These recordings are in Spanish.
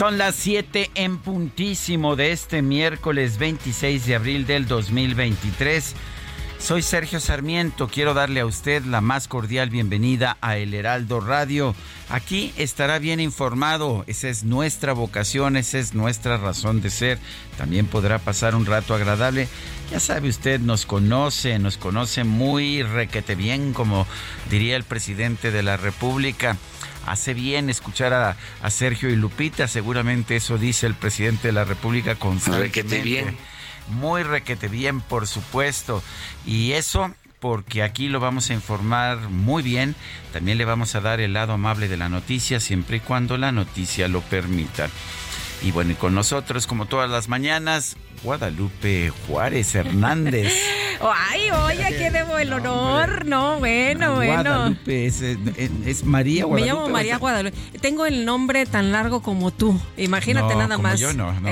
Son las 7 en puntísimo de este miércoles 26 de abril del 2023. Soy Sergio Sarmiento, quiero darle a usted la más cordial bienvenida a El Heraldo Radio. Aquí estará bien informado, esa es nuestra vocación, esa es nuestra razón de ser. También podrá pasar un rato agradable. Ya sabe usted, nos conoce, nos conoce muy requete bien, como diría el presidente de la República hace bien escuchar a, Sergio y Lupita, seguramente eso dice el presidente de la República con Requete bien. Muy requete bien, por supuesto. Y eso porque aquí lo vamos a informar muy bien. También le vamos a dar el lado amable de la noticia, siempre y cuando la noticia lo permita. Y bueno, y con nosotros, como todas las mañanas, Guadalupe Juárez Hernández. Ay, oye, aquí debo el honor. No, bueno, bueno. Guadalupe, es, es, María Guadalupe. Me llamo María Guadalupe. Tengo el nombre tan largo como tú. Imagínate nada como más. Yo no, no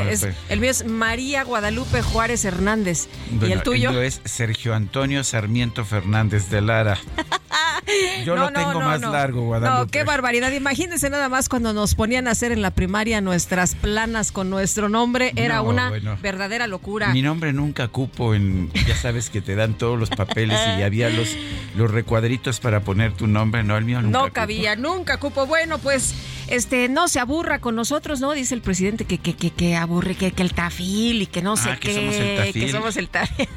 el mío es María Guadalupe Juárez Hernández. ¿Y el tuyo? El mío es Sergio Antonio Sarmiento Fernández de Lara. Yo lo tengo más largo, Guadalupe. No, qué barbaridad. Imagínense nada más cuando nos ponían a hacer en la primaria nuestras planas con nuestro nombre. Era una verdadera locura. Mi nombre nunca cupo en. Ya sabes que te dan todos los papeles y había los, los recuadritos para poner tu nombre. No, el mío nunca. No cabía, nunca cupo. Bueno, pues este no se aburra con nosotros, ¿no? Dice el presidente que que, que, que aburre, que, que el tafil y que no sé ah, qué. Que somos el tafil. Que somos el tafil.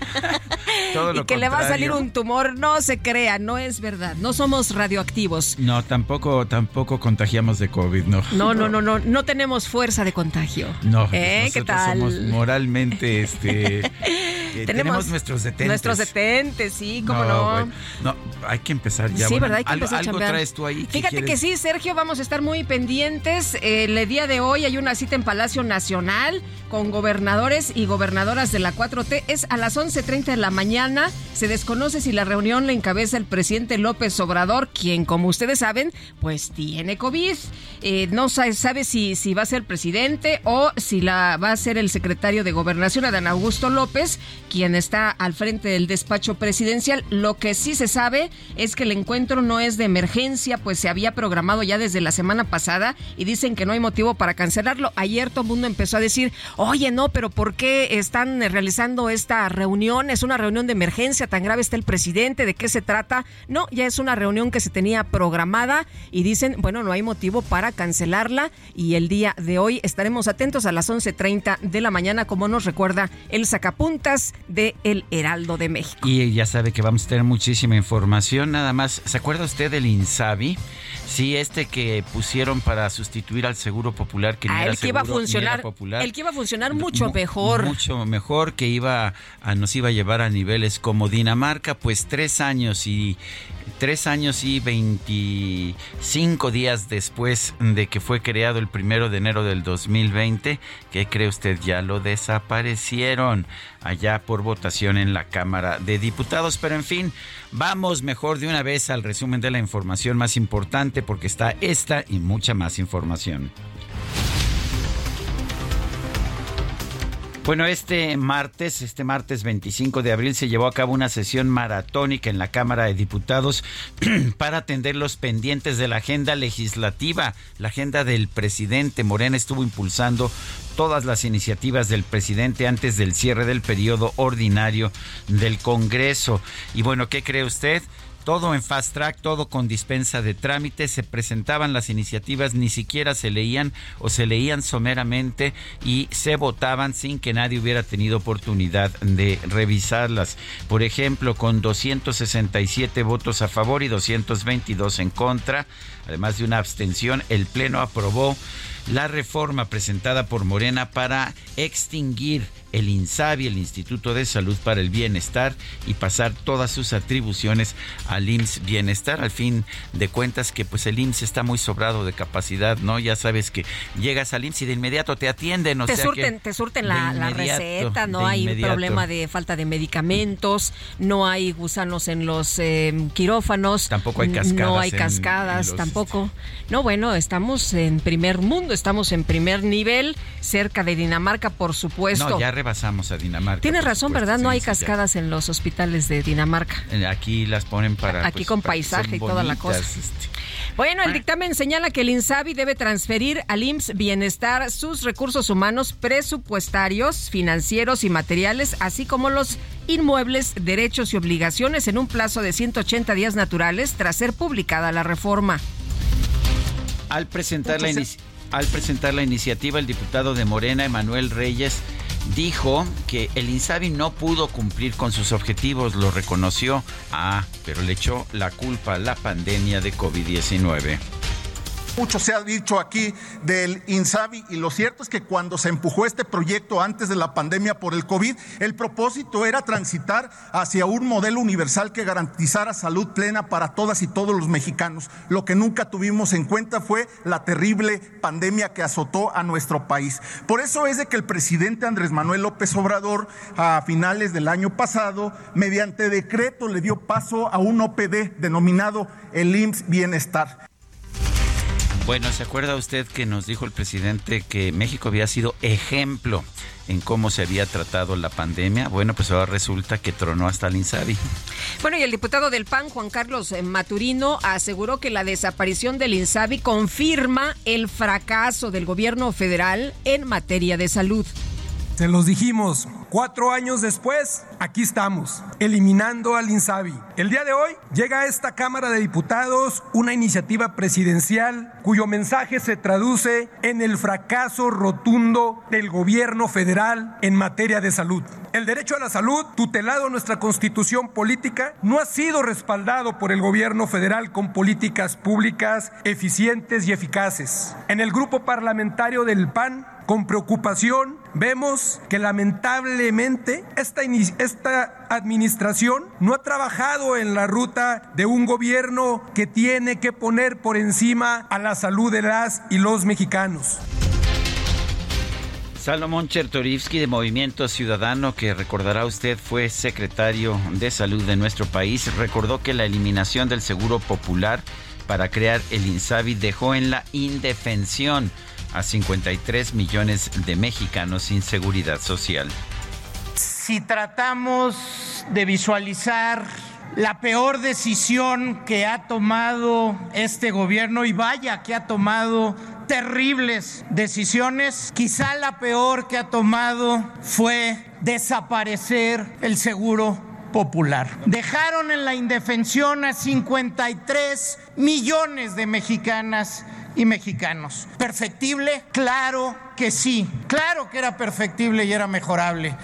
y que le va a salir un tumor. No se crea, no es verdad. No somos radioactivos. No, tampoco, tampoco contagiamos de COVID, no. No, no, no, no. No tenemos fuerza de contagio. No. ¿Eh? ¿Qué tal? Somos moralmente, este. tenemos, nuestros detentes. Nuestros detentes, sí, cómo no. No, hay que empezar ya. Sí, ¿verdad? Hay que empezar algo, a traes tú ahí. Fíjate que sí, Sergio, vamos a estar muy pendientes. El día de hoy hay una cita en Palacio Nacional con gobernadores y gobernadoras de la 4T. Es a las 11.30 de la mañana. Se desconoce si la reunión la encabeza el presidente López Obrador, quien, como ustedes saben, pues tiene COVID. Eh, no sabe, si, va a ser presidente o si la va a ser el secretario de Gobernación, Adán Augusto López, quien está al frente del despacho presidencial. Lo que sí se sabe es que el encuentro no es de emergencia, pues se había programado ya desde la semana pasada y dicen que no hay motivo para cancelarlo. Ayer todo el mundo empezó a decir, oye, no, pero ¿por qué están realizando esta reunión? Es una reunión de emergencia, tan grave está el presidente, ¿de qué se trata? No, ya es una reunión que se tenía programada y dicen, bueno, no hay motivo para cancelarla y el día de hoy estaremos atentos a las 11.30 de la mañana, como nos recuerda el sacapuntas de El Heraldo de México. Y ya sabe que vamos a tener muchísima información, nada más. ¿Se acuerda usted del INSABI? Sí, este que pusieron para sustituir al Seguro Popular que ah, era el que iba a funcionar, popular. El que iba a funcionar mucho mejor. Mucho mejor, que iba a, nos iba a llevar a niveles como Dinamarca, pues tres años y tres años y 25 días después de que fue creado el primero de enero del 2020, ¿qué cree usted? Ya lo desaparecieron allá por votación en la Cámara de Diputados. Pero en fin, vamos mejor de una vez al resumen de la información más importante porque está esta y mucha más información. Bueno, este martes, este martes 25 de abril, se llevó a cabo una sesión maratónica en la Cámara de Diputados para atender los pendientes de la agenda legislativa, la agenda del presidente. Morena estuvo impulsando todas las iniciativas del presidente antes del cierre del periodo ordinario del Congreso. Y bueno, ¿qué cree usted? Todo en fast track, todo con dispensa de trámites, se presentaban las iniciativas, ni siquiera se leían o se leían someramente y se votaban sin que nadie hubiera tenido oportunidad de revisarlas. Por ejemplo, con 267 votos a favor y 222 en contra, además de una abstención, el Pleno aprobó la reforma presentada por Morena para extinguir el INSABI, el Instituto de Salud para el Bienestar, y pasar todas sus atribuciones al IMSS Bienestar. Al fin de cuentas que pues el IMSS está muy sobrado de capacidad, ¿no? Ya sabes que llegas al IMSS y de inmediato te atienden. O te, sea surten, te surten la, receta, no hay problema de falta de medicamentos, no hay gusanos en los em, quirófanos. Tampoco hay cascadas. No hay cascadas, tampoco. No, bueno, estamos en primer mundo, estamos en primer nivel, cerca de Dinamarca, por supuesto. No, ya rebasamos a Dinamarca. Tienes razón, ¿verdad? No hay cascadas en los hospitales de Dinamarca. Eh, aquí las ponen para... Aquí pues, con paisaje y toda la cosa. Este. Bueno, el dictamen señala que el INSABI debe transferir al IMSS Bienestar sus recursos humanos presupuestarios, financieros y materiales, así como los inmuebles, derechos y obligaciones en un plazo de 180 días naturales tras ser publicada la reforma. Al presentar, la al presentar la iniciativa, el diputado de Morena, Emanuel Reyes, dijo que el INSABI no pudo cumplir con sus objetivos, lo reconoció. Ah, pero le echó la culpa a la pandemia de COVID-19. Mucho se ha dicho aquí del INSABI y lo cierto es que cuando se empujó este proyecto antes de la pandemia por el COVID, el propósito era transitar hacia un modelo universal que garantizara salud plena para todas y todos los mexicanos. Lo que nunca tuvimos en cuenta fue la terrible pandemia que azotó a nuestro país. Por eso es de que el presidente Andrés Manuel López Obrador a finales del año pasado, mediante decreto, le dio paso a un OPD denominado el IMSS Bienestar. Bueno, ¿se acuerda usted que nos dijo el presidente que México había sido ejemplo en cómo se había tratado la pandemia? Bueno, pues ahora resulta que tronó hasta el Insabi. Bueno, y el diputado del PAN, Juan Carlos Maturino, aseguró que la desaparición del INSABI confirma el fracaso del gobierno federal en materia de salud. Se los dijimos, cuatro años después, aquí estamos, eliminando al INSABI. El día de hoy llega a esta Cámara de Diputados una iniciativa presidencial cuyo mensaje se traduce en el fracaso rotundo del gobierno federal en materia de salud. El derecho a la salud, tutelado en nuestra constitución política, no ha sido respaldado por el gobierno federal con políticas públicas eficientes y eficaces. En el grupo parlamentario del PAN, con preocupación vemos que lamentablemente esta, esta, administración no ha trabajado en la ruta de un gobierno que tiene que poner por encima a la salud de las y los mexicanos. Salomón Chertorivsky de Movimiento Ciudadano, que recordará usted fue secretario de salud de nuestro país, recordó que la eliminación del Seguro Popular para crear el INSABI dejó en la indefensión a 53 millones de mexicanos sin seguridad social. Si tratamos de visualizar la peor decisión que ha tomado este gobierno, y vaya que ha tomado terribles decisiones, quizá la peor que ha tomado fue desaparecer el seguro popular. Dejaron en la indefensión a 53 millones de mexicanas y mexicanos. ¿Perfectible? Claro que sí. Claro que era perfectible y era mejorable.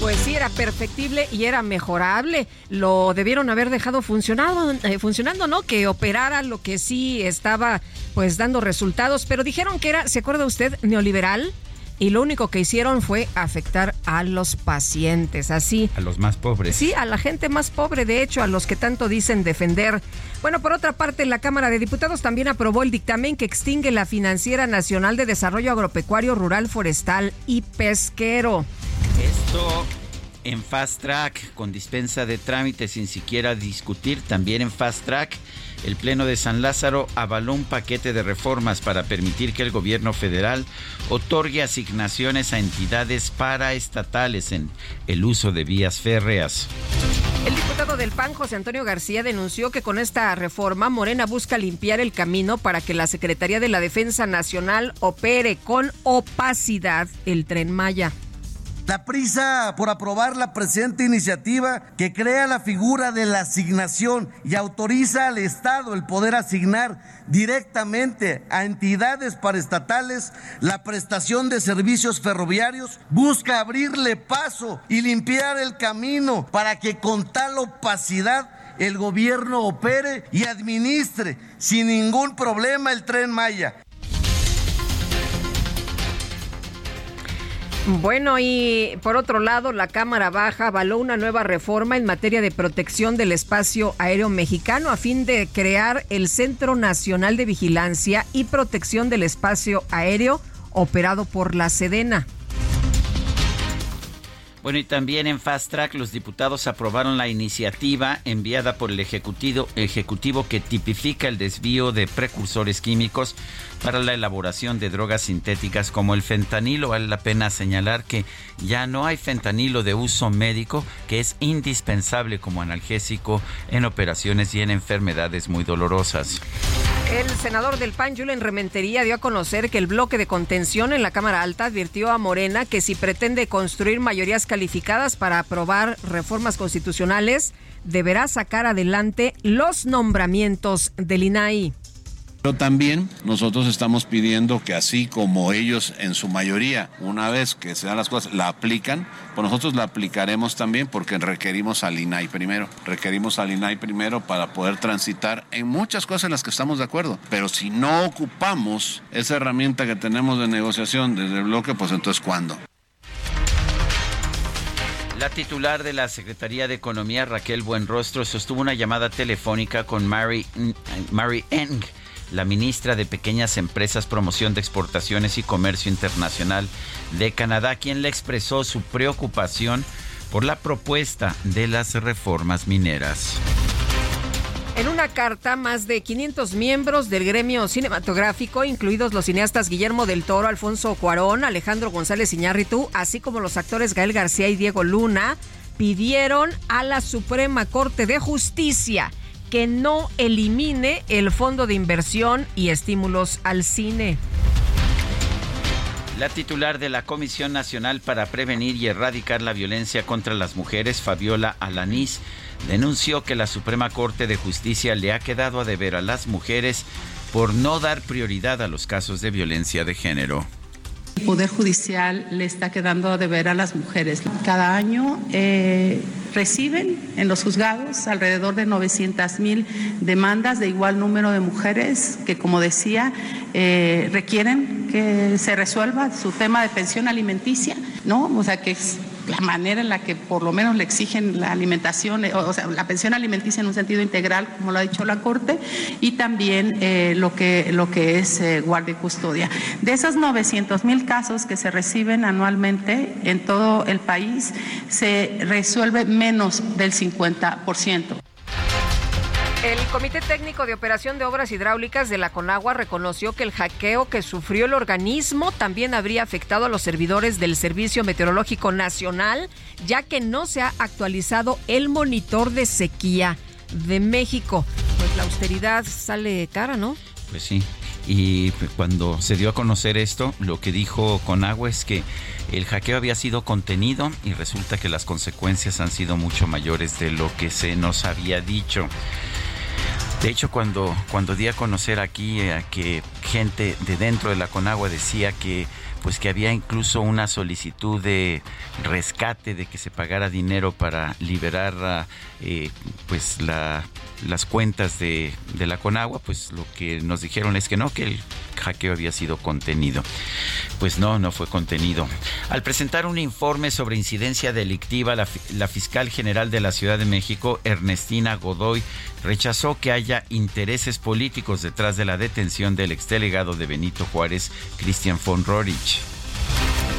Pues sí, era perfectible y era mejorable. Lo debieron haber dejado funcionado, eh, funcionando, ¿no? Que operara lo que sí estaba pues dando resultados. Pero dijeron que era, ¿se acuerda usted, neoliberal? Y lo único que hicieron fue afectar a los pacientes, así. A los más pobres. Sí, a la gente más pobre, de hecho, a los que tanto dicen defender. Bueno, por otra parte, la Cámara de Diputados también aprobó el dictamen que extingue la Financiera Nacional de Desarrollo Agropecuario, Rural, Forestal y Pesquero. Esto en fast track, con dispensa de trámites sin siquiera discutir, también en fast track el Pleno de San Lázaro avaló un paquete de reformas para permitir que el gobierno federal otorgue asignaciones a entidades paraestatales en el uso de vías férreas. El diputado del PAN, José Antonio García, denunció que con esta reforma Morena busca limpiar el camino para que la Secretaría de la Defensa Nacional opere con opacidad el tren Maya. La prisa por aprobar la presente iniciativa que crea la figura de la asignación y autoriza al Estado el poder asignar directamente a entidades paraestatales la prestación de servicios ferroviarios busca abrirle paso y limpiar el camino para que con tal opacidad el gobierno opere y administre sin ningún problema el tren Maya. Bueno, y por otro lado, la Cámara Baja avaló una nueva reforma en materia de protección del espacio aéreo mexicano a fin de crear el Centro Nacional de Vigilancia y Protección del Espacio Aéreo operado por la Sedena. Bueno, y también en Fast Track los diputados aprobaron la iniciativa enviada por el Ejecutivo, ejecutivo que tipifica el desvío de precursores químicos para la elaboración de drogas sintéticas como el fentanilo. Vale la pena señalar que ya no hay fentanilo de uso médico que es indispensable como analgésico en operaciones y en enfermedades muy dolorosas. El senador del PAN, Julen Rementería, dio a conocer que el bloque de contención en la Cámara Alta advirtió a Morena que si pretende construir mayorías calificadas para aprobar reformas constitucionales, deberá sacar adelante los nombramientos del INAI. Pero también nosotros estamos pidiendo que así como ellos en su mayoría, una vez que se dan las cosas, la aplican, pues nosotros la aplicaremos también porque requerimos al INAI primero. Requerimos al INAI primero para poder transitar en muchas cosas en las que estamos de acuerdo. Pero si no ocupamos esa herramienta que tenemos de negociación desde el bloque, pues entonces ¿cuándo? La titular de la Secretaría de Economía, Raquel Buenrostro, sostuvo una llamada telefónica con Mary, Mary Eng, la ministra de Pequeñas Empresas, Promoción de Exportaciones y Comercio Internacional de Canadá, quien le expresó su preocupación por la propuesta de las reformas mineras. En una carta, más de 500 miembros del gremio cinematográfico, incluidos los cineastas Guillermo del Toro, Alfonso Cuarón, Alejandro González Iñárritu, así como los actores Gael García y Diego Luna, pidieron a la Suprema Corte de Justicia que no elimine el fondo de inversión y estímulos al cine. La titular de la Comisión Nacional para Prevenir y Erradicar la Violencia contra las Mujeres, Fabiola Alanís, denunció que la Suprema Corte de Justicia le ha quedado a deber a las mujeres por no dar prioridad a los casos de violencia de género. Poder Judicial le está quedando a deber a las mujeres. Cada año eh, reciben en los juzgados alrededor de 900 mil demandas de igual número de mujeres que, como decía, eh, requieren que se resuelva su tema de pensión alimenticia, ¿no? O sea, que es la manera en la que por lo menos le exigen la alimentación, eh, o, sea, la pensión alimenticia en un sentido integral, como lo ha dicho la Corte, y también eh, lo, que, lo que es eh, guardia y custodia. De esos 900 mil casos que se reciben anualmente en todo el país, se resuelve menos del 50%. El Comité Técnico de Operación de Obras Hidráulicas de la Conagua reconoció que el hackeo que sufrió el organismo también habría afectado a los servidores del Servicio Meteorológico Nacional, ya que no se ha actualizado el monitor de sequía de México. Pues la austeridad sale cara, ¿no? Pues sí. Y cuando se dio a conocer esto, lo que dijo Conagua es que el hackeo había sido contenido y resulta que las consecuencias han sido mucho mayores de lo que se nos había dicho. De hecho, cuando, cuando di a conocer aquí eh, que gente de dentro de la Conagua decía que pues que había incluso una solicitud de rescate de que se pagara dinero para liberar eh, pues la, las cuentas de, de, la Conagua, pues lo que nos dijeron es que no, que el hackeo había sido contenido. Pues no, no fue contenido. Al presentar un informe sobre incidencia delictiva, la, la fiscal general de la Ciudad de México, Ernestina Godoy, rechazó que haya intereses políticos detrás de la detención del exdelegado de Benito Juárez, Christian von Rorich.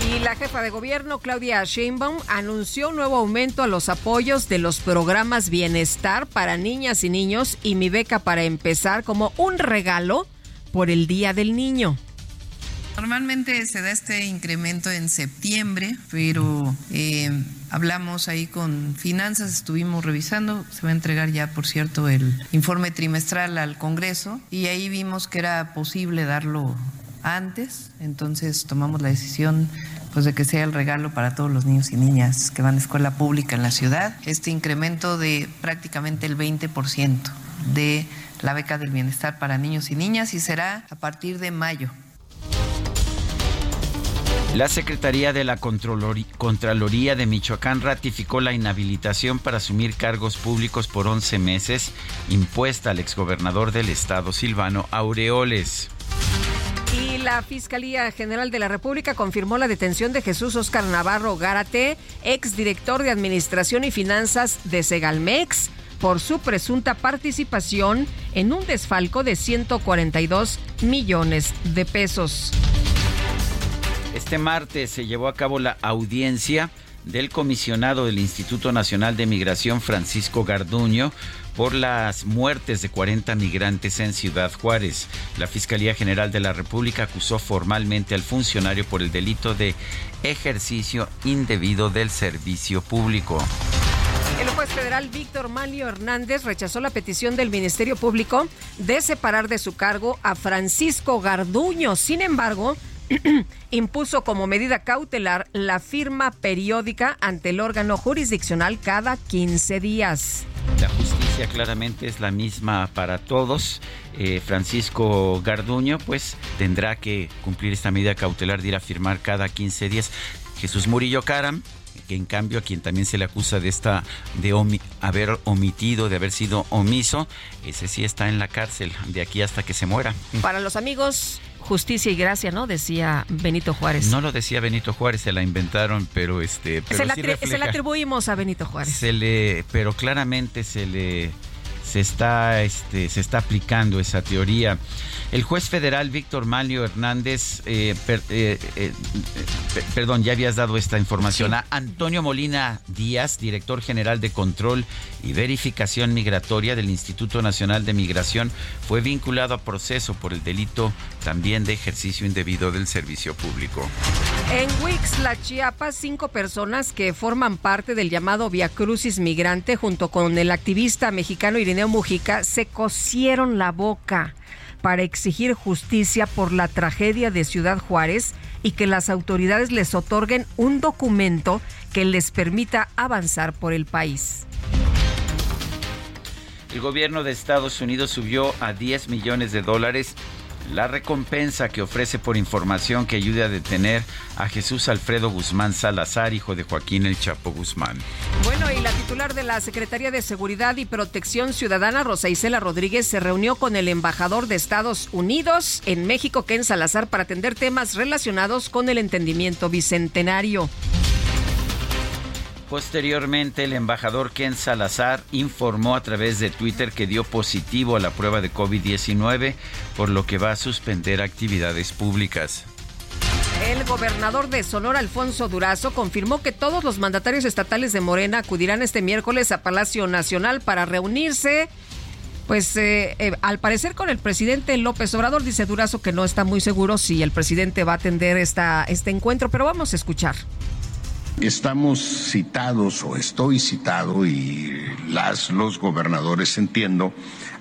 Y la jefa de gobierno, Claudia Sheinbaum, anunció un nuevo aumento a los apoyos de los programas Bienestar para niñas y niños y mi beca para empezar como un regalo por el Día del Niño. Normalmente se da este incremento en septiembre, pero eh, hablamos ahí con finanzas, estuvimos revisando, se va a entregar ya, por cierto, el informe trimestral al Congreso y ahí vimos que era posible darlo antes, entonces tomamos la decisión pues de que sea el regalo para todos los niños y niñas que van a escuela pública en la ciudad, este incremento de prácticamente el 20% de la beca del bienestar para niños y niñas y será a partir de mayo. La Secretaría de la Contraloría de Michoacán ratificó la inhabilitación para asumir cargos públicos por 11 meses impuesta al exgobernador del estado, Silvano Aureoles. Y la Fiscalía General de la República confirmó la detención de Jesús Oscar Navarro Gárate, exdirector de Administración y Finanzas de Segalmex, por su presunta participación en un desfalco de 142 millones de pesos. Este martes se llevó a cabo la audiencia del comisionado del Instituto Nacional de Migración, Francisco Garduño, por las muertes de 40 migrantes en Ciudad Juárez. La Fiscalía General de la República acusó formalmente al funcionario por el delito de ejercicio indebido del servicio público. El juez federal Víctor Manlio Hernández rechazó la petición del Ministerio Público de separar de su cargo a Francisco Garduño. Sin embargo, impuso como medida cautelar la firma periódica ante el órgano jurisdiccional cada 15 días. La justicia claramente es la misma para todos. Eh, Francisco Garduño pues tendrá que cumplir esta medida cautelar de ir a firmar cada 15 días. Jesús Murillo Caram que en cambio a quien también se le acusa de esta de haber omitido, de haber sido omiso, ese sí está en la cárcel de aquí hasta que se muera. Para los amigos justicia y gracia, ¿no? Decía Benito Juárez. No lo decía Benito Juárez, se la inventaron, pero este. se, la atribuimos a Benito Juárez. Se le, pero claramente se le se está, este, se está aplicando esa teoría. El juez federal Víctor Malio Hernández, eh, eh, eh, perdón, ya habías dado esta información. A Antonio Molina Díaz, director general de control y verificación migratoria del Instituto Nacional de Migración, fue vinculado a proceso por el delito también de ejercicio indebido del servicio público. En Wixla, Chiapas, cinco personas que forman parte del llamado Via Crucis Migrante, junto con el activista mexicano Mujica, se cosieron la boca para exigir justicia por la tragedia de Ciudad Juárez y que las autoridades les otorguen un documento que les permita avanzar por el país. El gobierno de Estados Unidos subió a 10 millones de dólares la recompensa que ofrece por información que ayude a detener a Jesús Alfredo Guzmán Salazar, hijo de Joaquín El Chapo Guzmán. Bueno, y la titular de la Secretaría de Seguridad y Protección Ciudadana, Rosa Isela Rodríguez, se reunió con el embajador de Estados Unidos en México, Ken Salazar, para atender temas relacionados con el entendimiento bicentenario. Posteriormente, el embajador Ken Salazar informó a través de Twitter que dio positivo a la prueba de COVID-19, por lo que va a suspender actividades públicas. El gobernador de Sonora, Alfonso Durazo, confirmó que todos los mandatarios estatales de Morena acudirán este miércoles a Palacio Nacional para reunirse pues eh, eh, al parecer con el presidente López Obrador, dice Durazo que no está muy seguro si el presidente va a atender esta, este encuentro, pero vamos a escuchar. Estamos citados o estoy citado y las los gobernadores entiendo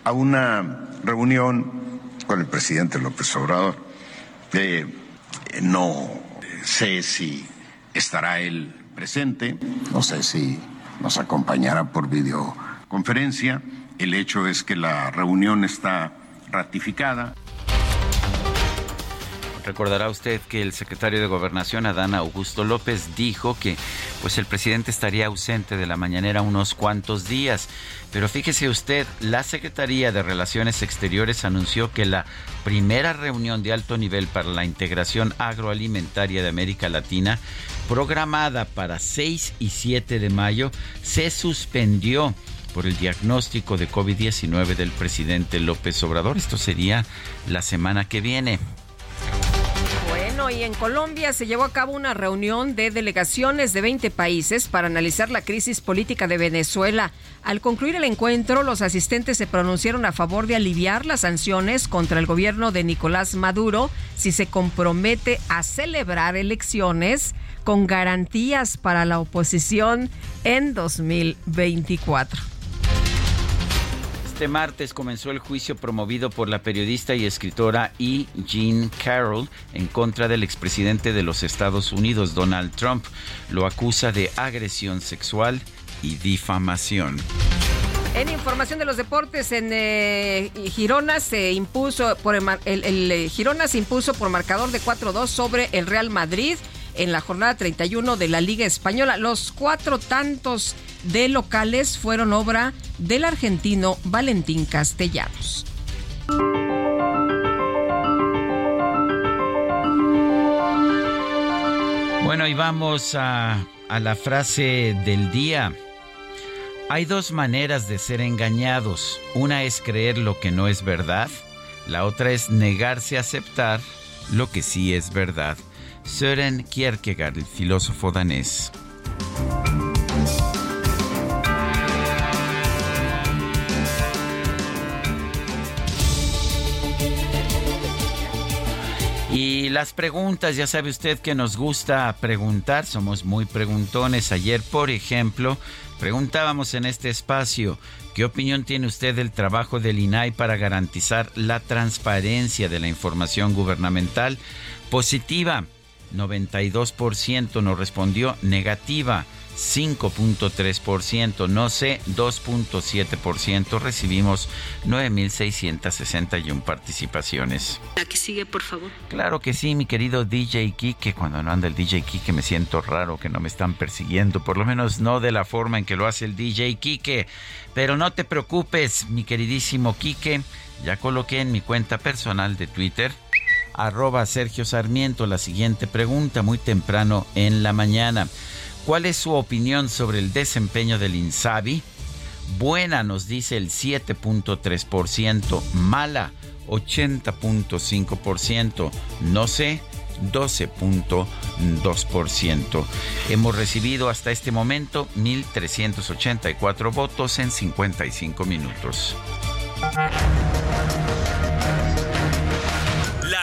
a una reunión con el presidente López Obrador. Eh, no sé si estará él presente, no sé si nos acompañará por videoconferencia. El hecho es que la reunión está ratificada. Recordará usted que el secretario de Gobernación, Adán Augusto López, dijo que pues el presidente estaría ausente de la mañanera unos cuantos días. Pero fíjese usted, la Secretaría de Relaciones Exteriores anunció que la primera reunión de alto nivel para la integración agroalimentaria de América Latina, programada para 6 y 7 de mayo, se suspendió por el diagnóstico de COVID-19 del presidente López Obrador. Esto sería la semana que viene Y en Colombia se llevó a cabo una reunión de delegaciones de 20 países para analizar la crisis política de Venezuela. Al concluir el encuentro, los asistentes se pronunciaron a favor de aliviar las sanciones contra el gobierno de Nicolás Maduro si se compromete a celebrar elecciones con garantías para la oposición en 2024. Este martes comenzó el juicio promovido por la periodista y escritora E. Jean Carroll en contra del expresidente de los Estados Unidos, Donald Trump. Lo acusa de agresión sexual y difamación. En información de los deportes, en eh, Girona se impuso por el, eh, Girona se impuso por marcador de 4-2 sobre el Real Madrid en la jornada 31 de la Liga Española. Los cuatro tantos de locales fueron obra del argentino Valentín Castellanos. Bueno, y vamos a, a la frase del día. Hay dos maneras de ser engañados. Una es creer lo que no es verdad. La otra es negarse a aceptar lo que sí es verdad. Søren Kierkegaard, el filósofo danés. Y las preguntas, ya sabe usted que nos gusta preguntar, somos muy preguntones. Ayer, por ejemplo, preguntábamos en este espacio, ¿qué opinión tiene usted del trabajo del INAI para garantizar la transparencia de la información gubernamental? Positiva, 92% nos respondió negativa. 5.3%, no sé, 2.7%. Recibimos 9.661 participaciones. La que sigue, por favor. Claro que sí, mi querido DJ Kike. Cuando no anda el DJ Kike me siento raro que no me están persiguiendo, por lo menos no de la forma en que lo hace el DJ Kike. Pero no te preocupes, mi queridísimo Kike. Ya coloqué en mi cuenta personal de Twitter arroba Sergio Sarmiento la siguiente pregunta muy temprano en la mañana. ¿Cuál es su opinión sobre el desempeño del INSABI? Buena nos dice el 7.3%, mala 80.5%, no sé 12.2%. Hemos recibido hasta este momento 1.384 votos en 55 minutos.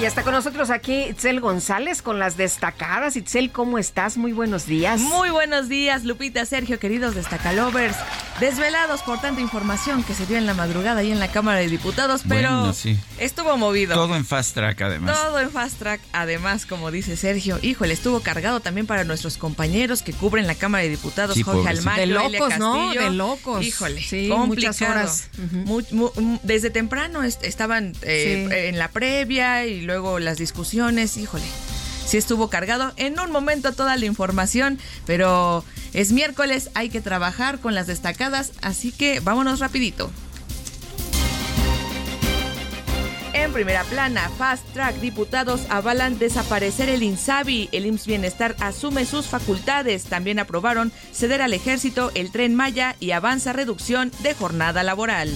Y está con nosotros aquí Itzel González con las destacadas. Itzel, ¿cómo estás? Muy buenos días. Muy buenos días, Lupita, Sergio, queridos destacalovers. Desvelados por tanta información que se dio en la madrugada y en la Cámara de Diputados, pero estuvo movido. Todo en fast track, además. Todo en fast track, además, como dice Sergio. Híjole, estuvo cargado también para nuestros compañeros que cubren la Cámara de Diputados, Jorge Almagro, De locos, ¿no? De locos. Híjole, sí, muchas horas. desde temprano estaban eh, en la previa y luego las discusiones, híjole. Sí estuvo cargado en un momento toda la información, pero es miércoles, hay que trabajar con las destacadas, así que vámonos rapidito. En primera plana, Fast Track, diputados avalan desaparecer el INSABI. El IMSS Bienestar asume sus facultades. También aprobaron ceder al ejército el tren Maya y avanza reducción de jornada laboral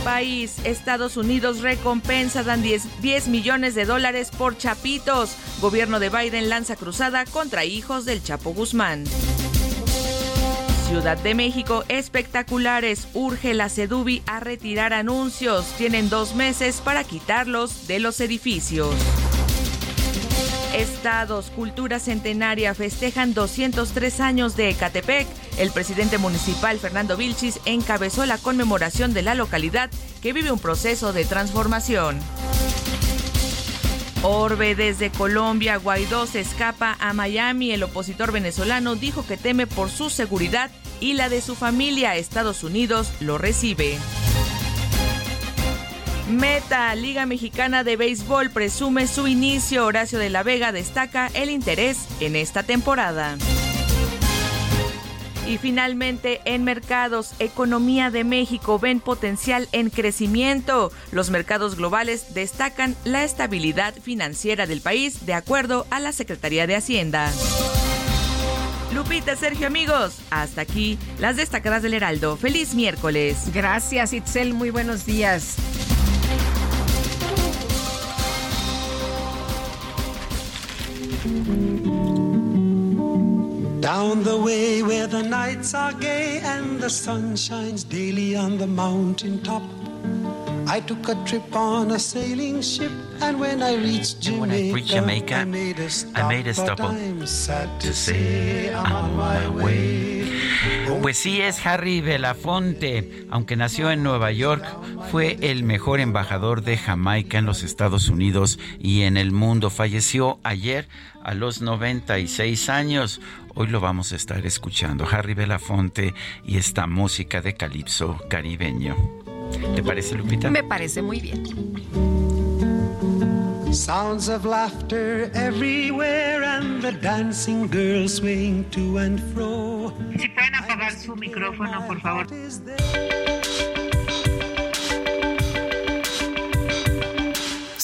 país. Estados Unidos recompensa dan 10, 10, millones de dólares por chapitos. Gobierno de Biden lanza cruzada contra hijos del Chapo Guzmán. Ciudad de México, espectaculares. Urge la Sedubi a retirar anuncios. Tienen dos meses para quitarlos de los edificios. Estados, Cultura Centenaria festejan 203 años de Ecatepec. El presidente municipal Fernando Vilchis encabezó la conmemoración de la localidad que vive un proceso de transformación. Orbe desde Colombia, Guaidó se escapa a Miami. El opositor venezolano dijo que teme por su seguridad y la de su familia. Estados Unidos lo recibe. Meta, Liga Mexicana de Béisbol presume su inicio. Horacio de la Vega destaca el interés en esta temporada. Y finalmente, en mercados, economía de México ven potencial en crecimiento. Los mercados globales destacan la estabilidad financiera del país, de acuerdo a la Secretaría de Hacienda. Lupita, Sergio, amigos, hasta aquí las destacadas del Heraldo. Feliz miércoles. Gracias, Itzel. Muy buenos días. Down the way where the nights are gay and the sun shines daily on the mountain top. I took a trip on a sailing ship, and when I reached Jamaica, when I reached Jamaica I made a stop, I made a stop I'm sad to say I'm on my way. Pues sí, es Harry Belafonte. Aunque nació en Nueva York, fue el mejor embajador de Jamaica en los Estados Unidos y en el mundo. Falleció ayer a los 96 años. Hoy lo vamos a estar escuchando. Harry Belafonte y esta música de calipso caribeño. ¿Te parece, Lupita? Me parece muy bien. Sounds of laughter everywhere and the dancing girls swing to and fro. Si pueden apagar su micrófono, por favor.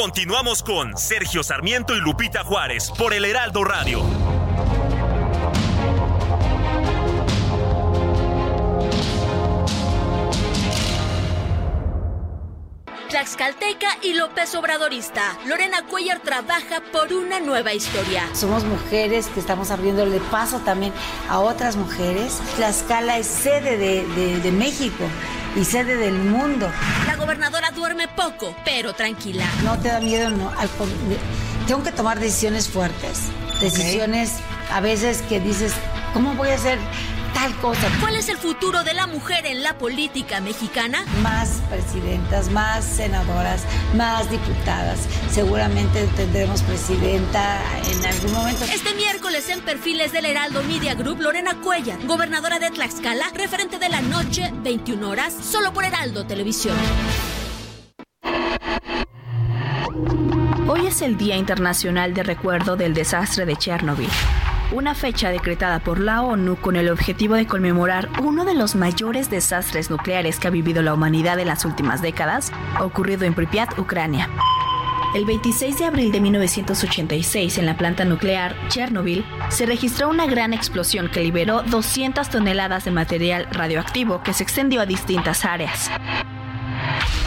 Continuamos con Sergio Sarmiento y Lupita Juárez por el Heraldo Radio. Tlaxcalteca y López Obradorista. Lorena Cuellar trabaja por una nueva historia. Somos mujeres que estamos abriéndole paso también a otras mujeres. Tlaxcala es sede de, de México y sede del mundo. La gobernadora duerme poco, pero tranquila. No te da miedo, no. Tengo que tomar decisiones fuertes. Decisiones a veces que dices, ¿cómo voy a hacer tal cosa? ¿Cuál es el futuro de la mujer en la política mexicana? Más presidentas, más senadoras, más diputadas. Seguramente tendremos presidenta en algún momento. Este miércoles en Perfiles del Heraldo Media Group, Lorena Cuella, gobernadora de Tlaxcala, referente de la noche, 21 horas, solo por Heraldo Televisión. Hoy es el Día Internacional de Recuerdo del Desastre de Chernobyl una fecha decretada por la ONU con el objetivo de conmemorar uno de los mayores desastres nucleares que ha vivido la humanidad en las últimas décadas, ocurrido en Pripyat, Ucrania. El 26 de abril de 1986, en la planta nuclear Chernobyl, se registró una gran explosión que liberó 200 toneladas de material radioactivo que se extendió a distintas áreas.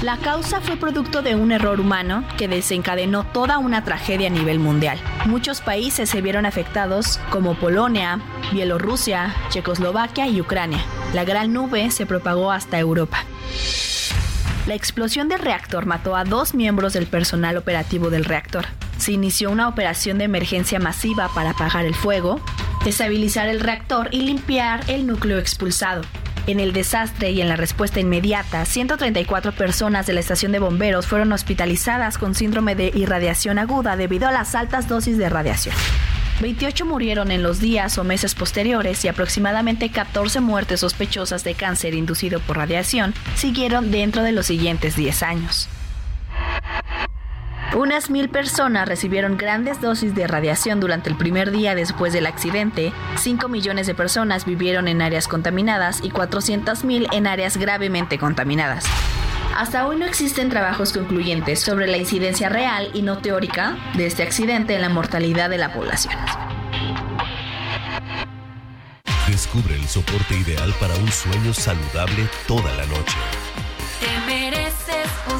La causa fue producto de un error humano que desencadenó toda una tragedia a nivel mundial. Muchos países se vieron afectados, como Polonia, Bielorrusia, Checoslovaquia y Ucrania. La gran nube se propagó hasta Europa. La explosión del reactor mató a dos miembros del personal operativo del reactor. Se inició una operación de emergencia masiva para apagar el fuego, estabilizar el reactor y limpiar el núcleo expulsado. En el desastre y en la respuesta inmediata, 134 personas de la estación de bomberos fueron hospitalizadas con síndrome de irradiación aguda debido a las altas dosis de radiación. 28 murieron en los días o meses posteriores y aproximadamente 14 muertes sospechosas de cáncer inducido por radiación siguieron dentro de los siguientes 10 años. Unas mil personas recibieron grandes dosis de radiación durante el primer día después del accidente, 5 millones de personas vivieron en áreas contaminadas y 400 mil en áreas gravemente contaminadas. Hasta hoy no existen trabajos concluyentes sobre la incidencia real y no teórica de este accidente en la mortalidad de la población. Descubre el soporte ideal para un sueño saludable toda la noche. Te mereces un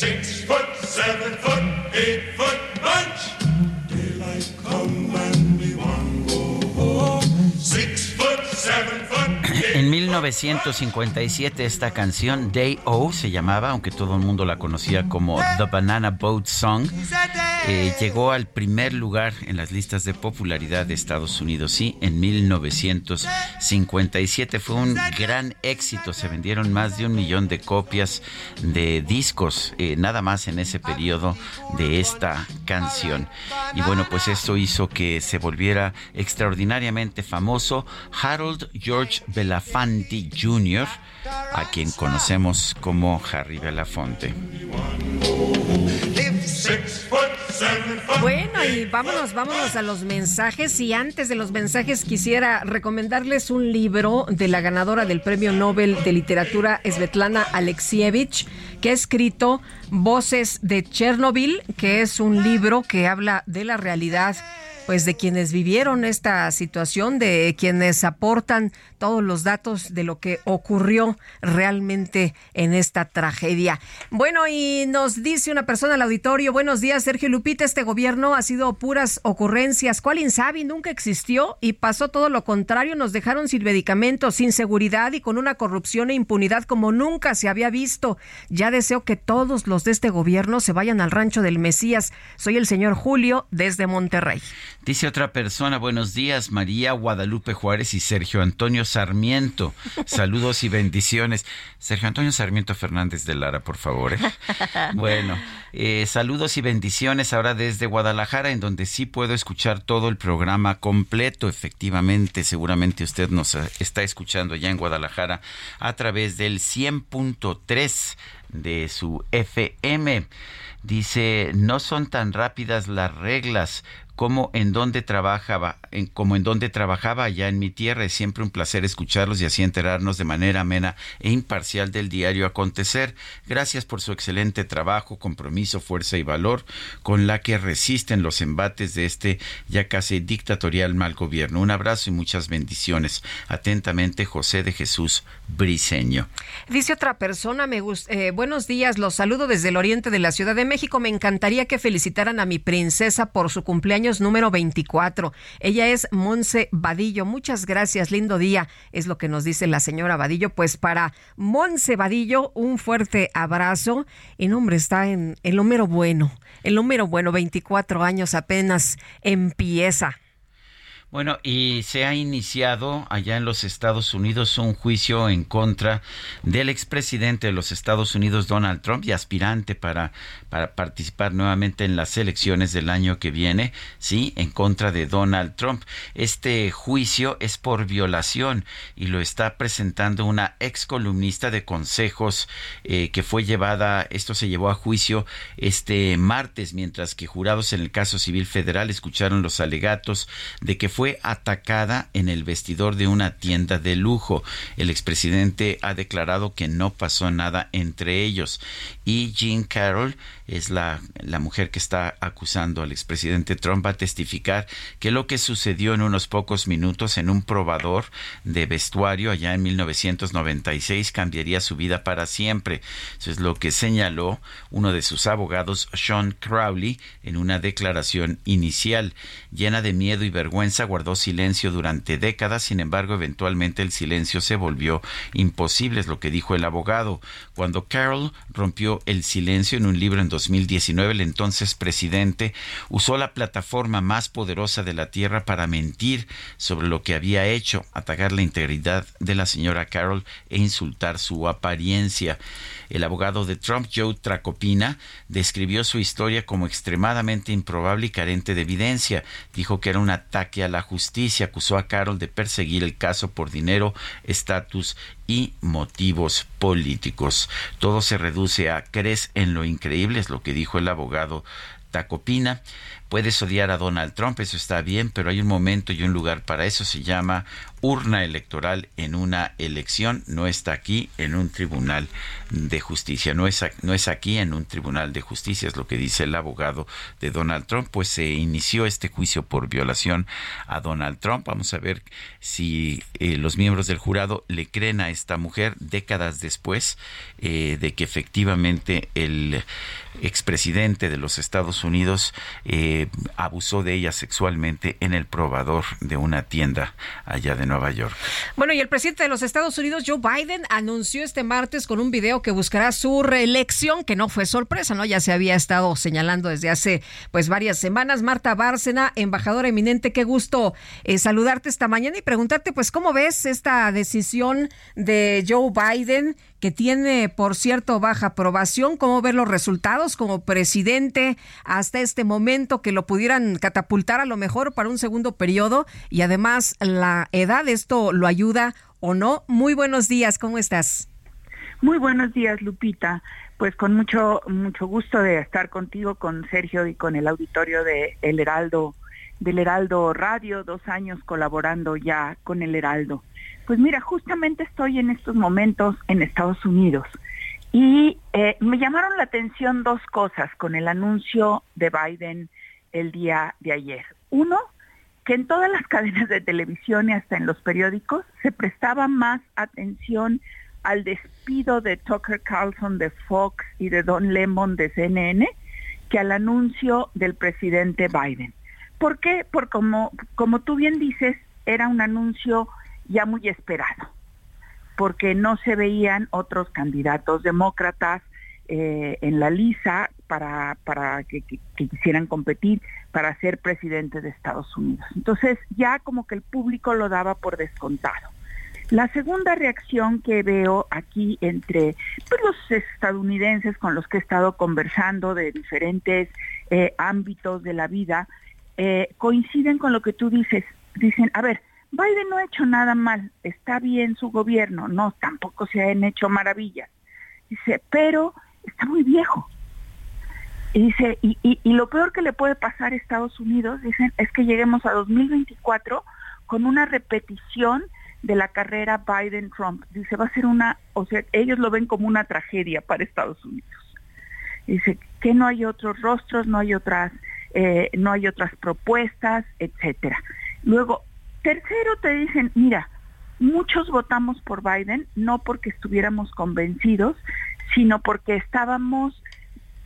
Six foot, seven foot, eight foot bunch. 1957 esta canción, Day O se llamaba, aunque todo el mundo la conocía como The Banana Boat Song, eh, llegó al primer lugar en las listas de popularidad de Estados Unidos. Sí, en 1957 fue un gran éxito, se vendieron más de un millón de copias de discos, eh, nada más en ese periodo de esta canción. Y bueno, pues esto hizo que se volviera extraordinariamente famoso Harold George Belafonte Jr., a quien conocemos como Harry Belafonte. Bueno, y vámonos, vámonos a los mensajes. Y antes de los mensajes quisiera recomendarles un libro de la ganadora del Premio Nobel de Literatura, Svetlana Alexievich, que ha escrito Voces de Chernobyl, que es un libro que habla de la realidad pues de quienes vivieron esta situación, de quienes aportan todos los datos de lo que ocurrió realmente en esta tragedia. Bueno, y nos dice una persona al auditorio, buenos días, Sergio Lupita, este gobierno ha sido puras ocurrencias. ¿Cuál Insabi nunca existió y pasó todo lo contrario? Nos dejaron sin medicamentos, sin seguridad y con una corrupción e impunidad como nunca se había visto. Ya deseo que todos los de este gobierno se vayan al rancho del Mesías. Soy el señor Julio desde Monterrey. Dice otra persona, buenos días, María Guadalupe Juárez y Sergio Antonio Sarmiento. Saludos y bendiciones. Sergio Antonio Sarmiento Fernández de Lara, por favor. ¿eh? Bueno, eh, saludos y bendiciones ahora desde Guadalajara, en donde sí puedo escuchar todo el programa completo, efectivamente. Seguramente usted nos está escuchando ya en Guadalajara a través del 100.3 de su FM. Dice, no son tan rápidas las reglas como en donde trabajaba, en, en donde trabajaba allá en mi tierra. Es siempre un placer escucharlos y así enterarnos de manera amena e imparcial del diario acontecer. Gracias por su excelente trabajo, compromiso, fuerza y valor con la que resisten los embates de este ya casi dictatorial mal gobierno. Un abrazo y muchas bendiciones. Atentamente, José de Jesús Briseño. Dice otra persona, me eh, buenos días, los saludo desde el oriente de la Ciudad de México. Me encantaría que felicitaran a mi princesa por su cumpleaños número 24. Ella es Monse Vadillo. Muchas gracias, lindo día, es lo que nos dice la señora Vadillo. Pues para Monse Vadillo, un fuerte abrazo. Y nombre está en el número bueno. El número bueno, 24 años apenas empieza. Bueno, y se ha iniciado allá en los Estados Unidos un juicio en contra del expresidente de los Estados Unidos, Donald Trump, y aspirante para, para participar nuevamente en las elecciones del año que viene, sí, en contra de Donald Trump. Este juicio es por violación y lo está presentando una ex columnista de consejos eh, que fue llevada, esto se llevó a juicio este martes, mientras que jurados en el caso civil federal escucharon los alegatos de que fue fue atacada en el vestidor de una tienda de lujo. El expresidente ha declarado que no pasó nada entre ellos. Y Jean Carroll es la, la mujer que está acusando al expresidente Trump a testificar que lo que sucedió en unos pocos minutos en un probador de vestuario allá en 1996 cambiaría su vida para siempre. Eso es lo que señaló uno de sus abogados, Sean Crowley, en una declaración inicial. Llena de miedo y vergüenza, guardó silencio durante décadas, sin embargo, eventualmente el silencio se volvió imposible, es lo que dijo el abogado. Cuando Carroll rompió el silencio en un libro en 2019, el entonces presidente usó la plataforma más poderosa de la Tierra para mentir sobre lo que había hecho, atacar la integridad de la señora Carroll e insultar su apariencia. El abogado de Trump, Joe Tracopina, describió su historia como extremadamente improbable y carente de evidencia. Dijo que era un ataque a la justicia, acusó a Carroll de perseguir el caso por dinero, estatus y motivos políticos. Todo se reduce a crees en lo increíble, es lo que dijo el abogado Tacopina. Puedes odiar a Donald Trump, eso está bien, pero hay un momento y un lugar para eso. Se llama urna electoral en una elección. No está aquí en un tribunal de justicia. No es, no es aquí en un tribunal de justicia, es lo que dice el abogado de Donald Trump. Pues se inició este juicio por violación a Donald Trump. Vamos a ver si eh, los miembros del jurado le creen a esta mujer décadas después eh, de que efectivamente el expresidente de los Estados Unidos eh, abusó de ella sexualmente en el probador de una tienda allá de Nueva York. Bueno, y el presidente de los Estados Unidos, Joe Biden, anunció este martes con un video que buscará su reelección, que no fue sorpresa, ¿no? Ya se había estado señalando desde hace pues varias semanas. Marta Bárcena, embajadora eminente, qué gusto eh, saludarte esta mañana y preguntarte pues cómo ves esta decisión de Joe Biden que tiene, por cierto, baja aprobación. ¿Cómo ver los resultados como presidente hasta este momento que lo pudieran catapultar a lo mejor para un segundo periodo? Y además, la edad, ¿esto lo ayuda o no? Muy buenos días, ¿cómo estás? Muy buenos días, Lupita. Pues con mucho, mucho gusto de estar contigo, con Sergio y con el auditorio de El Heraldo, del Heraldo Radio, dos años colaborando ya con el Heraldo. Pues mira, justamente estoy en estos momentos en Estados Unidos y eh, me llamaron la atención dos cosas con el anuncio de Biden el día de ayer. Uno, que en todas las cadenas de televisión y hasta en los periódicos se prestaba más atención al despido de Tucker Carlson de Fox y de Don Lemon de CNN que al anuncio del presidente Biden. ¿Por qué? Porque como, como tú bien dices, era un anuncio ya muy esperado, porque no se veían otros candidatos demócratas eh, en la lista para, para que, quisieran competir para ser presidente de Estados Unidos. Entonces ya como que el público lo daba por descontado. La segunda reacción que veo aquí entre pues, los estadounidenses con los que he estado conversando de diferentes eh, ámbitos de la vida, eh, coinciden con lo que tú dices. Dicen, a ver, Biden no ha hecho nada mal, está bien su gobierno, no, tampoco se han hecho maravillas. Dice, pero está muy viejo. Y dice, y, lo peor que le puede pasar a Estados Unidos, dicen, es que lleguemos a 2024 con una repetición de la carrera Biden-Trump. Dice, va a ser una, o sea, ellos lo ven como una tragedia para Estados Unidos. Dice que no hay otros rostros, no hay otras, eh, no hay otras propuestas, etcétera. Luego, Tercero, te dicen, mira, muchos votamos por Biden no porque estuviéramos convencidos, sino porque estábamos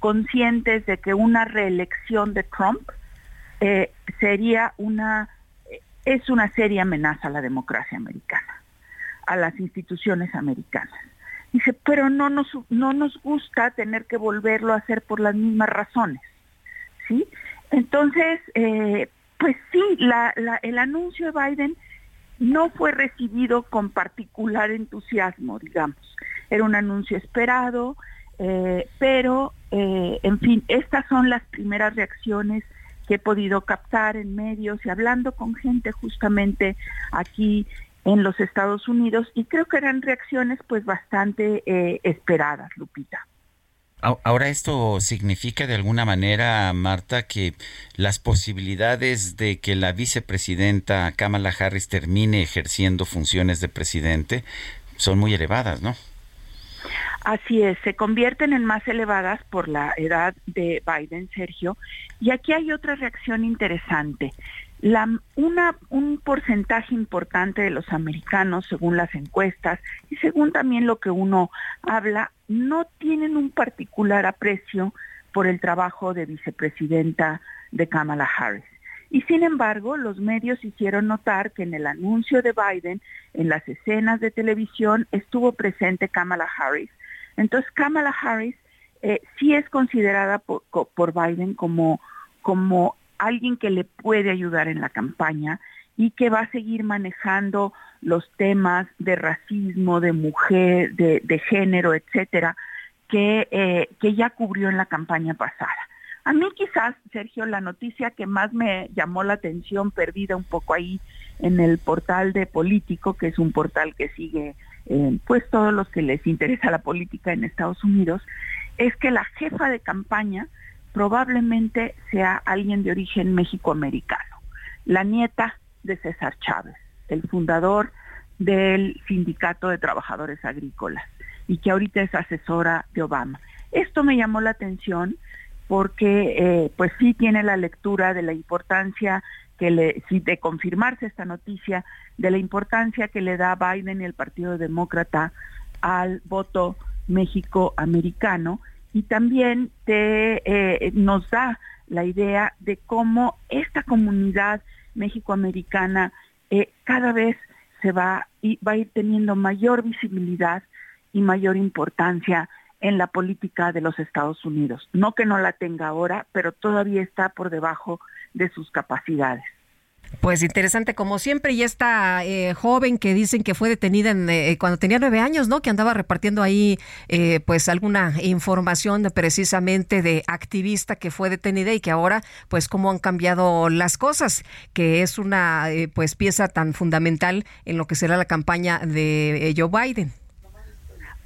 conscientes de que una reelección de Trump eh, sería una es una seria amenaza a la democracia americana, a las instituciones americanas. Dice, pero no nos, no nos gusta tener que volverlo a hacer por las mismas razones. ¿sí? Entonces, eh, pues sí, el anuncio de Biden no fue recibido con particular entusiasmo, digamos. Era un anuncio esperado, eh, pero, eh, en fin, estas son las primeras reacciones que he podido captar en medios y hablando con gente justamente aquí en los Estados Unidos y creo que eran reacciones pues bastante eh, esperadas, Lupita. Ahora esto significa de alguna manera, Marta, que las posibilidades de que la vicepresidenta Kamala Harris termine ejerciendo funciones de presidente son muy elevadas, ¿no? Así es, se convierten en más elevadas por la edad de Biden, Sergio. Y aquí hay otra reacción interesante. Un porcentaje importante de los americanos, según las encuestas y según también lo que uno habla, no tienen un particular aprecio por el trabajo de vicepresidenta de Kamala Harris. Y sin embargo, los medios hicieron notar que en el anuncio de Biden, en las escenas de televisión, estuvo presente Kamala Harris. Entonces, Kamala Harris eh, sí es considerada por, por Biden como, como alguien que le puede ayudar en la campaña y que va a seguir manejando los temas de racismo, de mujer, de, género, etcétera, que, eh, que ya cubrió en la campaña pasada. A mí quizás, Sergio, la noticia que más me llamó la atención, perdida un poco ahí en el portal de Político, que es un portal que sigue eh, pues todos los que les interesa la política en Estados Unidos, es que la jefa de campaña probablemente sea alguien de origen mexicoamericano, la nieta de César Chávez, el fundador del Sindicato de Trabajadores Agrícolas y que ahorita es asesora de Obama. Esto me llamó la atención porque eh, pues sí tiene la lectura de la importancia que le, de confirmarse esta noticia, de la importancia que le da Biden y el Partido Demócrata al voto México-americano y también eh, nos da la idea de cómo esta comunidad mexicoamericana eh, cada vez se va, y va a ir teniendo mayor visibilidad y mayor importancia en la política de los Estados Unidos. No que no la tenga ahora, pero todavía está por debajo de sus capacidades. Pues interesante como siempre y esta eh, joven que dicen que fue detenida en, eh, cuando tenía nueve años, ¿no? Que andaba repartiendo ahí eh, pues alguna información precisamente de activista que fue detenida y que ahora pues cómo han cambiado las cosas, que es una pues pieza tan fundamental en lo que será la campaña de Joe Biden.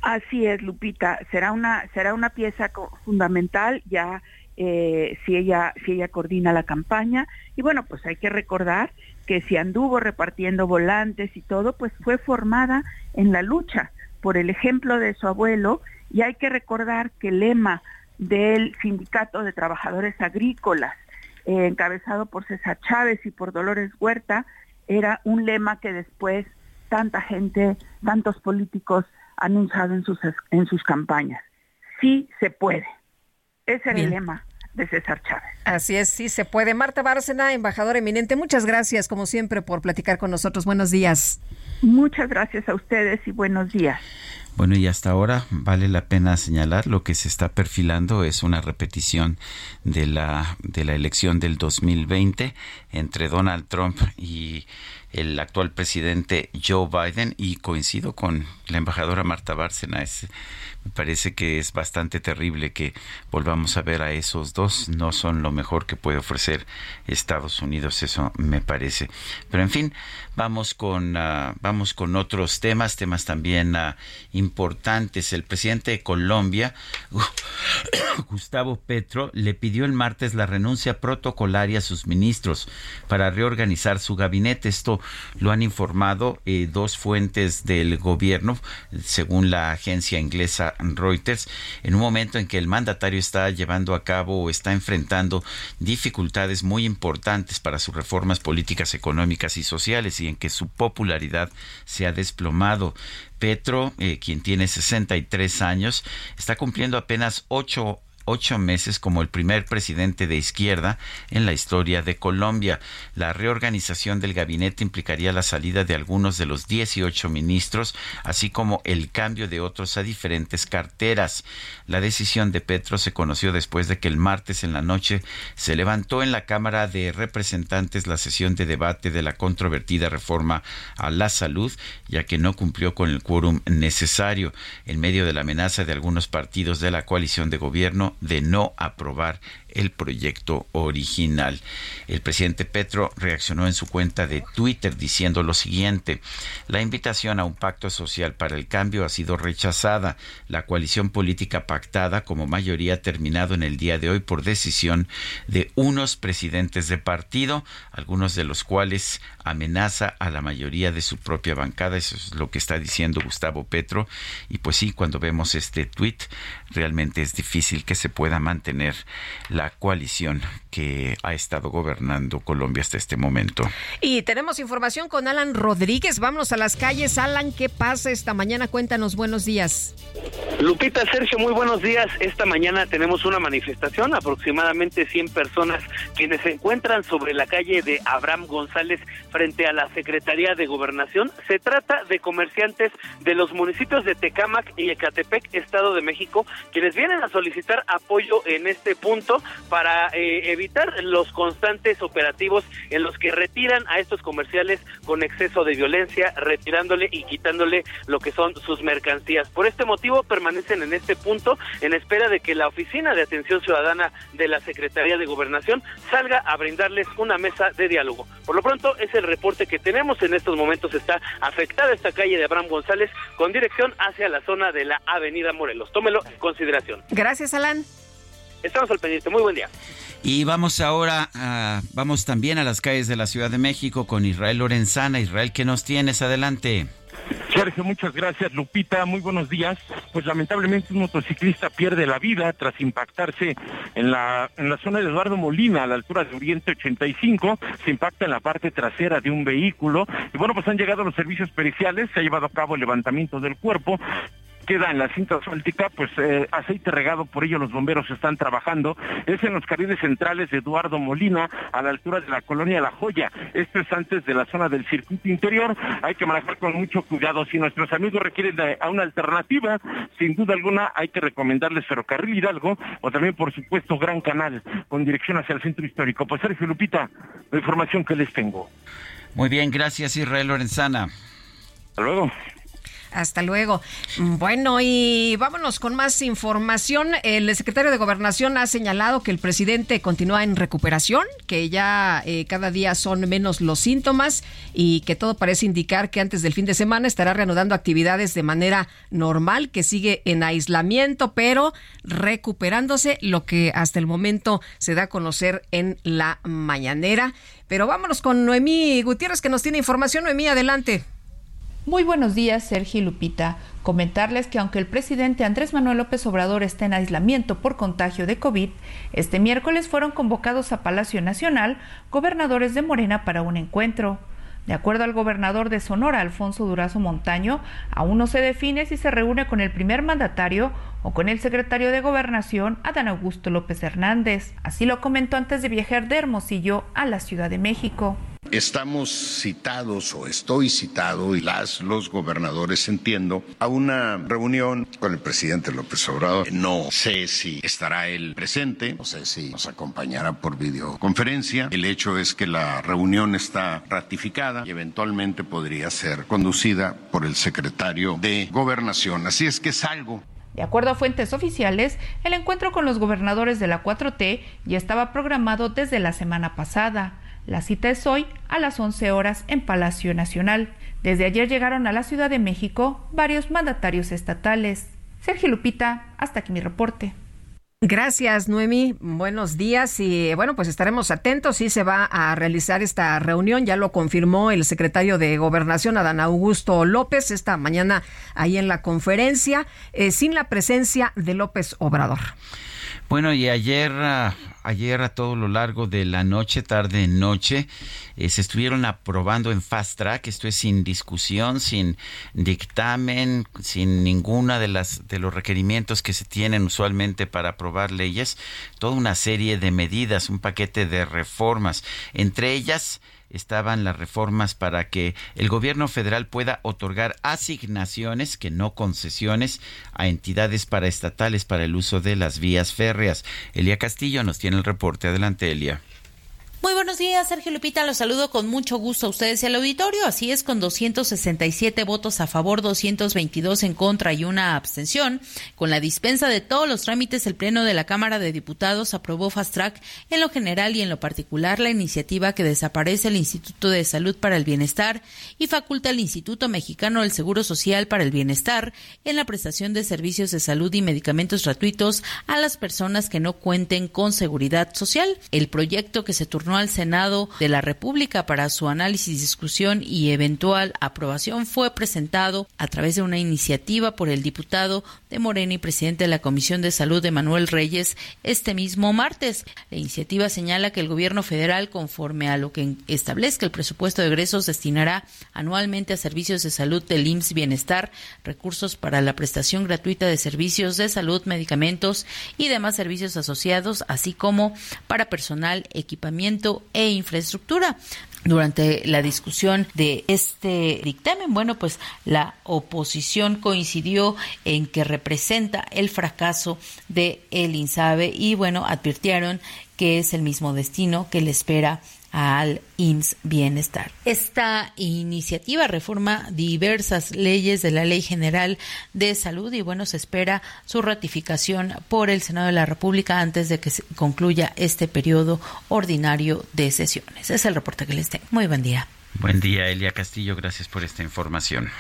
Así es, Lupita, será una será una pieza fundamental ya eh, si, ella, si ella coordina la campaña. Y bueno, pues hay que recordar que si anduvo repartiendo volantes y todo, pues fue formada en la lucha por el ejemplo de su abuelo y hay que recordar que el lema del Sindicato de Trabajadores Agrícolas, eh, encabezado por César Chávez y por Dolores Huerta, era un lema que después tanta gente, tantos políticos han usado en sus, en sus campañas. Sí se puede. Ese era el lema de César Chávez. Así es, sí se puede. Marta Bárcena, embajadora eminente, muchas gracias como siempre por platicar con nosotros. Buenos días. Muchas gracias a ustedes y buenos días. Bueno, y hasta ahora vale la pena señalar lo que se está perfilando es una repetición de la de la elección del 2020 entre Donald Trump y el actual presidente Joe Biden y coincido con la embajadora Marta Bárcena es parece que es bastante terrible que volvamos a ver a esos dos. No son lo mejor que puede ofrecer Estados Unidos, eso me parece. Pero en fin, vamos con, ah, vamos con otros temas, temas también uh, importantes. El presidente de Colombia, Gustavo Petro, le pidió el martes la renuncia protocolaria a sus ministros para reorganizar su gabinete. Esto lo han informado eh, dos fuentes del gobierno, según la agencia inglesa Reuters, en un momento en que el mandatario está llevando a cabo o está enfrentando dificultades muy importantes para sus reformas políticas, económicas y sociales y en que su popularidad se ha desplomado. Petro, eh, quien tiene 63 años, está cumpliendo apenas ocho ocho meses como el primer presidente de izquierda en la historia de Colombia. La reorganización del gabinete implicaría la salida de algunos de los 18 ministros, así como el cambio de otros a diferentes carteras. La decisión de Petro se conoció después de que el martes en la noche se levantó en la Cámara de Representantes la sesión de debate de la controvertida reforma a la salud, ya que no cumplió con el quórum necesario en medio de la amenaza de algunos partidos de la coalición de gobierno de no aprobar el proyecto original. El presidente Petro reaccionó en su cuenta de Twitter diciendo lo siguiente, la invitación a un pacto social para el cambio ha sido rechazada. La coalición política pactada como mayoría ha terminado en el día de hoy por decisión de unos presidentes de partido, algunos de los cuales amenaza a la mayoría de su propia bancada. Eso es lo que está diciendo Gustavo Petro. Y pues sí, cuando vemos este tuit, realmente es difícil que se pueda mantener la coalición que ha estado gobernando Colombia hasta este momento. Y tenemos información con Alan Rodríguez. Vámonos a las calles. Alan, ¿qué pasa esta mañana? Cuéntanos, buenos días. Lupita, Sergio, muy buenos días. Esta mañana tenemos una manifestación, aproximadamente 100 personas quienes se encuentran sobre la calle de Abraham González frente a la Secretaría de Gobernación. Se trata de comerciantes de los municipios de Tecámac y Ecatepec, Estado de México, quienes vienen a solicitar apoyo en este punto para eh, evitar los constantes operativos en los que retiran a estos comerciales con exceso de violencia, retirándole y quitándole lo que son sus mercancías. Por este motivo permanecen en este punto en espera de que la Oficina de Atención Ciudadana de la Secretaría de Gobernación salga a brindarles una mesa de diálogo. Por lo pronto es el reporte que tenemos. En estos momentos está afectada esta calle de Abraham González con dirección hacia la zona de la Avenida Morelos. Tómelo en consideración. Gracias, Alan. Estamos al pendiente. Muy buen día. Y vamos ahora, a, vamos también a las calles de la Ciudad de México con Israel Lorenzana. Israel, ¿qué nos tienes? Adelante. Sergio, muchas gracias. Lupita, muy buenos días. Pues lamentablemente un motociclista pierde la vida tras impactarse en la, en la zona de Eduardo Molina, a la altura de Oriente 85. Se impacta en la parte trasera de un vehículo. Y bueno, pues han llegado los servicios periciales, se ha llevado a cabo el levantamiento del cuerpo queda en la cinta asfáltica, pues eh, aceite regado, por ello los bomberos están trabajando. Es en los carriles centrales de Eduardo Molina, a la altura de la colonia La Joya. Esto es antes de la zona del circuito interior. Hay que manejar con mucho cuidado. Si nuestros amigos requieren de una alternativa, sin duda alguna hay que recomendarles Ferrocarril Hidalgo o también, por supuesto, Gran Canal con dirección hacia el centro histórico. Pues Sergio Lupita, la información que les tengo. Muy bien, gracias Israel Lorenzana. Hasta luego. Hasta luego. Bueno, y vámonos con más información. El secretario de Gobernación ha señalado que el presidente continúa en recuperación, que ya eh, cada día son menos los síntomas y que todo parece indicar que antes del fin de semana estará reanudando actividades de manera normal, que sigue en aislamiento, pero recuperándose, lo que hasta el momento se da a conocer en la mañanera. Pero vámonos con Noemí Gutiérrez, que nos tiene información. Noemí, adelante. Muy buenos días, Sergio y Lupita. Comentarles que aunque el presidente Andrés Manuel López Obrador está en aislamiento por contagio de COVID, este miércoles fueron convocados a Palacio Nacional gobernadores de Morena para un encuentro. De acuerdo al gobernador de Sonora, Alfonso Durazo Montaño, aún no se define si se reúne con el primer mandatario o con el secretario de Gobernación, Adán Augusto López Hernández. Así lo comentó antes de viajar de Hermosillo a la Ciudad de México. Estamos citados o estoy citado y las los gobernadores entiendo a una reunión con el presidente López Obrador. No sé si estará él presente, no sé si nos acompañará por videoconferencia. El hecho es que la reunión está ratificada y eventualmente podría ser conducida por el secretario de Gobernación. Así es que es algo de acuerdo a fuentes oficiales, el encuentro con los gobernadores de la 4T ya estaba programado desde la semana pasada. La cita es hoy a las 11 horas en Palacio Nacional. Desde ayer llegaron a la Ciudad de México varios mandatarios estatales. Sergio Lupita, hasta aquí mi reporte. Gracias, Noemi. Buenos días y bueno, pues estaremos atentos si se va a realizar esta reunión. Ya lo confirmó el secretario de Gobernación, Adán Augusto López, esta mañana ahí en la conferencia, eh, sin la presencia de López Obrador. Bueno, y ayer, ah, ayer a todo lo largo de la noche, tarde noche, eh, se estuvieron aprobando en fast track, esto es sin discusión, sin dictamen, sin ninguna de las de los requerimientos que se tienen usualmente para aprobar leyes, toda una serie de medidas, un paquete de reformas, entre ellas estaban las reformas para que el gobierno federal pueda otorgar asignaciones, que no concesiones, a entidades paraestatales para el uso de las vías férreas. Elia Castillo nos tiene el reporte. Adelante, Elia. Muy buenos días, Sergio Lupita. Los saludo con mucho gusto a ustedes y al auditorio. Así es, con 267 votos a favor, 222 en contra y una abstención. Con la dispensa de todos los trámites, el Pleno de la Cámara de Diputados aprobó Fast Track en lo general y en lo particular la iniciativa que desaparece el Instituto de Salud para el Bienestar y faculta al Instituto Mexicano del Seguro Social para el Bienestar en la prestación de servicios de salud y medicamentos gratuitos a las personas que no cuenten con seguridad social. El proyecto que se turnó al Senado de la República para su análisis, discusión y eventual aprobación fue presentado a través de una iniciativa por el diputado de Morena y presidente de la Comisión de Salud, Manuel Reyes, este mismo martes. La iniciativa señala que el gobierno federal, conforme a lo que establezca el presupuesto de egresos, destinará anualmente a servicios de salud del IMSS Bienestar recursos para la prestación gratuita de servicios de salud, medicamentos y demás servicios asociados, así como para personal, equipamiento, e infraestructura. Durante la discusión de este dictamen, bueno, pues la oposición coincidió en que representa el fracaso de el INSABE y bueno, advirtieron que es el mismo destino que le espera al IMSS Bienestar. Esta iniciativa reforma diversas leyes de la Ley General de Salud y bueno, se espera su ratificación por el Senado de la República antes de que se concluya este periodo ordinario de sesiones. Es el reporte que les tengo. Muy buen día. Buen día, Elia Castillo. Gracias por esta información.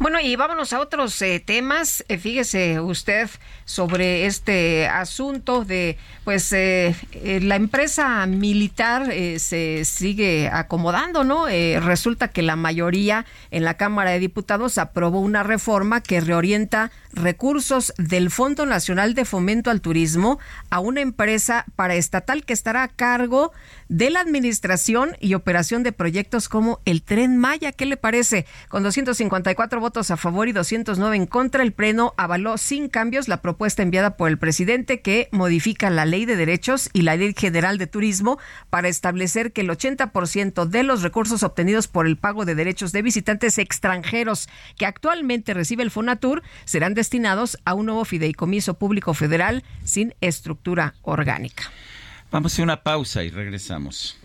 Bueno, y vámonos a otros eh, temas. Eh, fíjese usted sobre este asunto de, pues, eh, la empresa militar se sigue acomodando, ¿no? resulta que la mayoría en la Cámara de Diputados aprobó una reforma que reorienta recursos del Fondo Nacional de Fomento al Turismo a una empresa paraestatal que estará a cargo de la administración y operación de proyectos como el Tren Maya. ¿Qué le parece? Con 254 votos a favor y 209 en contra. El Pleno avaló sin cambios la propuesta enviada por el presidente que modifica la Ley de Derechos y la Ley General de Turismo para establecer que el 80% de los recursos obtenidos por el pago de derechos de visitantes extranjeros que actualmente recibe el Fonatur serán destinados a un nuevo fideicomiso público federal sin estructura orgánica. Vamos a hacer una pausa y regresamos.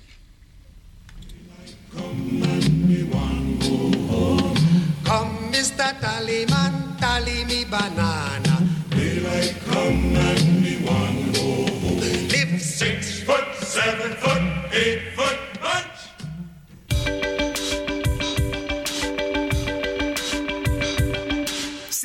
Six foot, seven foot, eight foot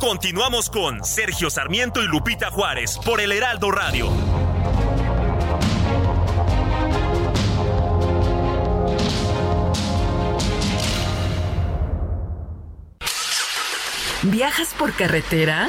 Continuamos con Sergio Sarmiento y Lupita Juárez por el Heraldo Radio. ¿Viajas por carretera?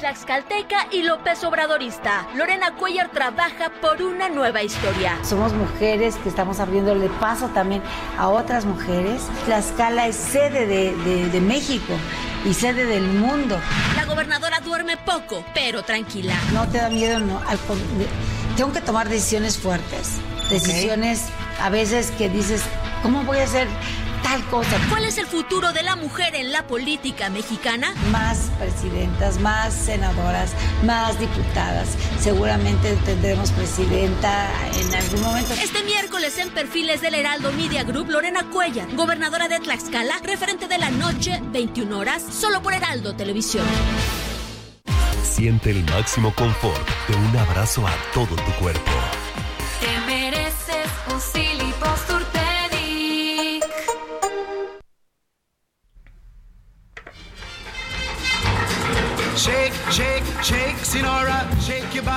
Tlaxcalteca y López Obradorista. Lorena Cuellar trabaja por una nueva historia. Somos mujeres que estamos abriéndole paso también a otras mujeres. Tlaxcala es sede de, de- de México y sede del mundo. La gobernadora duerme poco, pero tranquila. No te da miedo, no. al tengo que tomar decisiones fuertes. Decisiones a veces que dices, ¿cómo voy a hacer tal cosa? ¿Cuál es el futuro de la mujer en la política mexicana? Más presidentas, más senadoras, más diputadas. Seguramente tendremos presidenta en algún momento. Este miércoles en Perfiles del Heraldo Media Group, Lorena Cuellar, gobernadora de Tlaxcala, referente de la noche, 21 horas, solo por Heraldo Televisión. Siente el máximo confort de un abrazo a todo tu cuerpo.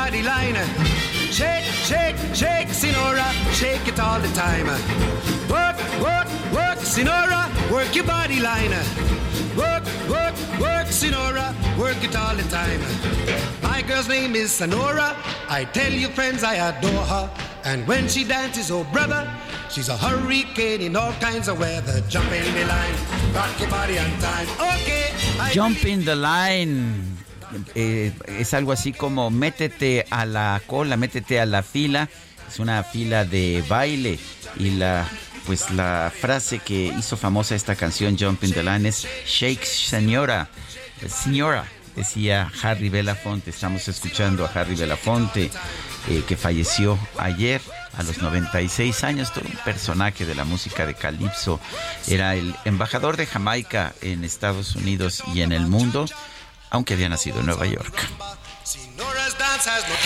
Body line. Shake, shake, shake, Sinora, shake it all the time. Work, work, work, Sinora, work your body line. Work, work, work, Sinora, work it all the time. My girl's name is Sonora. I tell you, friends, I adore her. And when she dances, oh brother, she's a hurricane in all kinds of weather. Jump in the line, rock your body on time. Okay. I Jump in the line. Eh, es algo así como métete a la cola, métete a la fila. Es una fila de baile y la pues la frase que hizo famosa esta canción Jump in the es Shake Señora. Señora, decía Harry Belafonte. Estamos escuchando a Harry Belafonte eh, que falleció ayer a los 96 años, todo un personaje de la música de Calypso. Era el embajador de Jamaica en Estados Unidos y en el mundo, aunque había nacido en Nueva York.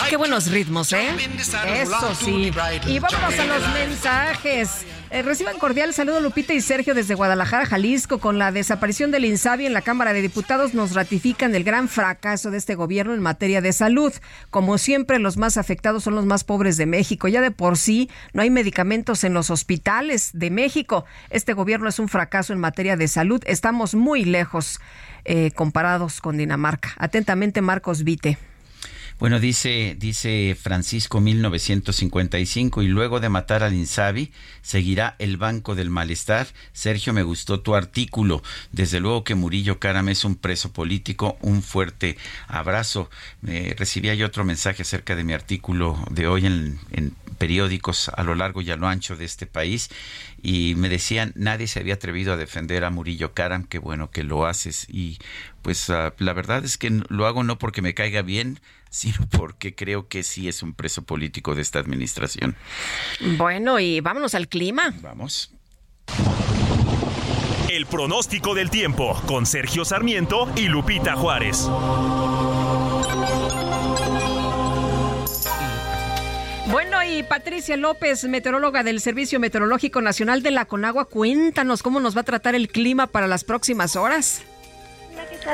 Qué buenos ritmos, ¿eh? Eso sí. Y vámonos a los mensajes. Eh, reciban cordial saludo Lupita y Sergio desde Guadalajara, Jalisco. Con la desaparición del INSABI en la Cámara de Diputados nos ratifican el gran fracaso de este gobierno en materia de salud. Como siempre, los más afectados son los más pobres de México. Ya de por sí no hay medicamentos en los hospitales de México. Este gobierno es un fracaso en materia de salud. Estamos muy lejos eh, comparados con Dinamarca. Atentamente, Marcos Vite. Bueno, dice, dice Francisco 1955 y luego de matar al Insabi seguirá el Banco del Malestar. Sergio, me gustó tu artículo. Desde luego que Murillo Caram es un preso político. Un fuerte abrazo. Eh, recibía yo otro mensaje acerca de mi artículo de hoy en, en periódicos a lo largo y a lo ancho de este país y me decían, nadie se había atrevido a defender a Murillo Karam, qué bueno que lo haces. Y pues ah, la verdad es que lo hago no porque me caiga bien, sino porque creo que sí es un preso político de esta administración. Bueno, y vámonos al clima. Vamos. El pronóstico del tiempo con Sergio Sarmiento y Lupita Juárez. Patricia López, meteoróloga del Servicio Meteorológico Nacional de la Conagua, cuéntanos cómo nos va a tratar el clima para las próximas horas.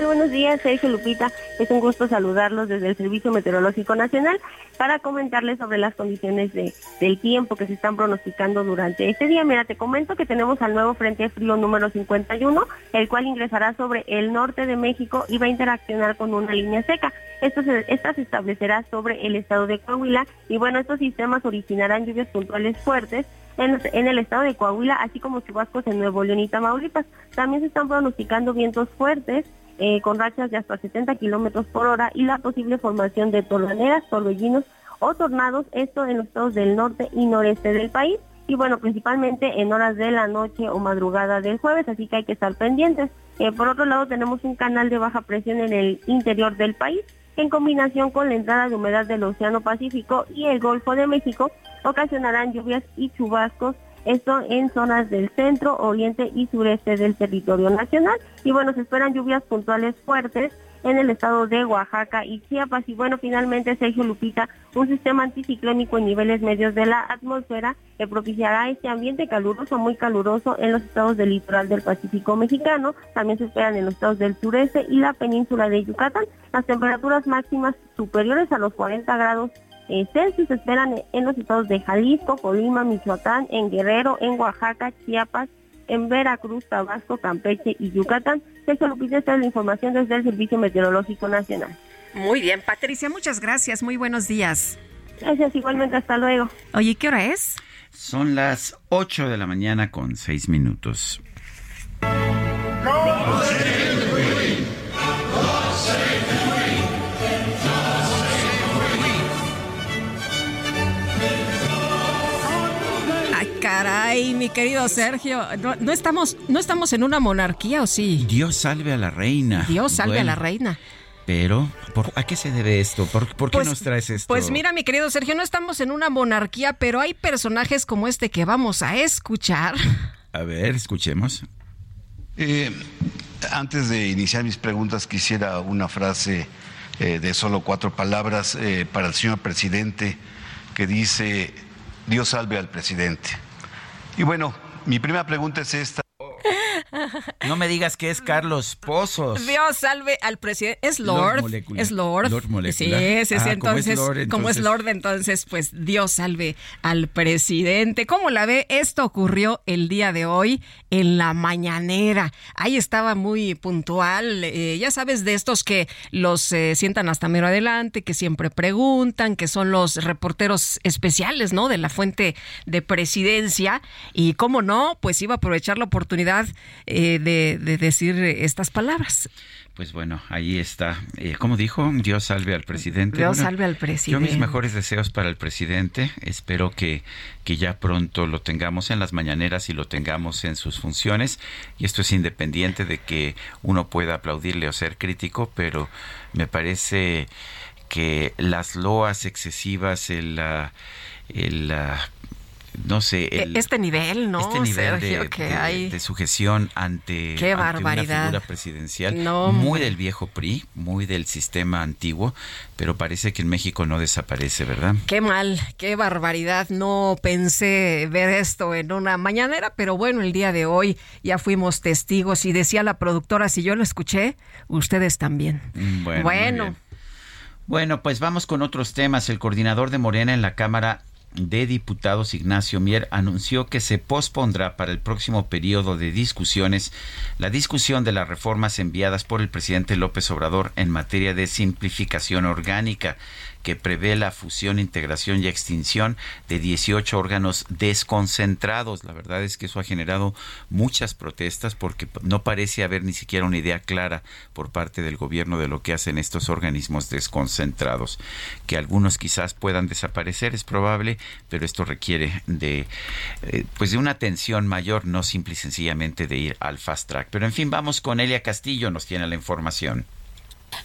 Buenos días, Sergio Lupita. Es un gusto saludarlos desde el Servicio Meteorológico Nacional para comentarles sobre las condiciones de, del tiempo que se están pronosticando durante este día. Mira, te comento que tenemos al nuevo Frente Frío número 51, el cual ingresará sobre el norte de México y va a interaccionar con una línea seca. Esto se, esta se establecerá sobre el estado de Coahuila y bueno, estos sistemas originarán lluvias puntuales fuertes en, en, el estado de Coahuila, así como chubascos en Nuevo León y Tamaulipas. También se están pronosticando vientos fuertes eh, con rachas de hasta 70 kilómetros por hora y la posible formación de tornaderas, torbellinos o tornados, esto en los estados del norte y noreste del país. Y bueno, principalmente en horas de la noche o madrugada del jueves, así que hay que estar pendientes. Eh, por otro lado, tenemos un canal de baja presión en el interior del país en combinación con la entrada de humedad del Océano Pacífico y el Golfo de México, ocasionarán lluvias y chubascos, esto en zonas del centro, oriente y sureste del territorio nacional. Y bueno, se esperan lluvias puntuales fuertes en el estado de Oaxaca y Chiapas. Y bueno, finalmente, Sergio Lupita, un sistema anticiclónico en niveles medios de la atmósfera que propiciará este ambiente caluroso, muy caluroso en los estados del litoral del Pacífico mexicano. También se esperan en los estados del sureste y la península de Yucatán. Las temperaturas máximas superiores a los 40 grados eh, Celsius se esperan en los estados de Jalisco, Colima, Michoacán, en Guerrero, en Oaxaca, Chiapas, en Veracruz, Tabasco, Campeche y Yucatán. Sergio Lupita, esta es la información desde el Servicio Meteorológico Nacional. Muy bien, Patricia, muchas gracias. Muy buenos días. Gracias, igualmente, hasta luego. Oye, ¿qué hora es? Son las 8 de la mañana con 6 minutos. Caray, mi querido Sergio, no, no estamos, no estamos en una monarquía, ¿o sí? Dios salve a la reina. Dios salve a la reina. Pero, ¿por- ¿a qué se debe esto? ¿Por, por qué Pues- nos traes esto? Pues mira, mi querido Sergio, no estamos en una monarquía, pero hay personajes como este que vamos a escuchar. A ver, escuchemos. Eh, antes de iniciar mis preguntas, quisiera una frase eh, de solo cuatro palabras eh, para el señor presidente que dice, Dios salve al presidente. Y bueno, mi primera pregunta es esta. No me digas que es Carlos Pozos. Dios salve al presidente. Es Lord Lord. Es Lord. Lord sí, sí, sí. Ah, entonces, Lord, como es Lord, entonces, pues Dios salve al presidente. ¿Cómo la ve? Esto ocurrió el día de hoy en la mañanera. Ahí estaba muy puntual. eh, ya sabes, de estos que los eh, sientan hasta mero adelante, que siempre preguntan, que son los reporteros especiales, ¿no? De la fuente de presidencia. Y cómo no, pues iba a aprovechar la oportunidad eh, de, de decir estas palabras. Pues bueno, ahí está. Eh, ¿Cómo dijo? Dios salve al presidente. Dios Bueno, salve al Yo presidente. mis mejores deseos para el presidente. Espero que, que ya pronto lo tengamos en las mañaneras y lo tengamos en sus funciones. Y esto es independiente de que uno pueda aplaudirle o ser crítico, pero me parece que las loas excesivas, el, el no sé, el, este nivel, ¿no? este nivel de, Sergio, que de- hay. de sujeción ante, Qué ante una figura presidencial No, muy del viejo PRI, muy del sistema antiguo, pero parece que en México no desaparece, ¿verdad? Qué mal, qué barbaridad. No pensé ver esto en una mañanera, pero bueno, el día de hoy ya fuimos testigos y decía la productora, si yo lo escuché, ustedes también. Mm, Bueno. Bueno, pues vamos con otros temas. El coordinador de Morena en la Cámara de Diputados, Ignacio Mier, anunció que se pospondrá para el próximo periodo de discusiones la discusión de las reformas enviadas por el presidente López Obrador en materia de simplificación orgánica que prevé la fusión, integración y extinción de 18 órganos desconcentrados. La verdad es que eso ha generado muchas protestas porque no parece haber ni siquiera una idea clara por parte del gobierno de lo que hacen estos organismos desconcentrados. Que algunos quizás puedan desaparecer es probable, pero esto requiere de eh, pues de una atención mayor, no simple y sencillamente de ir al fast track. Pero en fin, vamos con Elia Castillo, nos tiene la información.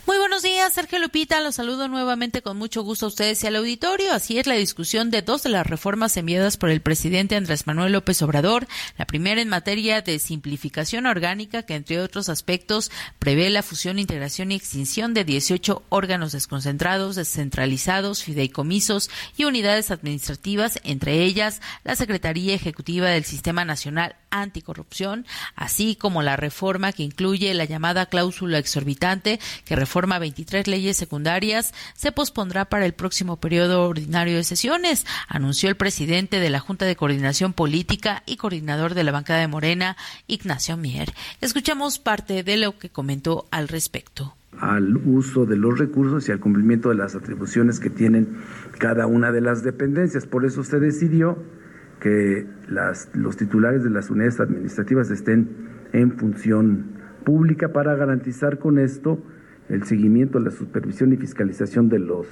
Muy buenos días, Sergio Lupita. Los saludo nuevamente con mucho gusto a ustedes y al auditorio. Así es la discusión de dos de las reformas enviadas por el presidente Andrés Manuel López Obrador. La primera en materia de simplificación orgánica, que entre otros aspectos prevé la fusión, integración y extinción de 18 órganos desconcentrados, descentralizados, fideicomisos y unidades administrativas, entre ellas la Secretaría Ejecutiva del Sistema Nacional Anticorrupción, así como la reforma que incluye la llamada cláusula exorbitante que reforma 23 leyes secundarias, se pospondrá para el próximo periodo ordinario de sesiones, anunció el presidente de la Junta de Coordinación Política y coordinador de la bancada de Morena, Ignacio Mier. Escuchamos parte de lo que comentó al respecto al uso de los recursos y al cumplimiento de las atribuciones que tienen cada una de las dependencias. Por eso se decidió que los titulares de las unidades administrativas estén en función pública para garantizar con esto el seguimiento, la supervisión y fiscalización de los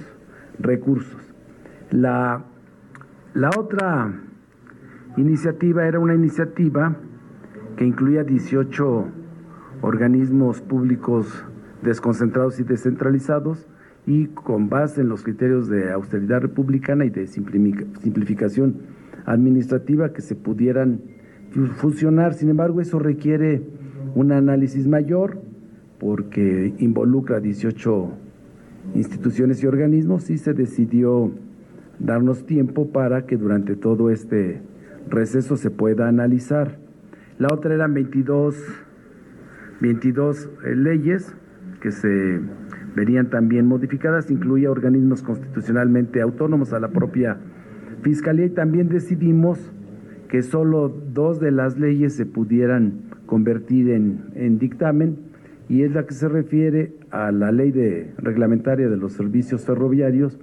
recursos. La, la otra iniciativa era una iniciativa que incluía 18 organismos públicos desconcentrados y descentralizados y con base en los criterios de austeridad republicana y de simplificación administrativa que se pudieran fusionar. Sin embargo, eso requiere un análisis mayor porque involucra 18 instituciones y organismos y se decidió darnos tiempo para que durante todo este receso se pueda analizar. La otra eran 22, 22 eh, leyes que se verían también modificadas, incluía organismos constitucionalmente autónomos a la propia Fiscalía y también decidimos que solo dos de las leyes se pudieran convertir en, en dictamen y es la que se refiere a la ley de reglamentaria de los servicios ferroviarios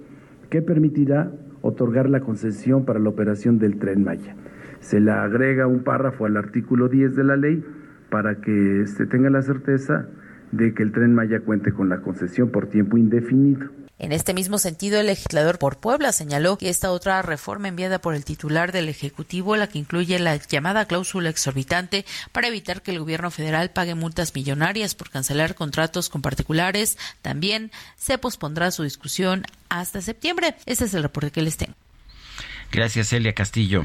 que permitirá otorgar la concesión para la operación del tren Maya. Se le agrega un párrafo al artículo 10 de la ley para que se tenga la certeza de que el tren Maya cuente con la concesión por tiempo indefinido. En este mismo sentido, el legislador por Puebla señaló que esta otra reforma enviada por el titular del Ejecutivo, la que incluye la llamada cláusula exorbitante para evitar que el gobierno federal pague multas millonarias por cancelar contratos con particulares, también se pospondrá su discusión hasta septiembre. Ese es el reporte que les tengo. Gracias, Elia Castillo.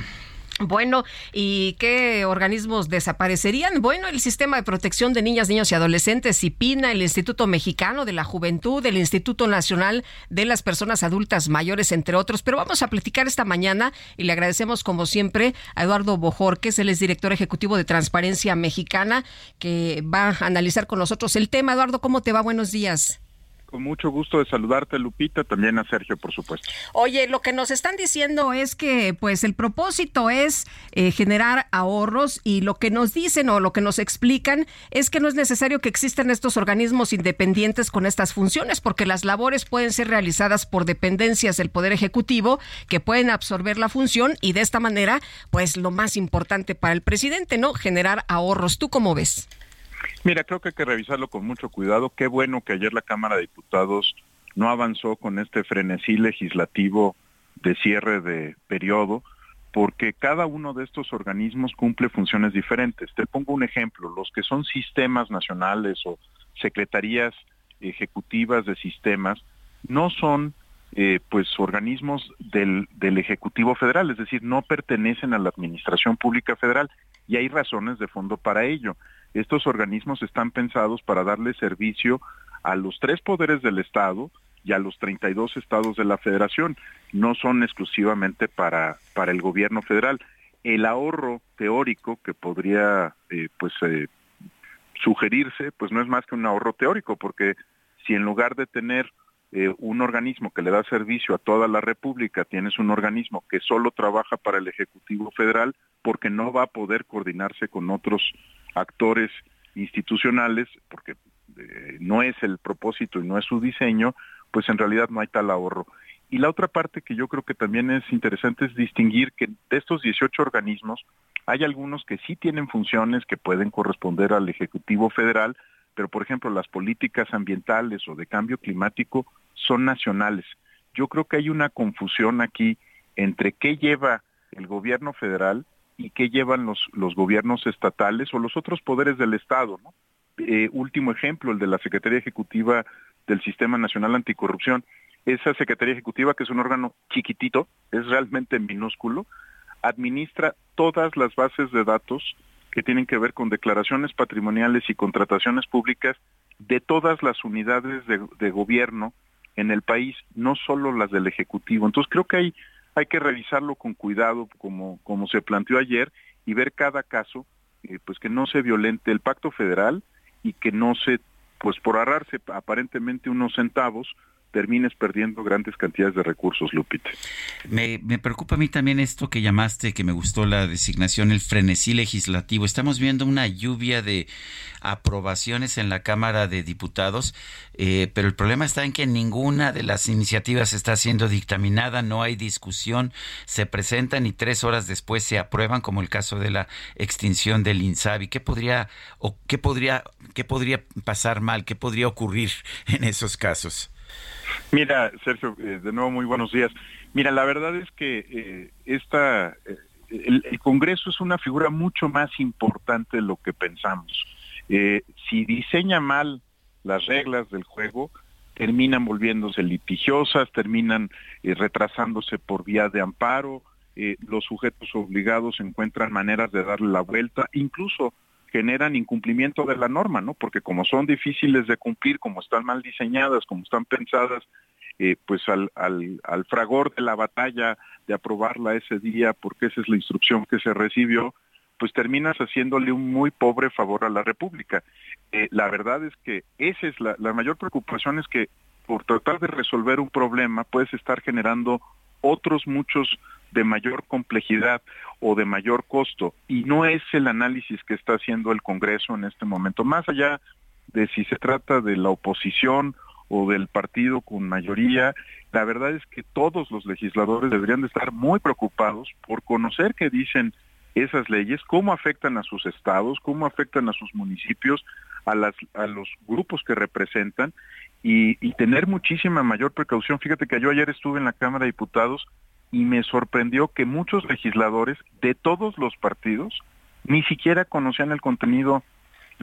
Bueno, ¿y qué organismos desaparecerían? Bueno, el Sistema de Protección de Niñas, Niños y Adolescentes, CIPINA, el Instituto Mexicano de la Juventud, el Instituto Nacional de las Personas Adultas Mayores, entre otros. Pero vamos a platicar esta mañana y le agradecemos, como siempre, a Eduardo Bojorques, él es director ejecutivo de Transparencia Mexicana, que va a analizar con nosotros el tema. Eduardo, ¿cómo te va? Buenos días. Con mucho gusto de saludarte, Lupita, también a Sergio, por supuesto. Oye, lo que nos están diciendo es que, pues, el propósito es eh, generar ahorros y lo que nos dicen o lo que nos explican es que no es necesario que existan estos organismos independientes con estas funciones, porque las labores pueden ser realizadas por dependencias del Poder Ejecutivo que pueden absorber la función y de esta manera, pues, lo más importante para el presidente, ¿no? Generar ahorros. ¿Tú cómo ves? Mira, creo que hay que revisarlo con mucho cuidado. Qué bueno que ayer la Cámara de Diputados no avanzó con este frenesí legislativo de cierre de periodo, porque cada uno de estos organismos cumple funciones diferentes. Te pongo un ejemplo, los que son sistemas nacionales o secretarías ejecutivas de sistemas no son eh, pues organismos del, del Ejecutivo Federal, es decir, no pertenecen a la Administración Pública Federal y hay razones de fondo para ello. Estos organismos están pensados para darle servicio a los tres poderes del Estado y a los 32 estados de la Federación. No son exclusivamente para, para el gobierno federal. El ahorro teórico que podría eh, pues eh, sugerirse, pues no es más que un ahorro teórico, porque si en lugar de tener eh, un organismo que le da servicio a toda la República, tienes un organismo que solo trabaja para el Ejecutivo Federal, porque no va a poder coordinarse con otros actores institucionales, porque eh, no es el propósito y no es su diseño, pues en realidad no hay tal ahorro. Y la otra parte que yo creo que también es interesante es distinguir que de estos 18 organismos hay algunos que sí tienen funciones que pueden corresponder al Ejecutivo Federal, pero por ejemplo las políticas ambientales o de cambio climático son nacionales. Yo creo que hay una confusión aquí entre qué lleva el gobierno federal y qué llevan los, los gobiernos estatales o los otros poderes del Estado. ¿no? Eh, último ejemplo, el de la Secretaría Ejecutiva del Sistema Nacional Anticorrupción. Esa Secretaría Ejecutiva, que es un órgano chiquitito, es realmente minúsculo, administra todas las bases de datos que tienen que ver con declaraciones patrimoniales y contrataciones públicas de todas las unidades de, gobierno en el país, no solo las del Ejecutivo. Entonces creo que hay, hay que revisarlo con cuidado, como, como se planteó ayer, y ver cada caso, eh, pues que no se violente el pacto federal y que no se, pues por ahorrarse aparentemente unos centavos, termines perdiendo grandes cantidades de recursos, Lupita. Me, me, preocupa a mí también esto que llamaste, que me gustó la designación, el frenesí legislativo. Estamos viendo una lluvia de aprobaciones en la Cámara de Diputados, eh, pero el problema está en que ninguna de las iniciativas está siendo dictaminada, no hay discusión, se presentan y tres horas después se aprueban, como el caso de la extinción del INSABI. ¿Qué podría, o qué podría, qué podría pasar mal? ¿Qué podría ocurrir en esos casos? Mira, Sergio, eh, de nuevo muy buenos días. Mira, la verdad es que eh, esta, eh, el, Congreso es una figura mucho más importante de lo que pensamos. Si diseña mal las reglas del juego, terminan volviéndose litigiosas, terminan retrasándose por vía de amparo, los sujetos obligados encuentran maneras de darle la vuelta, incluso generan incumplimiento de la norma, ¿no? Porque como son difíciles de cumplir, como están mal diseñadas, como están pensadas, eh, pues al, al, al fragor de la batalla de aprobarla ese día, porque esa es la instrucción que se recibió, pues terminas haciéndole un muy pobre favor a la República. Eh, la verdad es que esa es la, la mayor preocupación es que por tratar de resolver un problema puedes estar generando otros muchos de mayor complejidad o de mayor costo y no es el análisis que está haciendo el Congreso en este momento, más allá de si se trata de la oposición o del partido con mayoría, la verdad es que todos los legisladores deberían de estar muy preocupados por conocer qué dicen esas leyes, cómo afectan a sus estados, cómo afectan a sus municipios, a, las, a los grupos que representan y, y tener muchísima mayor precaución. Fíjate que yo ayer estuve en la Cámara de Diputados y me sorprendió que muchos legisladores de todos los partidos ni siquiera conocían el contenido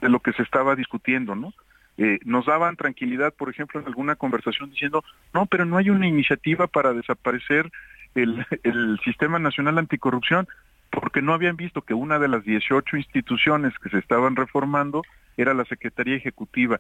de lo que se estaba discutiendo, ¿no? Eh, nos daban tranquilidad, por ejemplo, en alguna conversación diciendo, no, pero no hay una iniciativa para desaparecer el, el Sistema Nacional Anticorrupción, porque no habían visto que una de las 18 instituciones que se estaban reformando era la Secretaría Ejecutiva.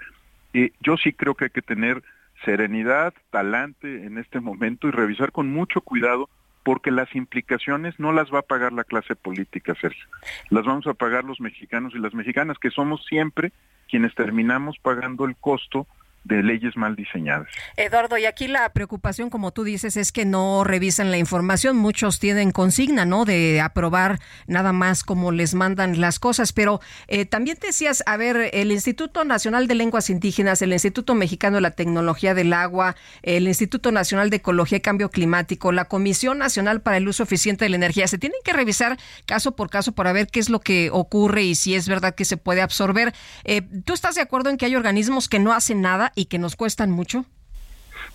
Yo sí creo que hay que tener serenidad, talante en este momento y revisar con mucho cuidado porque las implicaciones no las va a pagar la clase política, Sergio. Las vamos a pagar los mexicanos y las mexicanas, que somos siempre quienes terminamos pagando el costo de leyes mal diseñadas. Eduardo, y aquí la preocupación, como tú dices, es que no revisan la información. Muchos tienen consigna, ¿no? De aprobar nada más como les mandan las cosas. Pero eh, también decías, a ver, el Instituto Nacional de Lenguas Indígenas, el Instituto Mexicano de la Tecnología del Agua, el Instituto Nacional de Ecología y Cambio Climático, la Comisión Nacional para el Uso Eficiente de la Energía, se tienen que revisar caso por caso para ver qué es lo que ocurre y si es verdad que se puede absorber. Eh, ¿Tú estás de acuerdo en que hay organismos que no hacen nada y que nos cuestan mucho?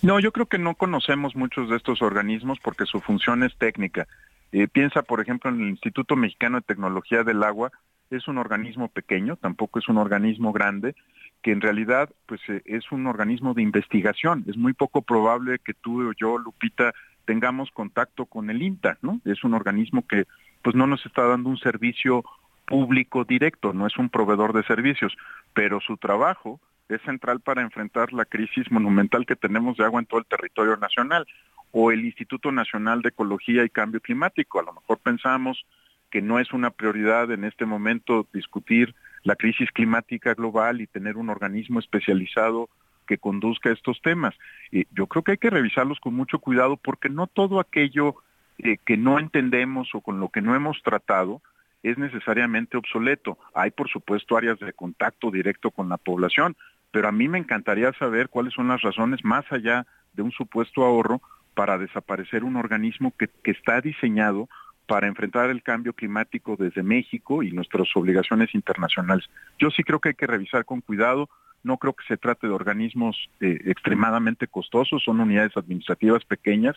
No, yo creo que no conocemos muchos de estos organismos porque su función es técnica. Eh, piensa, por ejemplo, en el Instituto Mexicano de Tecnología del Agua, es un organismo pequeño, tampoco es un organismo grande, que en realidad pues eh, es un organismo de investigación. Es muy poco probable que tú o yo, Lupita, tengamos contacto con el INTA, ¿no? Es un organismo que pues no nos está dando un servicio público directo, no es un proveedor de servicios, pero su trabajo es central para enfrentar la crisis monumental que tenemos de agua en todo el territorio nacional, o el Instituto Nacional de Ecología y Cambio Climático. A lo mejor pensamos que no es una prioridad en este momento discutir la crisis climática global y tener un organismo especializado que conduzca estos temas. Eh, yo creo que hay que revisarlos con mucho cuidado porque no todo aquello eh, que no entendemos o con lo que no hemos tratado es necesariamente obsoleto. Hay, por supuesto, áreas de contacto directo con la población, pero a mí me encantaría saber cuáles son las razones más allá de un supuesto ahorro para desaparecer un organismo que, que está diseñado para enfrentar el cambio climático desde México y nuestras obligaciones internacionales. Yo sí creo que hay que revisar con cuidado, no creo que se trate de organismos eh, extremadamente costosos, son unidades administrativas pequeñas,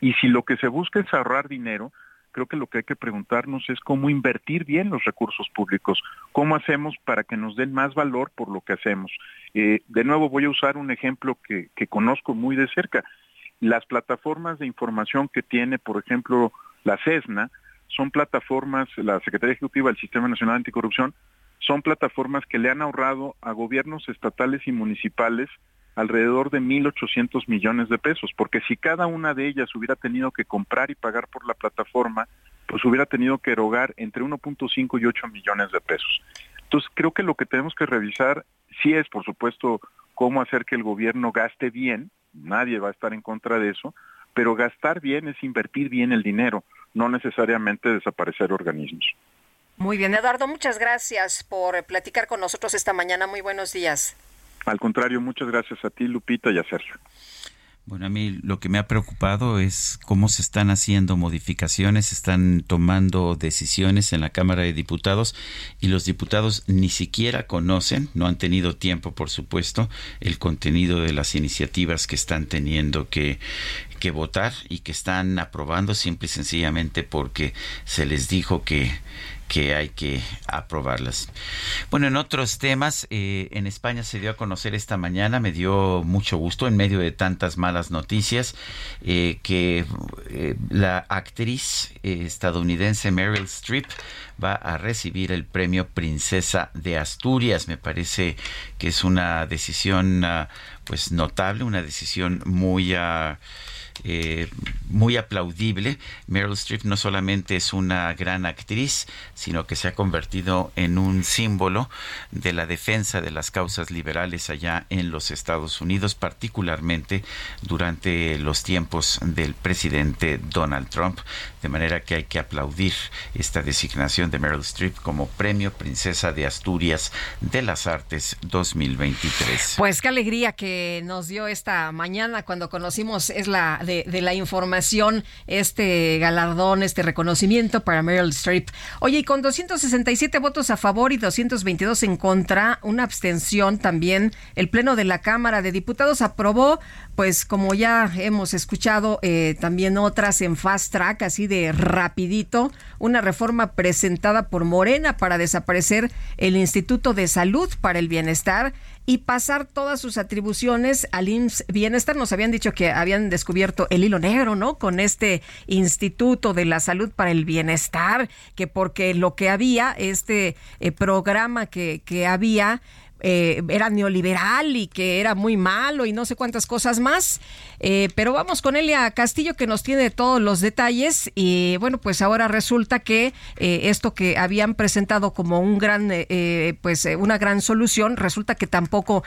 y si lo que se busca es ahorrar dinero, creo que lo que hay que preguntarnos es cómo invertir bien los recursos públicos, cómo hacemos para que nos den más valor por lo que hacemos. Eh, de nuevo voy a usar un ejemplo que, que conozco muy de cerca. Las plataformas de información que tiene, por ejemplo, la CESNA, son plataformas, la Secretaría Ejecutiva del Sistema Nacional Anticorrupción, son plataformas que le han ahorrado a gobiernos estatales y municipales alrededor de 1.800 millones de pesos, porque si cada una de ellas hubiera tenido que comprar y pagar por la plataforma, pues hubiera tenido que erogar entre 1.5 y 8 millones de pesos. Entonces, creo que lo que tenemos que revisar sí es, por supuesto, cómo hacer que el gobierno gaste bien, nadie va a estar en contra de eso, pero gastar bien es invertir bien el dinero, no necesariamente desaparecer organismos. Muy bien, Eduardo, muchas gracias por platicar con nosotros esta mañana. Muy buenos días. Al contrario, muchas gracias a ti, Lupita, y a Sergio. Bueno, a mí lo que me ha preocupado es cómo se están haciendo modificaciones, se están tomando decisiones en la Cámara de Diputados y los diputados ni siquiera conocen, no han tenido tiempo, por supuesto, el contenido de las iniciativas que están teniendo que, que votar y que están aprobando simple y sencillamente porque se les dijo que que hay que aprobarlas. Bueno, en otros temas, eh, en España se dio a conocer esta mañana, me dio mucho gusto en medio de tantas malas noticias, eh, que eh, la actriz estadounidense Meryl Streep va a recibir el premio Princesa de Asturias. Me parece que es una decisión ah, pues notable, una decisión muy... ah, eh, muy aplaudible. Meryl Streep no solamente es una gran actriz, sino que se ha convertido en un símbolo de la defensa de las causas liberales allá en los Estados Unidos, particularmente durante los tiempos del presidente Donald Trump. De manera que hay que aplaudir esta designación de Meryl Streep como Premio Princesa de Asturias de las Artes 2023. Pues qué alegría que nos dio esta mañana cuando conocimos es la de, de la información este galardón, este reconocimiento para Meryl Streep. Oye, y con 267 votos a favor y 222 en contra, una abstención también, el Pleno de la Cámara de Diputados aprobó, pues como ya hemos escuchado eh, también otras en fast track, así de rapidito, una reforma presentada por Morena para desaparecer el Instituto de Salud para el Bienestar y pasar todas sus atribuciones al IMSS Bienestar. Nos habían dicho que habían descubierto el hilo negro, ¿no? Con este Instituto de la Salud para el Bienestar, que porque lo que había, este eh, programa que, que había, eh, era neoliberal y que era muy malo y no sé cuántas cosas más. Eh, pero vamos con Elia Castillo que nos tiene todos los detalles y bueno, pues ahora resulta que eh, esto que habían presentado como un gran, pues una gran solución, resulta que tampoco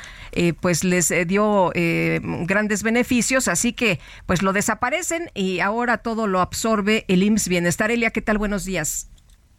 pues les dio grandes beneficios, así que pues lo desaparecen y ahora todo lo absorbe el IMSS Bienestar. Elia, ¿qué tal? Buenos días.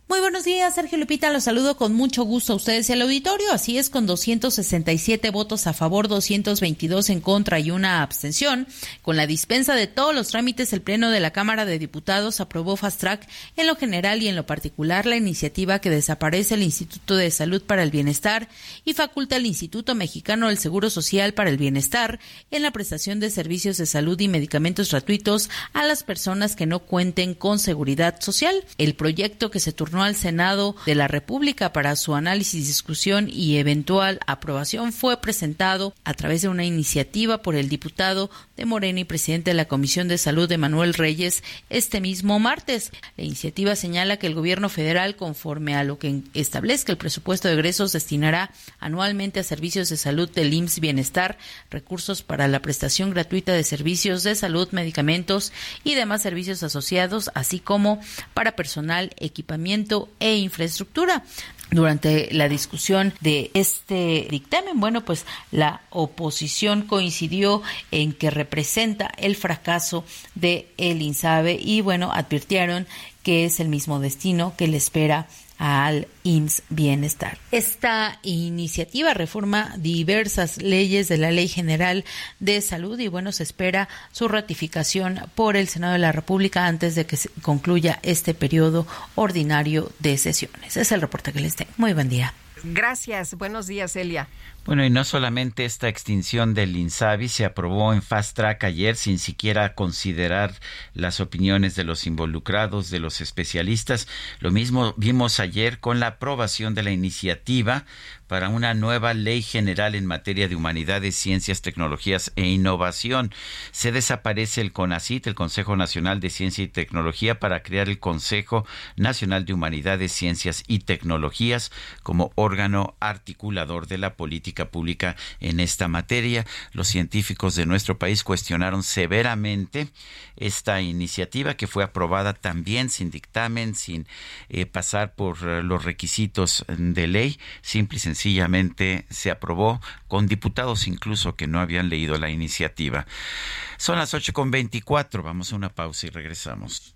Muy buenos días, Sergio Lupita. Los saludo con mucho gusto a ustedes y al auditorio. Así es, con 267 votos a favor, 222 en contra y una abstención. Con la dispensa de todos los trámites, el Pleno de la Cámara de Diputados aprobó Fast Track en lo general y en lo particular la iniciativa que desaparece el Instituto de Salud para el Bienestar y faculta al Instituto Mexicano del Seguro Social para el Bienestar en la prestación de servicios de salud y medicamentos gratuitos a las personas que no cuenten con seguridad social. El proyecto que se turnó al Senado de la República para su análisis, discusión y eventual aprobación fue presentado a través de una iniciativa por el diputado de Morena y presidente de la Comisión de Salud, Manuel Reyes, este mismo martes. La iniciativa señala que el gobierno federal, conforme a lo que establezca el presupuesto de egresos, destinará anualmente a servicios de salud del IMSS Bienestar recursos para la prestación gratuita de servicios de salud, medicamentos y demás servicios asociados, así como para personal, equipamiento e infraestructura. Durante la discusión de este dictamen, bueno, pues la oposición coincidió en que representa el fracaso de el INSABE y bueno, advirtieron que es el mismo destino que le espera al IMSS Bienestar. Esta iniciativa reforma diversas leyes de la Ley General de Salud y bueno, se espera su ratificación por el Senado de la República antes de que se concluya este periodo ordinario de sesiones. Es el reporte que les tengo. Muy buen día. Gracias. Buenos días, Elia. Bueno, y no solamente esta extinción del INSABI se aprobó en fast track ayer sin siquiera considerar las opiniones de los involucrados, de los especialistas. Lo mismo vimos ayer con la aprobación de la iniciativa para una nueva ley general en materia de humanidades, ciencias, tecnologías e innovación. Se desaparece el CONACIT, el Consejo Nacional de Ciencia y Tecnología, para crear el Consejo Nacional de Humanidades, Ciencias y Tecnologías como órgano articulador de la política pública en esta materia. Los científicos de nuestro país cuestionaron severamente esta iniciativa que fue aprobada también sin dictamen, sin eh, pasar por eh, los requisitos de ley, simple y sencillamente se aprobó con diputados incluso que no habían leído la iniciativa. Son las 8.24, vamos a una pausa y regresamos.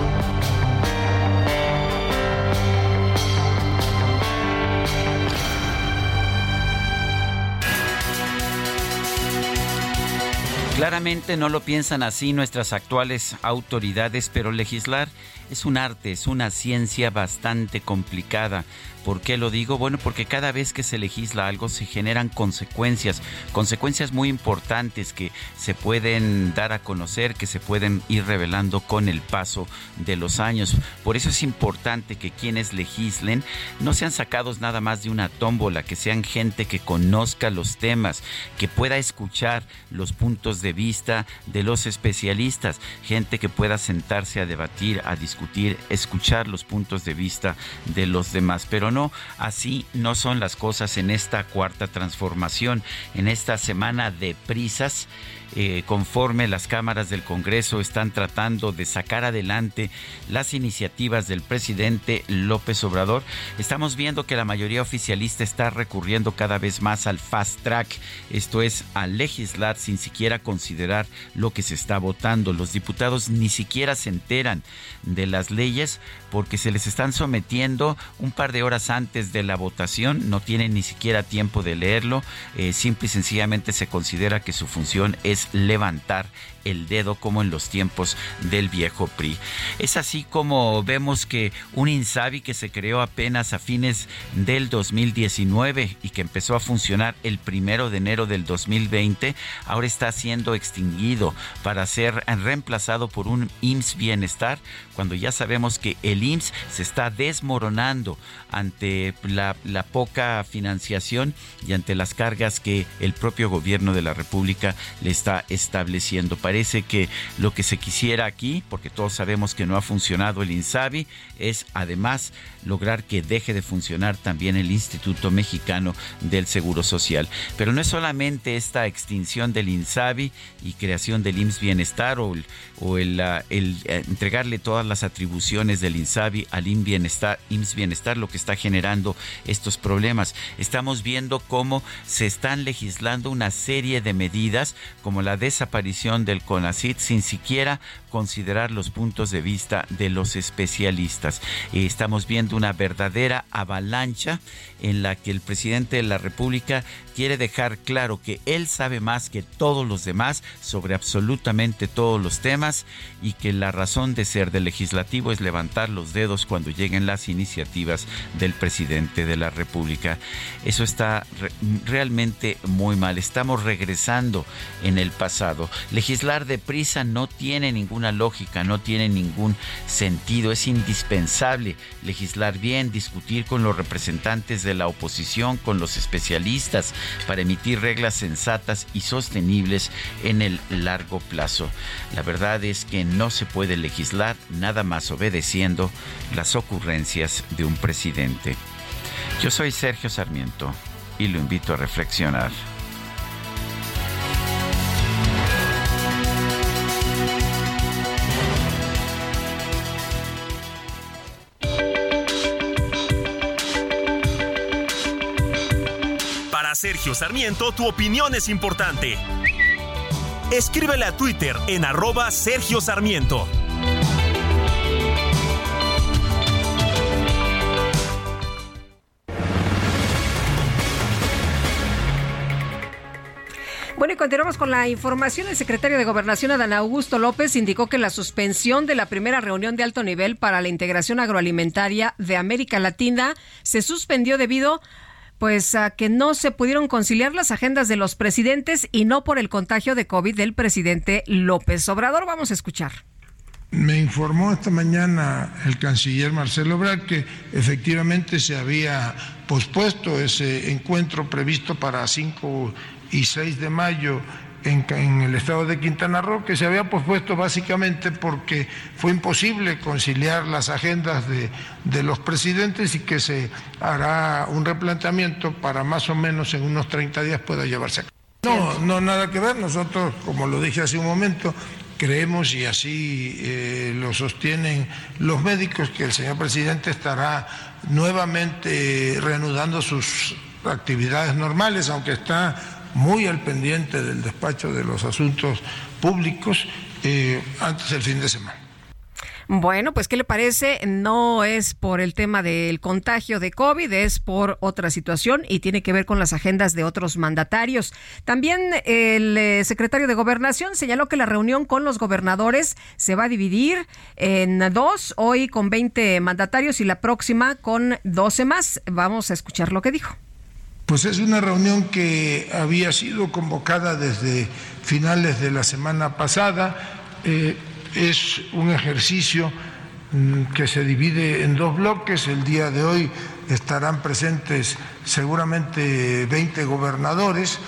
Claramente no lo piensan así nuestras actuales autoridades, pero legislar es un arte, es una ciencia bastante complicada. ¿Por qué lo digo? Bueno, porque cada vez que se legisla algo se generan consecuencias, consecuencias muy importantes que se pueden dar a conocer, que se pueden ir revelando con el paso de los años. Por eso es importante que quienes legislen no sean sacados nada más de una tómbola, que sean gente que conozca los temas, que pueda escuchar los puntos de vista de los especialistas, gente que pueda sentarse a debatir, a discutir, escuchar los puntos de vista de los demás. Pero no, así no son las cosas en esta cuarta transformación, en esta semana de prisas. Eh, conforme las cámaras del Congreso están tratando de sacar adelante las iniciativas del presidente López Obrador, estamos viendo que la mayoría oficialista está recurriendo cada vez más al fast track, esto es, a legislar sin siquiera considerar lo que se está votando. Los diputados ni siquiera se enteran de las leyes porque se les están sometiendo un par de horas antes de la votación, no tienen ni siquiera tiempo de leerlo, eh, simple y sencillamente se considera que su función es levantar el dedo como en los tiempos del viejo PRI. Es así como vemos que un INSABI que se creó apenas a fines del 2019 y que empezó a funcionar el primero de enero del 2020, ahora está siendo extinguido para ser reemplazado por un IMSS Bienestar, cuando ya sabemos que el IMSS se está desmoronando ante la, la poca financiación y ante las cargas que el propio gobierno de la República le está estableciendo. Parece que lo que se quisiera aquí, porque todos sabemos que no ha funcionado el INSABI, es además lograr que deje de funcionar también el Instituto Mexicano del Seguro Social. Pero no es solamente esta extinción del INSABI, y creación del IMSS Bienestar o el, ah, eh, entregarle todas las atribuciones del INSABI al IMSS Bienestar, lo que está generando estos problemas. Estamos viendo cómo se están legislando una serie de medidas como la desaparición del CONACIT sin siquiera considerar los puntos de vista de los especialistas. Estamos viendo una verdadera avalancha en la que el presidente de la República quiere dejar claro que él sabe más que todos los demás sobre absolutamente todos los temas y que la razón de ser del legislativo es levantar los dedos cuando lleguen las iniciativas del presidente de la República. Eso está realmente muy mal. Estamos regresando en el pasado. Legislar deprisa no tiene ninguna lógica, no tiene ningún sentido. Es indispensable legislar bien, discutir con los representantes de la oposición, con los especialistas, para emitir reglas sensatas y sostenibles en el largo plazo. La verdad es que no se puede legislar nada más obedeciendo las ocurrencias de un presidente. Yo soy Sergio Sarmiento y lo invito a reflexionar. Sergio Sarmiento, tu opinión es importante. Escríbele a Twitter en arroba Sergio Sarmiento. Bueno, y continuamos con la información. El secretario de Gobernación, Adán Augusto López, indicó que la suspensión de la primera reunión de alto nivel para la integración agroalimentaria de América Latina se suspendió debido pues a que no se pudieron conciliar las agendas de los presidentes y no por el contagio de COVID del presidente López Obrador. Vamos a escuchar. Me informó esta mañana el canciller Marcelo Ebrard que efectivamente se había pospuesto ese encuentro previsto para 5 y 6 de mayo en, el estado de Quintana Roo, que se había pospuesto básicamente porque fue imposible conciliar las agendas de, de, los presidentes y que se hará un replanteamiento para más o menos en unos 30 días pueda llevarse a cabo. No, no, nada que ver. Nosotros, como lo dije hace un momento, creemos y así eh, lo sostienen los médicos que el señor presidente estará nuevamente reanudando sus actividades normales, aunque está muy al pendiente del despacho de los asuntos públicos eh, antes del fin de semana. Bueno, pues ¿qué le parece? No es por el tema del contagio de COVID, es por otra situación y tiene que ver con las agendas de otros mandatarios. También el eh, secretario de Gobernación señaló que la reunión con los gobernadores se va a dividir en dos, hoy con 20 mandatarios y la próxima con 12 más. Vamos a escuchar lo que dijo. Pues es una reunión que había sido convocada desde finales de la semana pasada. Eh, es un ejercicio mm, que se divide en dos bloques. El día de hoy estarán presentes seguramente 20 gobernadores.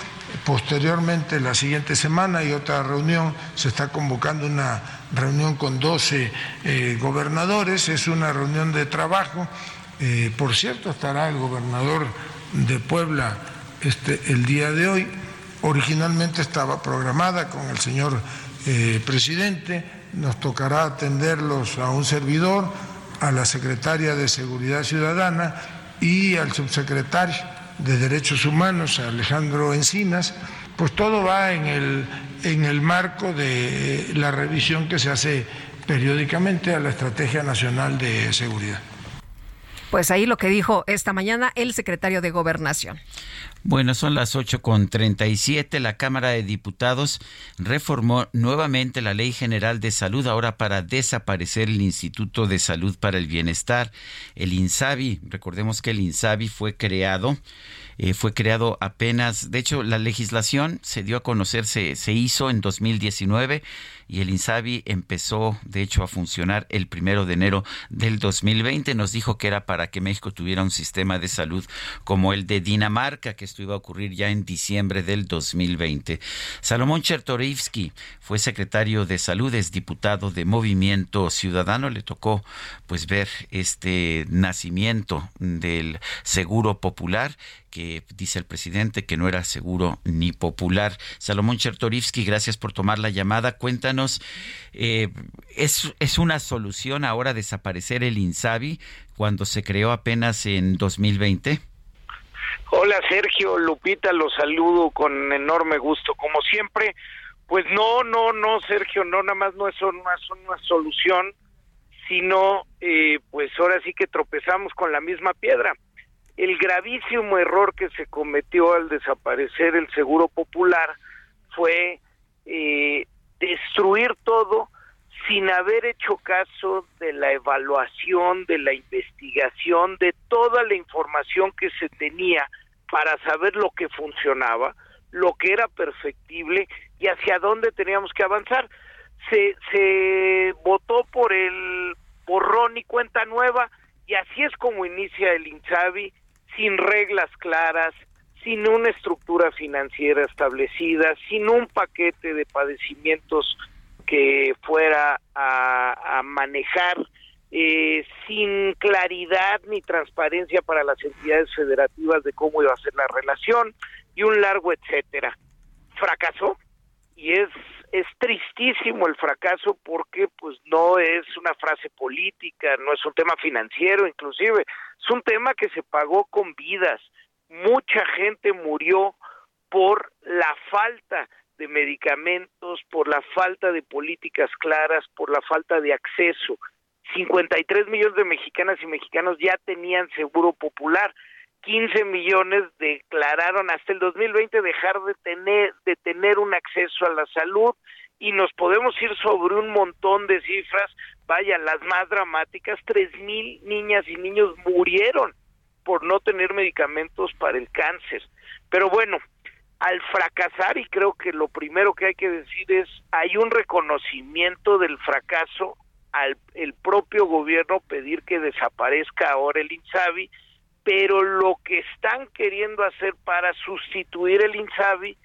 Posteriormente, la siguiente semana, hay otra reunión, se está convocando una reunión con 12 eh, gobernadores. Es una reunión de trabajo. Eh, por cierto, estará el gobernador de Puebla este, el día de hoy. Originalmente estaba programada con el señor eh, presidente, nos tocará atenderlos a un servidor, a la secretaria de Seguridad Ciudadana y al subsecretario de Derechos Humanos, Alejandro Encinas, pues todo va en el, en el marco de la revisión que se hace periódicamente a la Estrategia Nacional de Seguridad. Pues ahí lo que dijo esta mañana el secretario de Gobernación. Bueno, son las ocho con treinta y siete. La Cámara de Diputados reformó nuevamente la Ley General de Salud ahora para desaparecer el Instituto de Salud para el Bienestar, el INSABI. Recordemos que el INSABI fue creado eh, fue creado apenas, de hecho la legislación se dio a conocer, se, se hizo en 2019 y el INSABI empezó, de hecho, a funcionar el primero de enero del 2020. Nos dijo que era para que México tuviera un sistema de salud como el de Dinamarca, que esto iba a ocurrir ya en diciembre del 2020. Salomón Chertorivsky fue secretario de Salud, es diputado de Movimiento Ciudadano. Le tocó, pues, ver este nacimiento del Seguro Popular que dice el presidente que no era seguro ni popular. Salomón Chertorivsky, gracias por tomar la llamada. Cuéntanos, eh, ¿es, ¿es una solución ahora desaparecer el INSABI cuando se creó apenas en 2020? Hola Sergio, Lupita, los saludo con enorme gusto, como siempre. Pues no, no, no, Sergio, no, nada más no es una, una solución, sino eh, pues ahora sí que tropezamos con la misma piedra. El gravísimo error que se cometió al desaparecer el Seguro Popular fue eh, destruir todo sin haber hecho caso de la evaluación, de la investigación, de toda la información que se tenía para saber lo que funcionaba, lo que era perfectible y hacia dónde teníamos que avanzar. Se, se votó por el borrón y cuenta nueva y así es como inicia el INSABI sin reglas claras, sin una estructura financiera establecida, sin un paquete de padecimientos que fuera a, manejar eh, sin claridad ni transparencia para las entidades federativas de cómo iba a ser la relación y un largo etcétera. Fracasó y es es tristísimo el fracaso porque pues no es una frase política, no es un tema financiero inclusive, es un tema que se pagó con vidas. Mucha gente murió por la falta de medicamentos, por la falta de políticas claras, por la falta de acceso. 53 millones de mexicanas y mexicanos ya tenían seguro popular. 15 millones declararon hasta el 2020 dejar de tener de tener un acceso a la salud y nos podemos ir sobre un montón de cifras, vaya, las más dramáticas, tres mil niñas y niños murieron por no tener medicamentos para el cáncer. Pero bueno, al fracasar, y creo que lo primero que hay que decir es, hay un reconocimiento del fracaso al el propio gobierno pedir que desaparezca ahora el INSABI, pero lo que están queriendo hacer para sustituir el INSABI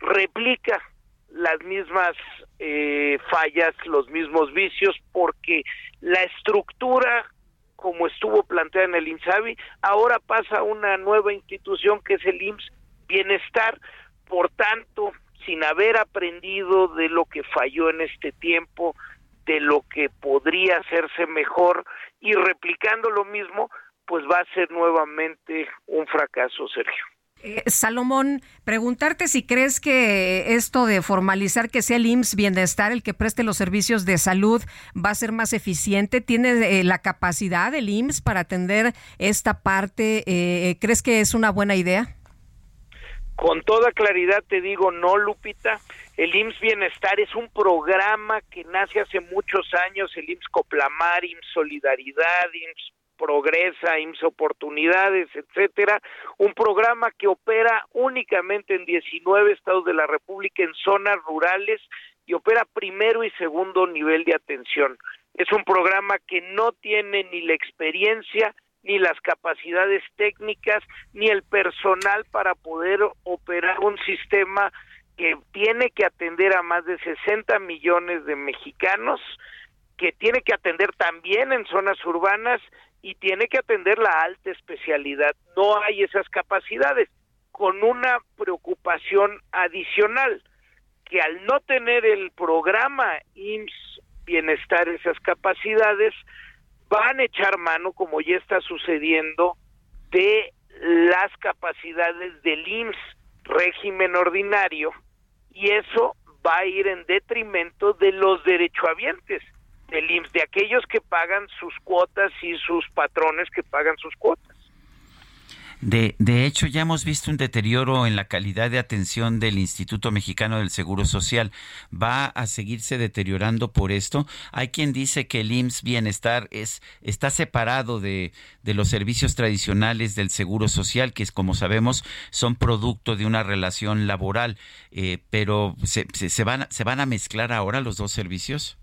replica las mismas eh, fallas, los mismos vicios, porque la estructura como estuvo planteada en el INSABI, ahora pasa una nueva institución que es el IMSS bienestar, por tanto, sin haber aprendido de lo que falló en este tiempo, de lo que podría hacerse mejor y replicando lo mismo, pues va a ser nuevamente un fracaso, Sergio. Eh, Salomón, preguntarte si crees que esto de formalizar que sea el IMSS Bienestar el que preste los servicios de salud va a ser más eficiente. ¿Tiene eh, la capacidad el IMSS para atender esta parte? Eh, ¿Crees que es una buena idea? Con toda claridad te digo, no, Lupita. El IMSS Bienestar es un programa que nace hace muchos años, el IMSS Coplamar, IMSS Solidaridad, IMSS Progresa, IMSS Oportunidades, etcétera, un programa que opera únicamente en 19 estados de la República en zonas rurales y opera primero y segundo nivel de atención. Es un programa que no tiene ni la experiencia ni las capacidades técnicas, ni el personal para poder operar un sistema que tiene que atender a más de 60 millones de mexicanos, que tiene que atender también en zonas urbanas y tiene que atender la alta especialidad. No hay esas capacidades, con una preocupación adicional, que al no tener el programa IMSS Bienestar esas capacidades, van a echar mano, como ya está sucediendo, de las capacidades del IMSS régimen ordinario y eso va a ir en detrimento de los derechohabientes del IMSS, de aquellos que pagan sus cuotas y sus patrones que pagan sus cuotas. De, de hecho, ya hemos visto un deterioro en la calidad de atención del Instituto Mexicano del Seguro Social. ¿Va a seguirse deteriorando por esto? Hay quien dice que el IMSS Bienestar es, está separado de, de los servicios tradicionales del Seguro Social, que como sabemos, son producto de una relación laboral. Eh, pero ¿se, se, se, van, ¿se van a mezclar ahora los dos servicios?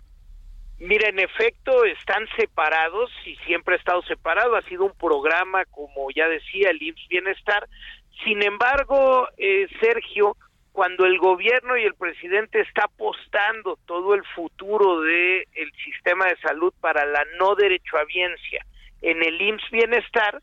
Mira, en efecto, están separados y siempre ha estado separado. Ha sido un programa, como ya decía, el IMSS Bienestar. Sin embargo, eh, Sergio, cuando el gobierno y el presidente está apostando todo el futuro del el sistema de salud para la no derechohabiencia en el IMSS Bienestar,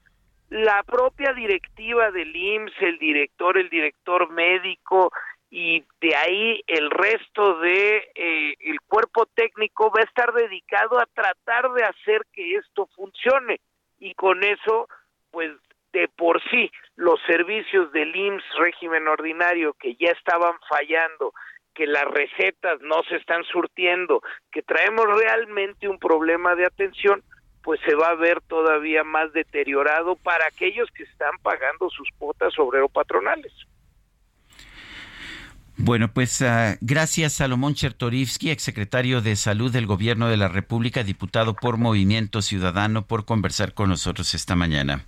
la propia directiva del IMSS, el director, el director médico y de ahí el resto de eh, el cuerpo técnico va a estar dedicado a tratar de hacer que esto funcione y con eso pues de por sí los servicios del IMSS régimen ordinario que ya estaban fallando, que las recetas no se están surtiendo, que traemos realmente un problema de atención, pues se va a ver todavía más deteriorado para aquellos que están pagando sus cuotas obrero patronales. Bueno, pues uh, gracias Salomón Chertorivsky, exsecretario de Salud del Gobierno de la República, diputado por Movimiento Ciudadano, por conversar con nosotros esta mañana.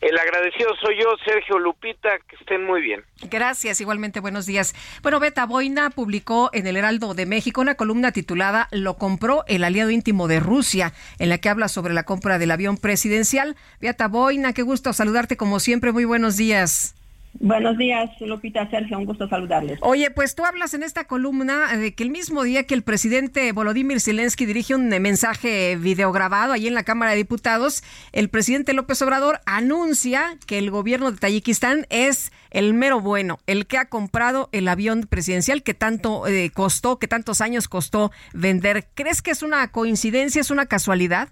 El agradecido soy yo, Sergio Lupita, que estén muy bien. Gracias, igualmente buenos días. Bueno, Beta Boina publicó en el Heraldo de México una columna titulada Lo compró el aliado íntimo de Rusia, en la que habla sobre la compra del avión presidencial. Beta Boina, qué gusto saludarte como siempre, muy buenos días. Buenos días, Lupita, Sergio, un gusto saludarles. Oye, pues tú hablas en esta columna de que el mismo día que el presidente Volodymyr Zelensky dirige un mensaje videograbado ahí en la Cámara de Diputados, el presidente López Obrador anuncia que el gobierno de Tayikistán es el mero bueno, el que ha comprado el avión presidencial que tanto eh, costó, que tantos años costó vender. ¿Crees que es una coincidencia, es una casualidad?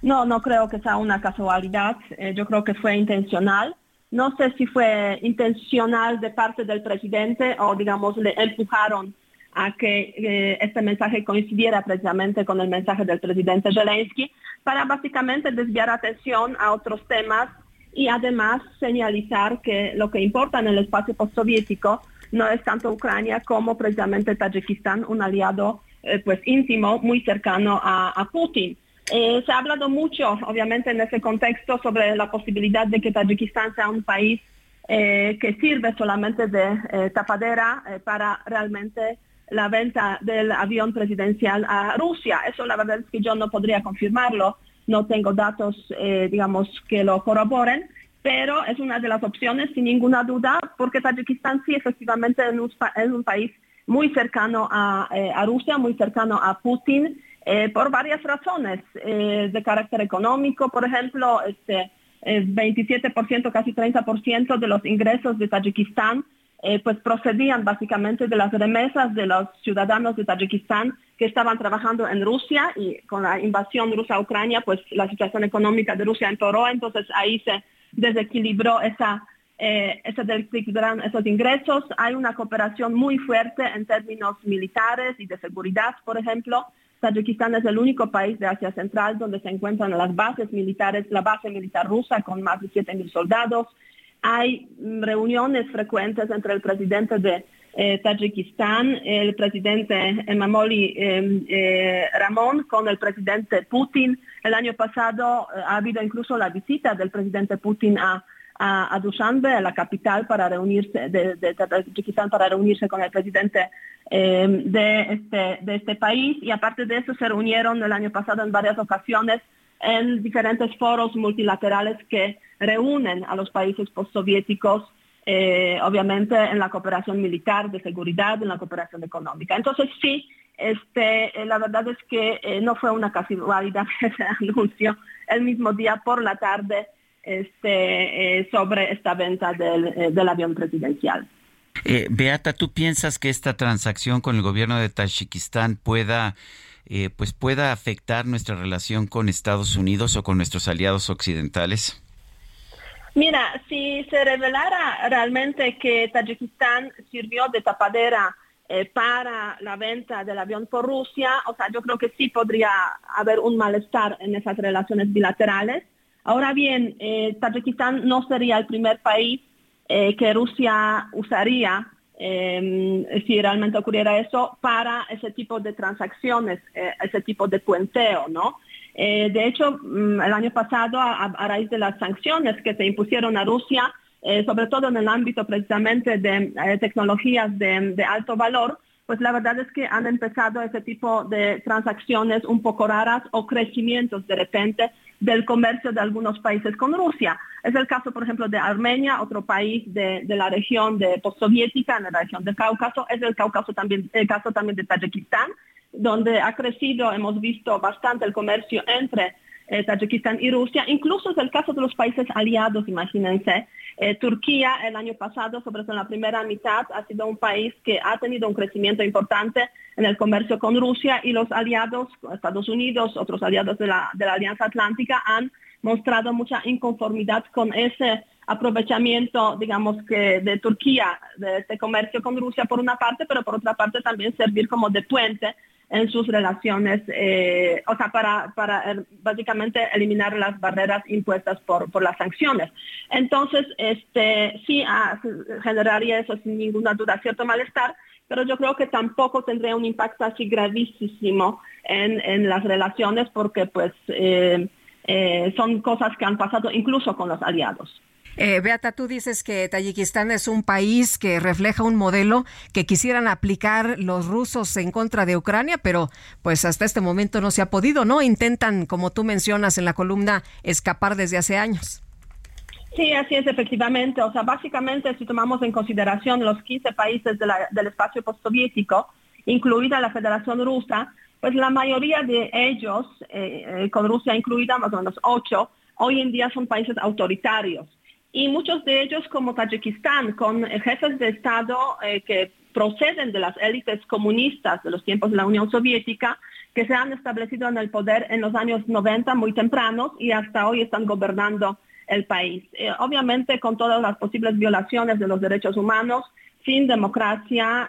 No, no creo que sea una casualidad. Eh, yo creo que fue intencional no sé si fue intencional de parte del presidente o, digamos, le empujaron a que eh, este mensaje coincidiera precisamente con el mensaje del presidente Zelensky para básicamente desviar atención a otros temas y además señalizar que lo que importa en el espacio postsoviético no es tanto Ucrania como precisamente Tayikistán, un aliado eh, pues íntimo, muy cercano a Putin. Eh, se ha hablado mucho, obviamente, en ese contexto sobre la posibilidad de que Tayikistán sea un país eh, que sirve solamente de eh, tapadera para realmente la venta del avión presidencial a Rusia. Eso la verdad es que yo no podría confirmarlo, no tengo datos, digamos, que lo corroboren, pero es una de las opciones sin ninguna duda, porque Tayikistán sí efectivamente es un, país muy cercano a, a Rusia, muy cercano a Putin eh, por varias razones eh, de carácter económico, por ejemplo, este, 27%, casi 30% de los ingresos de Tayikistán eh, pues procedían básicamente de las remesas de los ciudadanos de Tayikistán que estaban trabajando en Rusia y con la invasión rusa a Ucrania, pues la situación económica de Rusia empeoró, entonces ahí se desequilibró esa, eh, esos ingresos. Hay una cooperación muy fuerte en términos militares y de seguridad, por ejemplo. Tayikistán es el único país de Asia Central donde se encuentran las bases militares, la base militar rusa con más de 7.000 soldados. Hay reuniones frecuentes entre el presidente de eh, el presidente Emamoli em, eh, Ramón con el presidente Putin. El año pasado eh, ha habido incluso la visita del presidente Putin a a, a Dushanbe, a la capital, para reunirse de, para reunirse con el presidente eh, de, este, de este país. Y aparte de eso se reunieron el año pasado en varias ocasiones en diferentes foros multilaterales que reúnen a los países postsoviéticos, eh, obviamente en la cooperación militar, de seguridad, en la cooperación económica. Entonces sí, este, eh, la verdad es que no fue una casualidad ese anuncio el mismo día por la tarde este, eh, sobre esta venta del, eh, del avión presidencial. Eh, Beata, ¿tú piensas que esta transacción con el gobierno de Tayikistán pueda, pues pueda afectar nuestra relación con Estados Unidos o con nuestros aliados occidentales? Mira, si se revelara realmente que Tayikistán sirvió de tapadera para la venta del avión por Rusia, o sea, yo creo que sí podría haber un malestar en esas relaciones bilaterales. Ahora bien, eh, no sería el primer país eh, que Rusia usaría em, si realmente ocurriera eso para ese tipo de transacciones, eh, ese tipo de puenteo, ¿no? de hecho, mm, el año pasado, a, raíz de las sanciones que se impusieron a Rusia, sobre todo en el ámbito precisamente de tecnologías de, alto valor, pues la verdad es que han empezado ese tipo de transacciones un poco raras o crecimientos de repente del comercio de algunos países con Rusia. Es el caso, por ejemplo, de Armenia, otro país de, la región de postsoviética, en la región del Cáucaso. Es el, Cáucaso también, el caso también de Tayikistán, donde ha crecido, hemos visto bastante el comercio entre eh, y Rusia. Incluso es el caso de los países aliados, imagínense. Eh, Turquía el año pasado, sobre todo en la primera mitad, ha sido un país que ha tenido un crecimiento importante en el comercio con Rusia y los aliados, Estados Unidos, otros aliados de la, de la Alianza Atlántica, han mostrado mucha inconformidad con ese aprovechamiento, digamos, que de Turquía, de este comercio con Rusia por una parte, pero por otra parte también servir como de puente en sus relaciones, eh, o sea, para, para eh, básicamente eliminar las barreras impuestas por, por las sanciones. Entonces, este, sí ah, generaría eso sin ninguna duda cierto malestar, pero yo creo que tampoco tendría un impacto así gravísimo en, en las relaciones porque pues eh, son cosas que han pasado incluso con los aliados. Eh, Beata, tú dices que Tayikistán es un país que refleja un modelo que quisieran aplicar los rusos en contra de Ucrania, pero pues hasta este momento no se ha podido, ¿no? Intentan, como tú mencionas en la columna, escapar desde hace años. Sí, así es, efectivamente. O sea, básicamente, si tomamos en consideración los 15 países del espacio postsoviético, incluida la Federación Rusa, pues la mayoría de ellos, eh, eh, con Rusia incluida, más o menos ocho, hoy en día son países autoritarios y muchos de ellos como Tayikistán, con jefes de Estado eh, que proceden de las élites comunistas de los tiempos de la Unión Soviética, que se han establecido en el poder en los años 90 muy tempranos y hasta hoy están gobernando el país. Eh, obviamente con todas las posibles violaciones de los derechos humanos, sin democracia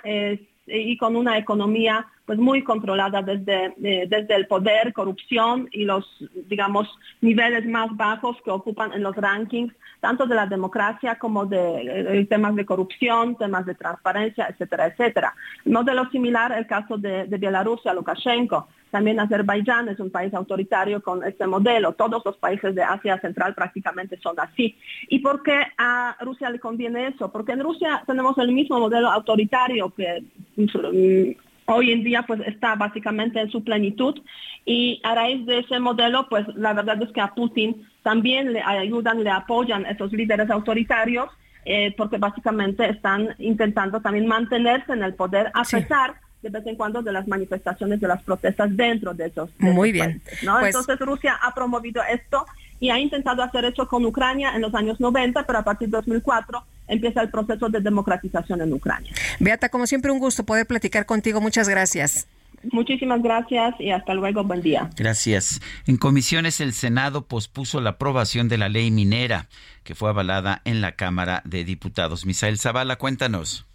y con una economía pues muy controlada desde, eh, desde el poder, corrupción y los, digamos, niveles más bajos que ocupan en los rankings, tanto de la democracia como de eh, temas de corrupción, temas de transparencia, etcétera, etcétera. Modelo similar el caso de, de Bielorrusia, Lukashenko. También Azerbaiyán es un país autoritario con este modelo. Todos los países de Asia Central prácticamente son así. ¿Y por qué a Rusia le conviene eso? Porque en Rusia tenemos el mismo modelo autoritario que mm, hoy en día pues está básicamente en su plenitud y a raíz de ese modelo pues la verdad es que a Putin también le ayudan, le apoyan esos líderes autoritarios eh, porque básicamente están intentando también mantenerse en el poder a pesar de vez en cuando de las manifestaciones de las protestas dentro de esos, Muy bien. ¿no? Pues Entonces Rusia ha promovido esto y ha intentado hacer eso con Ucrania en los años 90, pero a partir de 2004 empieza el proceso de democratización en Ucrania. Beata, como siempre, un gusto poder platicar contigo. Muchas gracias. Muchísimas gracias y hasta luego. Buen día. Gracias. En comisiones, el Senado pospuso la aprobación de la ley minera que fue avalada en la Cámara de Diputados. Misael Zavala, cuéntanos.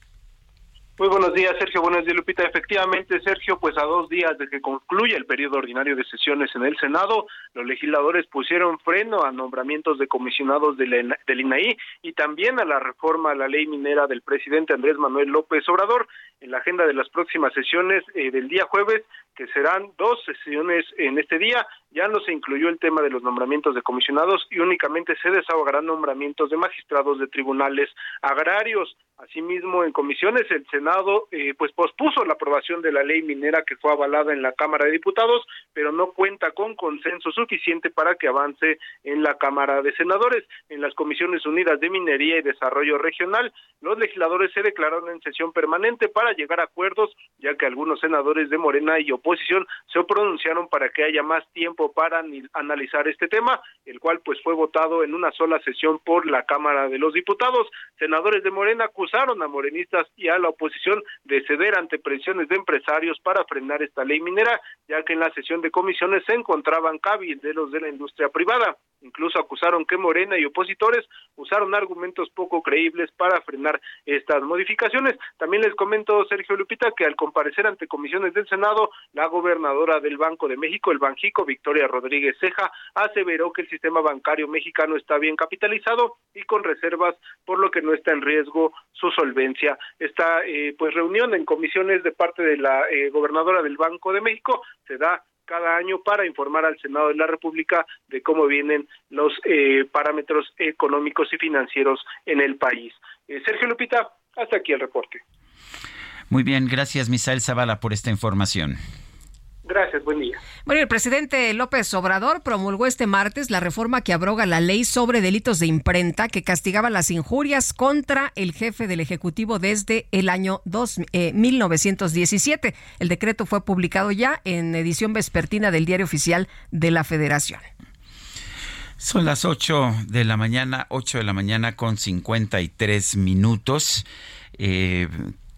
Muy buenos días, Sergio. Buenos días, Lupita. Efectivamente, Sergio, pues a dos días de que concluya el periodo ordinario de sesiones en el Senado, los legisladores pusieron freno a nombramientos de comisionados del, INAI y también a la reforma a la ley minera del presidente Andrés Manuel López Obrador. En la agenda de las próximas sesiones eh, del día jueves, que serán dos sesiones en este día, ya no se incluyó el tema de los nombramientos de comisionados y únicamente se desahogarán nombramientos de magistrados de tribunales agrarios. Asimismo, en comisiones, el Senado eh, pues pospuso la aprobación de la ley minera que fue avalada en la Cámara de Diputados, pero no cuenta con consenso suficiente para que avance en la Cámara de Senadores. En las Comisiones Unidas de Minería y Desarrollo Regional, los legisladores se declararon en sesión permanente para llegar a acuerdos, ya que algunos senadores de Morena y oposición se pronunciaron para que haya más tiempo para analizar este tema, el cual pues fue votado en una sola sesión por la Cámara de los Diputados. Senadores de Morena acusaron a morenistas y a la oposición de ceder ante presiones de empresarios para frenar esta ley minera, ya que en la sesión de comisiones se encontraban cabilderos de la industria privada. Incluso acusaron que Morena y opositores usaron argumentos poco creíbles para frenar estas modificaciones. También les comento, Sergio Lupita, que al comparecer ante comisiones del Senado, la gobernadora del Banco de México, el Banjico, Victoria Rodríguez Ceja, aseveró que el sistema bancario mexicano está bien capitalizado y con reservas, por lo que no está en riesgo su solvencia. Esta eh, pues reunión en comisiones de parte de la eh, gobernadora del Banco de México se da cada año para informar al Senado de la República de cómo vienen los eh, parámetros económicos y financieros en el país. Eh, Sergio Lupita, hasta aquí el reporte. Muy bien, gracias Misael Zavala por esta información. Gracias, buen día. Bueno, el presidente López Obrador promulgó este martes la reforma que abroga la ley sobre delitos de imprenta que castigaba las injurias contra el jefe del Ejecutivo desde el año 1917. Eh, el decreto fue publicado ya en edición vespertina del Diario Oficial de la Federación. Son las 8 de la mañana, 8 de la mañana con 53 minutos. Eh,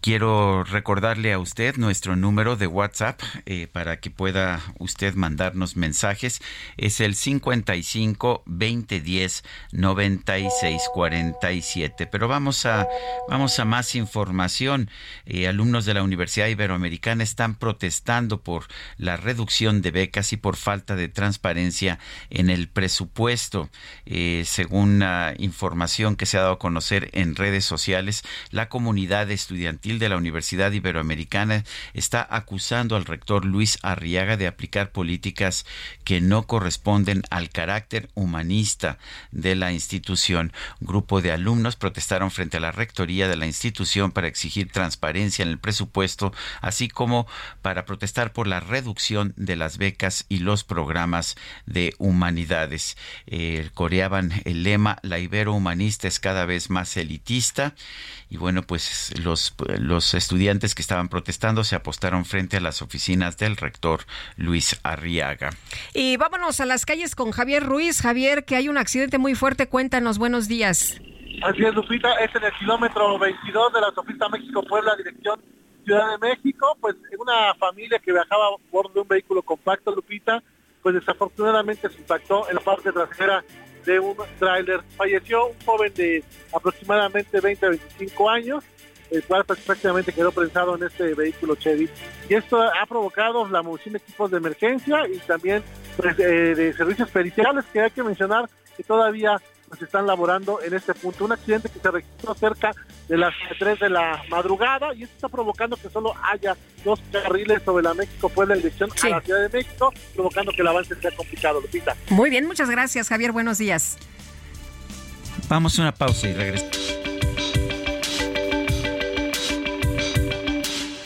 Quiero recordarle a usted nuestro número de WhatsApp eh, para que pueda usted mandarnos mensajes. Es el 55 2010 96 47. Pero vamos a, vamos a más información. Eh, alumnos de la Universidad Iberoamericana están protestando por la reducción de becas y por falta de transparencia en el presupuesto. Eh, según información que se ha dado a conocer en redes sociales, la comunidad estudiantil de la Universidad Iberoamericana está acusando al rector Luis Arriaga de aplicar políticas que no corresponden al carácter humanista de la institución. Grupo de alumnos protestaron frente a la rectoría de la institución para exigir transparencia en el presupuesto, así como para protestar por la reducción de las becas y los programas de humanidades. Eh, coreaban el lema La Ibero Humanista es cada vez más elitista y bueno, pues los, los estudiantes que estaban protestando se apostaron frente a las oficinas del rector Luis Arriaga. Y vámonos a las calles con Javier Ruiz. Javier, que hay un accidente muy fuerte, cuéntanos, buenos días. Así es, Lupita, es en el kilómetro 22 de la autopista México-Puebla, dirección Ciudad de México, pues una familia que viajaba a bordo de un vehículo compacto, Lupita, pues desafortunadamente se impactó en la parte trasera de un tráiler. Falleció un joven de aproximadamente 20 a 25 años, el cual pues, prácticamente quedó prensado en este vehículo Chevy. Y esto ha provocado la movilización de equipos de emergencia y también pues, eh, de servicios periciales que hay que mencionar que todavía se están laborando en este punto. Un accidente que se registró cerca de las 3 de la madrugada y esto está provocando que solo haya dos carriles sobre la México Puebla en dirección a la Ciudad de México, provocando que el avance sea complicado, Lupita. Muy bien, muchas gracias, Javier. Buenos días. Vamos a una pausa y regresamos.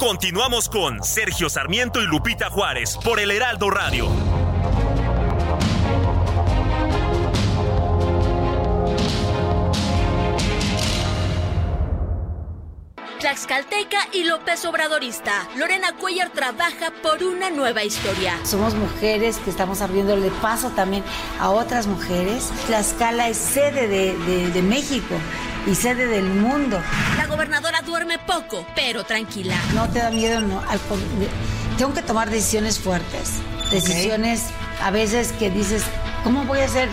Continuamos con Sergio Sarmiento y Lupita Juárez por el Heraldo Radio. Tlaxcalteca y López Obradorista. Lorena Cuellar trabaja por una nueva historia. Somos mujeres que estamos abriéndole paso también a otras mujeres. Tlaxcala es sede de, de- de México y sede del mundo. La gobernadora duerme poco, pero tranquila. No te da miedo, no. Al tengo que tomar decisiones fuertes. Decisiones a veces que dices, ¿cómo voy a hacer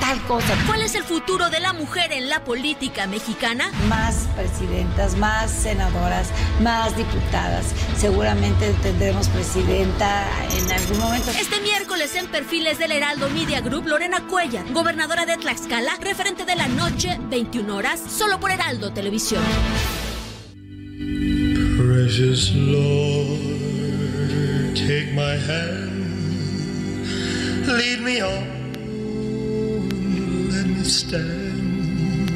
tal cosa? ¿Cuál es el futuro de la mujer en la política mexicana? Más presidentas, más senadoras, más diputadas. Seguramente tendremos presidenta en algún momento. Este miércoles en Perfiles del Heraldo Media Group, Lorena Cuellar, gobernadora de Tlaxcala, referente de la noche, 21 horas, solo por Heraldo Televisión. Precious Lord, take my hand, lead me on, let me stand.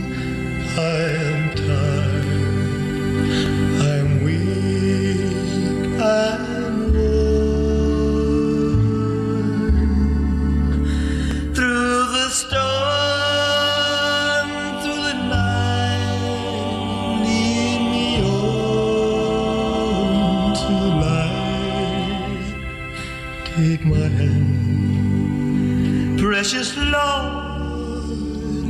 I am tired, I'm weak, I'm worn. Through the storm, through the night, lead me on to the light. Take my hand, precious Lord,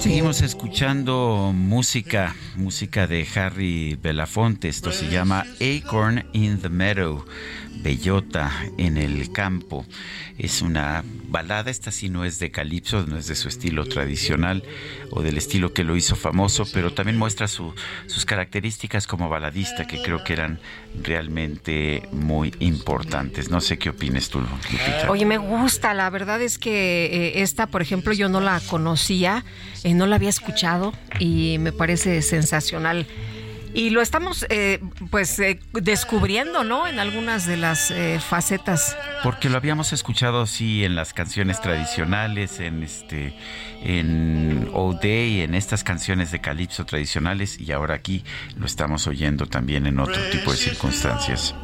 Seguimos escuchando música, música de Harry Belafonte. Esto se llama Acorn in the Meadow, Bellota en el campo. Es una balada, esta sí no es de calipso, no es de su estilo tradicional o del estilo que lo hizo famoso, pero también muestra sus características como baladista que creo que eran realmente muy importantes. No sé qué opines tú, Lupita. Oye, me gusta, la verdad es que eh, esta, por ejemplo, yo no la conocía, eh, no la había escuchado y me parece sensacional. Y lo estamos, eh, pues, eh, descubriendo, ¿no? En algunas de las eh, facetas. Porque lo habíamos escuchado, sí, en las canciones tradicionales, en este, en All Day, en estas canciones de calipso tradicionales, y ahora aquí lo estamos oyendo también en otro tipo de circunstancias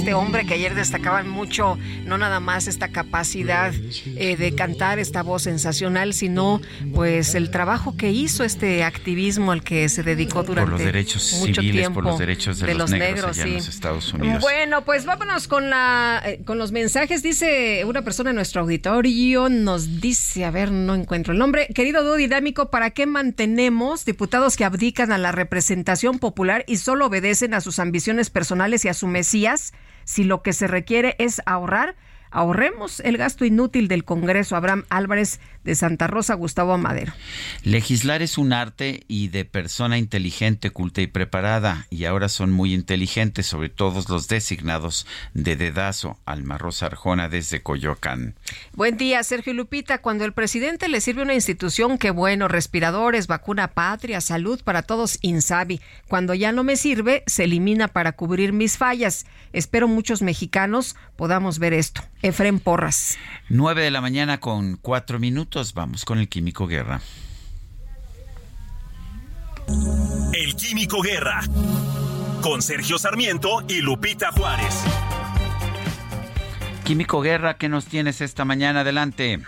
este hombre que ayer destacaban mucho, no nada más esta capacidad eh, de cantar, esta voz sensacional, sino pues el trabajo que hizo este activismo al que se dedicó durante por los derechos mucho civiles, tiempo por los derechos de, los, negros, allá en los Estados Unidos. Bueno, pues vámonos con la eh, con los mensajes. Dice una persona en nuestro auditorio, nos dice, a ver, no encuentro el nombre. Querido dúo dinámico, ¿para qué mantenemos diputados que abdican a la representación popular y solo obedecen a sus ambiciones personales y a su mesías? Si lo que se requiere es ahorrar, ahorremos el gasto inútil del Congreso. Abraham Álvarez de Santa Rosa, Gustavo Amadero. Legislar es un arte y de persona inteligente, culta y preparada, y ahora son muy inteligentes, sobre todos los designados de dedazo. Alma Rosa Arjona desde Coyoacán. Buen día, Sergio Lupita. Cuando el presidente le sirve una institución, qué bueno, respiradores, vacuna patria, salud para todos, Insabi. Cuando ya no me sirve, se elimina para cubrir mis fallas. Espero muchos mexicanos podamos ver esto. Efren Porras. 9 de la mañana con cuatro minutos. Vamos con el Químico Guerra. El Químico Guerra. Con Sergio Sarmiento y Lupita Juárez. Químico Guerra, ¿qué nos tienes esta mañana? Adelante.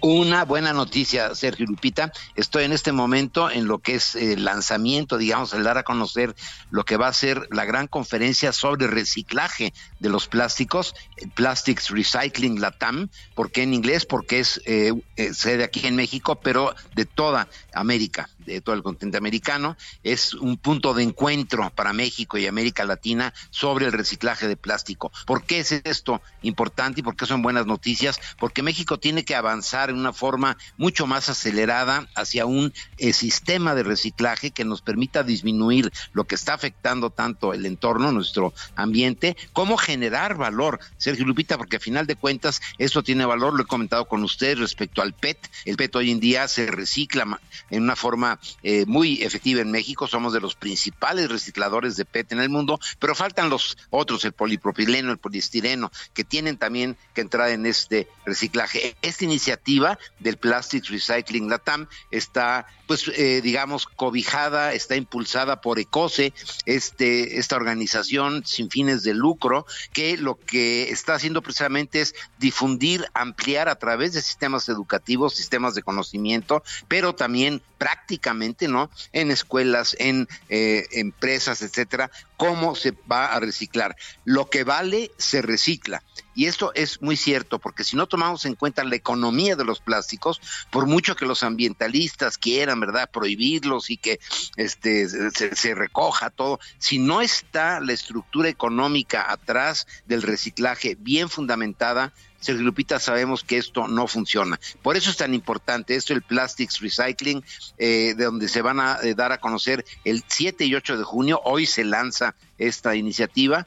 Una buena noticia, Sergio Lupita. Estoy en este momento en lo que es el lanzamiento, digamos, el dar a conocer lo que va a ser la gran conferencia sobre reciclaje de los plásticos, Plastics Recycling Latam. ¿Por qué en inglés? Porque es eh, eh, sede aquí en México, pero de toda América, de todo el continente americano. Es un punto de encuentro para México y América Latina sobre el reciclaje de plástico. ¿Por qué es esto importante y por qué son buenas noticias? Porque México tiene que avanzar en una forma mucho más acelerada hacia un eh, sistema de reciclaje que nos permita disminuir lo que está afectando tanto el entorno, nuestro ambiente, como generar valor, Sergio Lupita, porque a final de cuentas esto tiene valor, lo he comentado con ustedes respecto al PET. El PET hoy en día se recicla en una forma eh, muy efectiva en México, somos de los principales recicladores de PET en el mundo, pero faltan los otros, el polipropileno, el poliestireno, que tienen también que entrar en este reciclaje. Esta iniciativa del Plastics Recycling Latam está, pues, eh, digamos, cobijada, está impulsada por ECOSE, este, esta organización sin fines de lucro, que lo que está haciendo precisamente es difundir, ampliar a través de sistemas educativos, sistemas de conocimiento, pero también prácticamente, ¿no? En escuelas, en eh, empresas, etcétera, cómo se va a reciclar. Lo que vale se recicla. Y esto es muy cierto, porque si no tomamos en cuenta la economía de los plásticos, por mucho que los ambientalistas quieran, ¿verdad?, prohibirlos y que este, se, se recoja todo, si no está la estructura económica atrás del reciclaje bien fundamentada, Sergio Lupita, sabemos que esto no funciona. Por eso es tan importante esto, el Plastics Recycling, eh, de donde se van a eh, dar a conocer el 7 y 8 de junio. Hoy se lanza esta iniciativa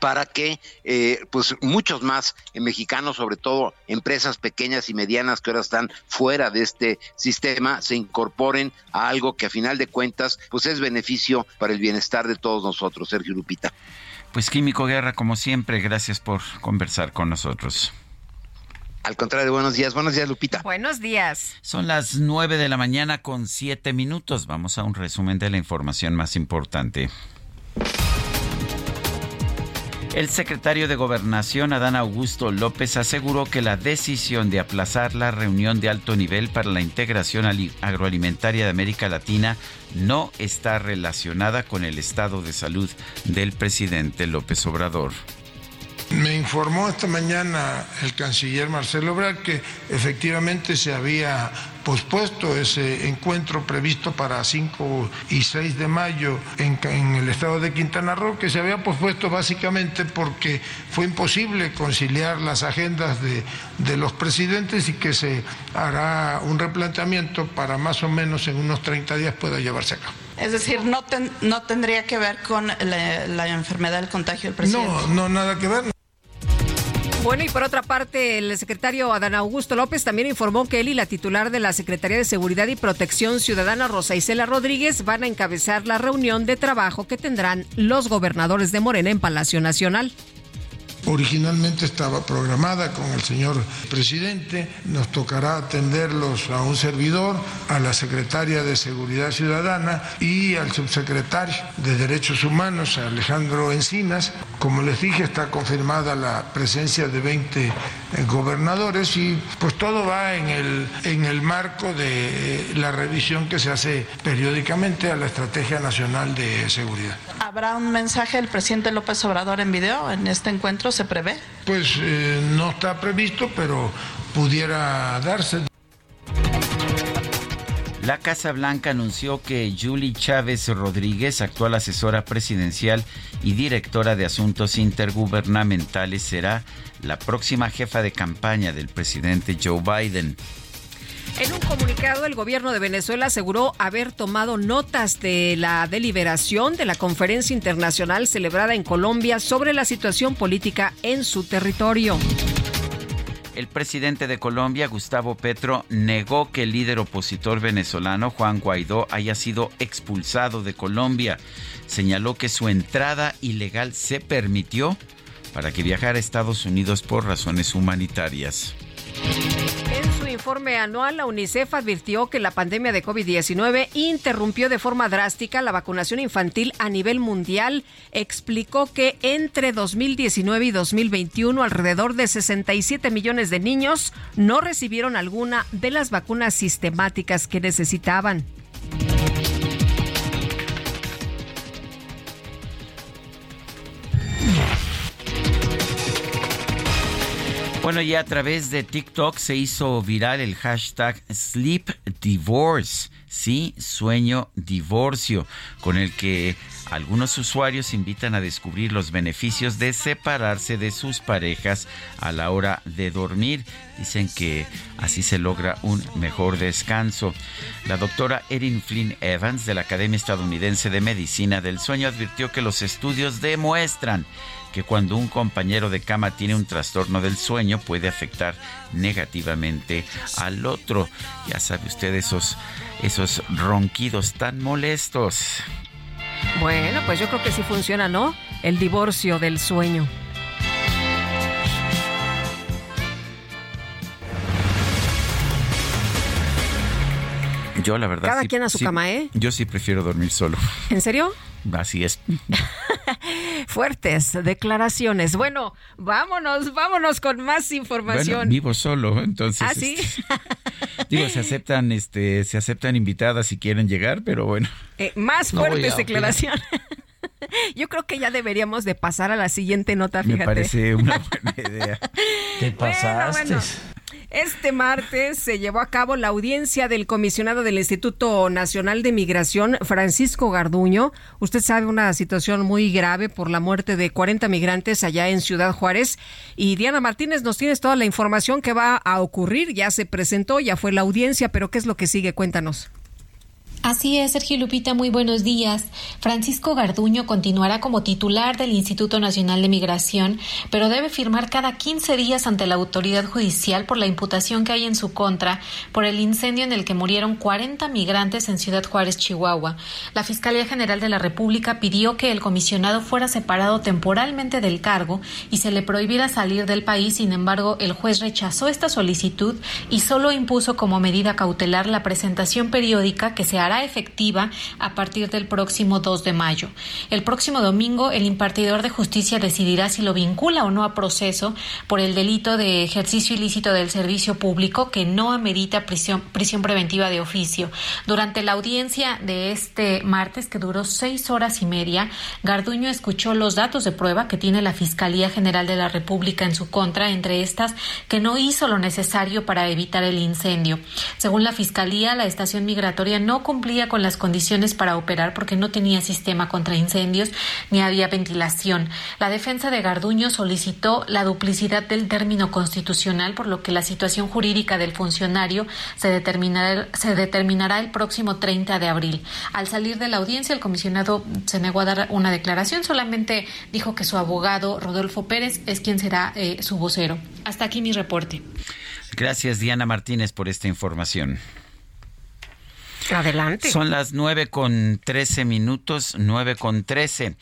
para que eh, pues muchos más mexicanos, sobre todo empresas pequeñas y medianas que ahora están fuera de este sistema, se incorporen a algo que a final de cuentas pues es beneficio para el bienestar de todos nosotros, Sergio Lupita. Pues Químico Guerra, como siempre, gracias por conversar con nosotros. Al contrario, buenos días. Buenos días, Lupita. Buenos días. Son las nueve de la mañana con siete minutos. Vamos a un resumen de la información más importante. El secretario de Gobernación, Adán Augusto López, aseguró que la decisión de aplazar la reunión de alto nivel para la integración agroalimentaria de América Latina no está relacionada con el estado de salud del presidente López Obrador. Me informó esta mañana el canciller Marcelo Ebrard que efectivamente se había pospuesto ese encuentro previsto para 5 y 6 de mayo en, en, el estado de Quintana Roo, que se había pospuesto básicamente porque fue imposible conciliar las agendas de, de los presidentes y que se hará un replanteamiento para más o menos en unos 30 días pueda llevarse a cabo. Es decir, no, ten, no tendría que ver con la, la enfermedad del contagio del presidente. No, no, nada que ver. Bueno, y por otra parte, el secretario Adán Augusto López también informó que él y la titular de la Secretaría de Seguridad y Protección Ciudadana, Rosa Isela Rodríguez, van a encabezar la reunión de trabajo que tendrán los gobernadores de Morena en Palacio Nacional. Originalmente estaba programada con el señor presidente. Nos tocará atenderlos a un servidor, a la secretaria de Seguridad Ciudadana y al subsecretario de Derechos Humanos, Alejandro Encinas. Como les dije, está confirmada la presencia de 20 gobernadores y pues todo va en el, en el marco de la revisión que se hace periódicamente a la Estrategia Nacional de Seguridad. ¿Habrá un mensaje del presidente López Obrador en video en este encuentro? ¿Se prevé? Pues eh, no está previsto, pero pudiera darse. La Casa Blanca anunció que Julie Chávez Rodríguez, actual asesora presidencial y directora de asuntos intergubernamentales, será la próxima jefa de campaña del presidente Joe Biden. En un comunicado, el gobierno de Venezuela aseguró haber tomado notas de la deliberación de la conferencia internacional celebrada en Colombia sobre la situación política en su territorio. El presidente de Colombia, Gustavo Petro, negó que el líder opositor venezolano, Juan Guaidó, haya sido expulsado de Colombia. Señaló que su entrada ilegal se permitió para que viajara a Estados Unidos por razones humanitarias. Informe anual, la UNICEF advirtió que la pandemia de COVID-19 interrumpió de forma drástica la vacunación infantil a nivel mundial. Explicó que entre 2019 y 2021 alrededor de 67 millones de niños no recibieron alguna de las vacunas sistemáticas que necesitaban. Bueno, ya a través de TikTok se hizo viral el hashtag Sleep Divorce, sí, sueño divorcio, con el que algunos usuarios invitan a descubrir los beneficios de separarse de sus parejas a la hora de dormir. Dicen que así se logra un mejor descanso. La doctora Erin Flynn Evans de la Academia Estadounidense de Medicina del Sueño advirtió que los estudios demuestran que cuando un compañero de cama tiene un trastorno del sueño puede afectar negativamente al otro. Ya sabe usted esos, esos ronquidos tan molestos. Bueno, pues yo creo que sí funciona, ¿no? El divorcio del sueño. Yo la verdad... Cada sí- quien a su sí- cama, ¿eh? Yo sí prefiero dormir solo. ¿En serio? Así es. Fuertes declaraciones. Bueno, vámonos, vámonos con más Bueno, información. vivo solo, entonces... ¿Ah, sí? este, digo, se aceptan, este, se aceptan invitadas si quieren llegar, pero bueno. Eh, más fuertes declaraciones. Yo creo que ya deberíamos de pasar a la siguiente nota, fíjate. Me parece una buena idea. Te Bueno, bueno. Este martes se llevó a cabo la audiencia del comisionado del Instituto Nacional de Migración, Francisco Garduño. Usted sabe una situación muy grave por la muerte de 40 migrantes allá en Ciudad Juárez. Y Diana Martínez, nos tienes toda la información que va a ocurrir. Ya se presentó, ya fue la audiencia, pero ¿qué es lo que sigue? Cuéntanos. Así es, Sergio Lupita, muy buenos días. Francisco Garduño continuará como titular del Instituto Nacional de Migración, pero debe firmar cada 15 días ante la autoridad judicial por la imputación que hay en su contra por el incendio en el que murieron 40 migrantes en Ciudad Juárez, Chihuahua. La Fiscalía General de la República pidió que el comisionado fuera separado temporalmente del cargo y se le prohibiera salir del país. Sin embargo, el juez rechazó esta solicitud y solo impuso como medida cautelar la presentación periódica que se hará efectiva a partir del próximo 2 de mayo. El próximo domingo, el impartidor de justicia decidirá si lo vincula o no a proceso por el delito de ejercicio ilícito del servicio público que no amerita prisión, prisión preventiva de oficio. Durante la audiencia de este martes, que duró seis horas y media, Garduño escuchó los datos de prueba que tiene la Fiscalía General de la República en su contra, entre estas que no hizo lo necesario para evitar el incendio. Según la Fiscalía, la estación migratoria no cumplía con las condiciones para operar porque no tenía sistema contra incendios ni había ventilación. La defensa de Garduño solicitó la duplicidad del término constitucional, por lo que la situación jurídica del funcionario se determinará, se determinará el próximo 30 de abril. Al salir de la audiencia, el comisionado se negó a dar una declaración, solamente dijo que su abogado, Rodolfo Pérez, es quien será eh, su vocero. Hasta aquí mi reporte. Gracias, Diana Martínez, por esta información. Adelante. Son las nueve con trece minutos, nueve con trece.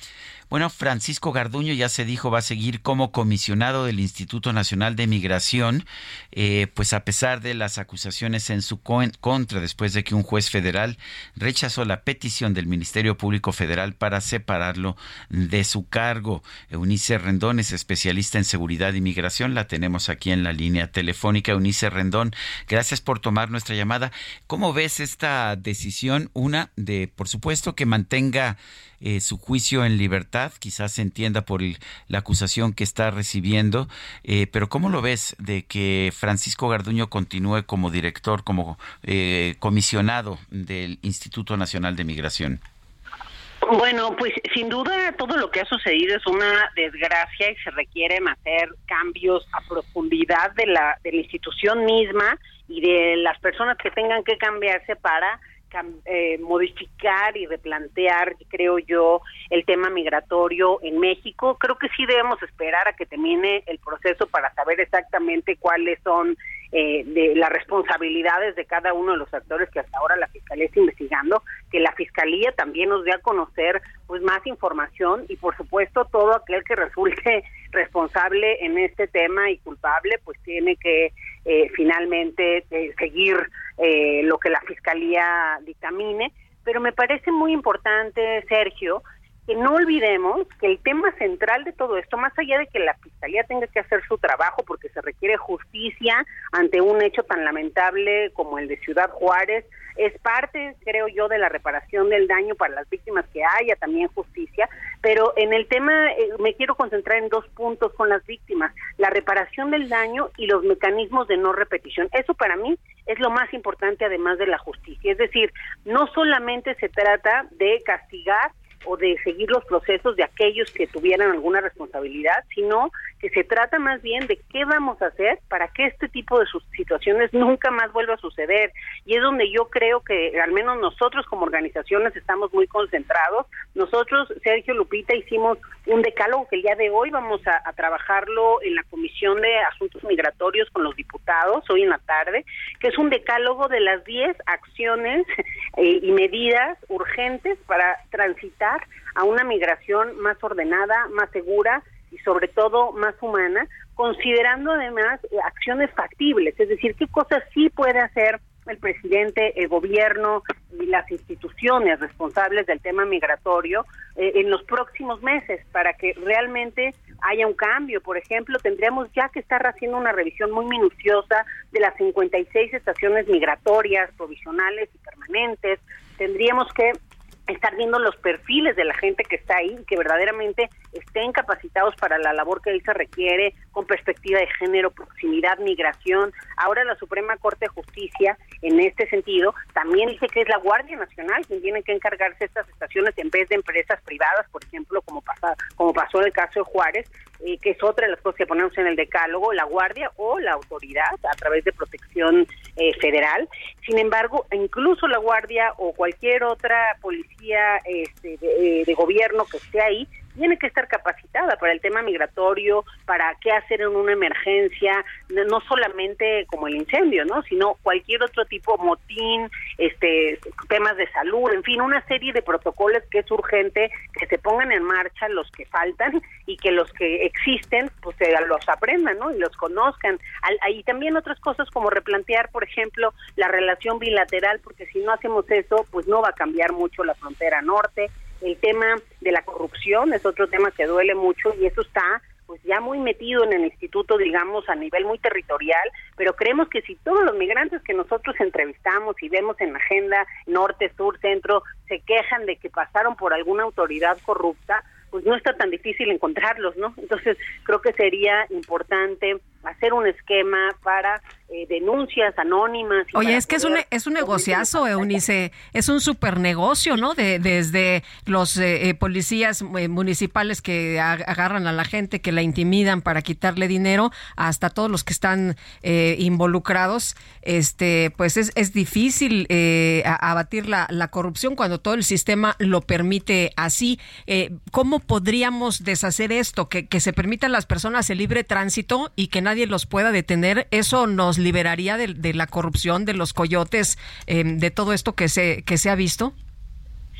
Bueno, Francisco Garduño ya se dijo va a seguir como comisionado del Instituto Nacional de Migración, eh, pues a pesar de las acusaciones en su contra, después de que un juez federal rechazó la petición del Ministerio Público Federal para separarlo de su cargo. Eunice Rendón es especialista en seguridad y migración, la tenemos aquí en la línea telefónica. Eunice Rendón, gracias por tomar nuestra llamada. ¿Cómo ves esta decisión? Una de, por supuesto, que mantenga eh, su juicio en libertad, quizás se entienda por la acusación que está recibiendo, eh, pero ¿cómo lo ves de que Francisco Garduño continúe como director, como eh, comisionado del Instituto Nacional de Migración? Bueno, pues sin duda todo lo que ha sucedido es una desgracia y se requieren hacer cambios a profundidad de la, de la institución misma y de las personas que tengan que cambiarse para eh, modificar y replantear, creo yo, el tema migratorio en México. Creo que sí debemos esperar a que termine el proceso para saber exactamente cuáles son eh, de las responsabilidades de cada uno de los actores que hasta ahora la fiscalía está investigando, que la fiscalía también nos dé a conocer pues más información y por supuesto todo aquel que resulte responsable en este tema y culpable pues tiene que eh, finalmente seguir eh, lo que la fiscalía dictamine. Pero me parece muy importante, Sergio, que no olvidemos que el tema central de todo esto, más allá de que la Fiscalía tenga que hacer su trabajo porque se requiere justicia ante un hecho tan lamentable como el de Ciudad Juárez, es parte, creo yo, de la reparación del daño para las víctimas que haya también justicia, pero en el tema eh, me quiero concentrar en dos puntos con las víctimas, la reparación del daño y los mecanismos de no repetición. Eso para mí es lo más importante además de la justicia, es decir, no solamente se trata de castigar o de seguir los procesos de aquellos que tuvieran alguna responsabilidad, sino que se trata más bien de qué vamos a hacer para que este tipo de situaciones nunca más vuelva a suceder. Y es donde yo creo que al menos nosotros como organizaciones estamos muy concentrados. Nosotros, Sergio Lupita, hicimos un decálogo que el día de hoy vamos a, trabajarlo en la Comisión de Asuntos Migratorios con los diputados, hoy en la tarde, que es un decálogo de las 10 acciones eh, y medidas urgentes para transitar a una migración más ordenada, más segura y sobre todo más humana, considerando además eh, acciones factibles, es decir, qué cosas sí puede hacer el presidente, el gobierno y las instituciones responsables del tema migratorio eh, en los próximos meses para que realmente haya un cambio. Por ejemplo, tendríamos ya que estar haciendo una revisión muy minuciosa de las 56 estaciones migratorias provisionales y permanentes. Tendríamos que estar viendo los perfiles de la gente que está ahí, que verdaderamente estén capacitados para la labor que ahí se requiere, con perspectiva de género, proximidad, migración. Ahora la Suprema Corte de Justicia, en este sentido, también dice que es la Guardia Nacional quien tiene que encargarse estas estaciones en vez de empresas privadas, por ejemplo, como, pasa, como pasó en el caso de Juárez, eh, que es otra de las cosas que ponemos en el decálogo, la Guardia o la autoridad a través de protección eh, federal. Sin embargo, incluso la Guardia o cualquier otra policía este, de, eh, de gobierno que esté ahí, tiene que estar capacitada para el tema migratorio, para qué hacer en una emergencia, no solamente como el incendio, ¿no? Sino cualquier otro tipo, motín, este, temas de salud, en fin, una serie de protocolos que es urgente que se pongan en marcha los que faltan y que los que existen, pues se los aprendan, ¿no? Y los conozcan. Hay también otras cosas como replantear, por ejemplo, la relación bilateral, porque si no hacemos eso, pues no va a cambiar mucho la frontera norte el tema de la corrupción es otro tema que duele mucho y eso está pues ya muy metido en el instituto, digamos, a nivel muy territorial, pero creemos que si todos los migrantes que nosotros entrevistamos y vemos en la agenda norte, sur, centro, se quejan de que pasaron por alguna autoridad corrupta, pues no está tan difícil encontrarlos, ¿no? Entonces creo que sería importante hacer un esquema para eh, denuncias anónimas. Oye, es que es un, es un negociazo, Eunice, es un super negocio, ¿no? De, desde los eh, eh, policías municipales que agarran a la gente, que la intimidan para quitarle dinero, hasta todos los que están involucrados, este, pues es, es difícil abatir la, la, corrupción cuando todo el sistema lo permite así. ¿Cómo podríamos deshacer esto? Que, que se permita a las personas el libre tránsito y que nadie los pueda detener, ¿eso nos liberaría de, la corrupción, de los coyotes, em, de todo esto que se, que se ha visto?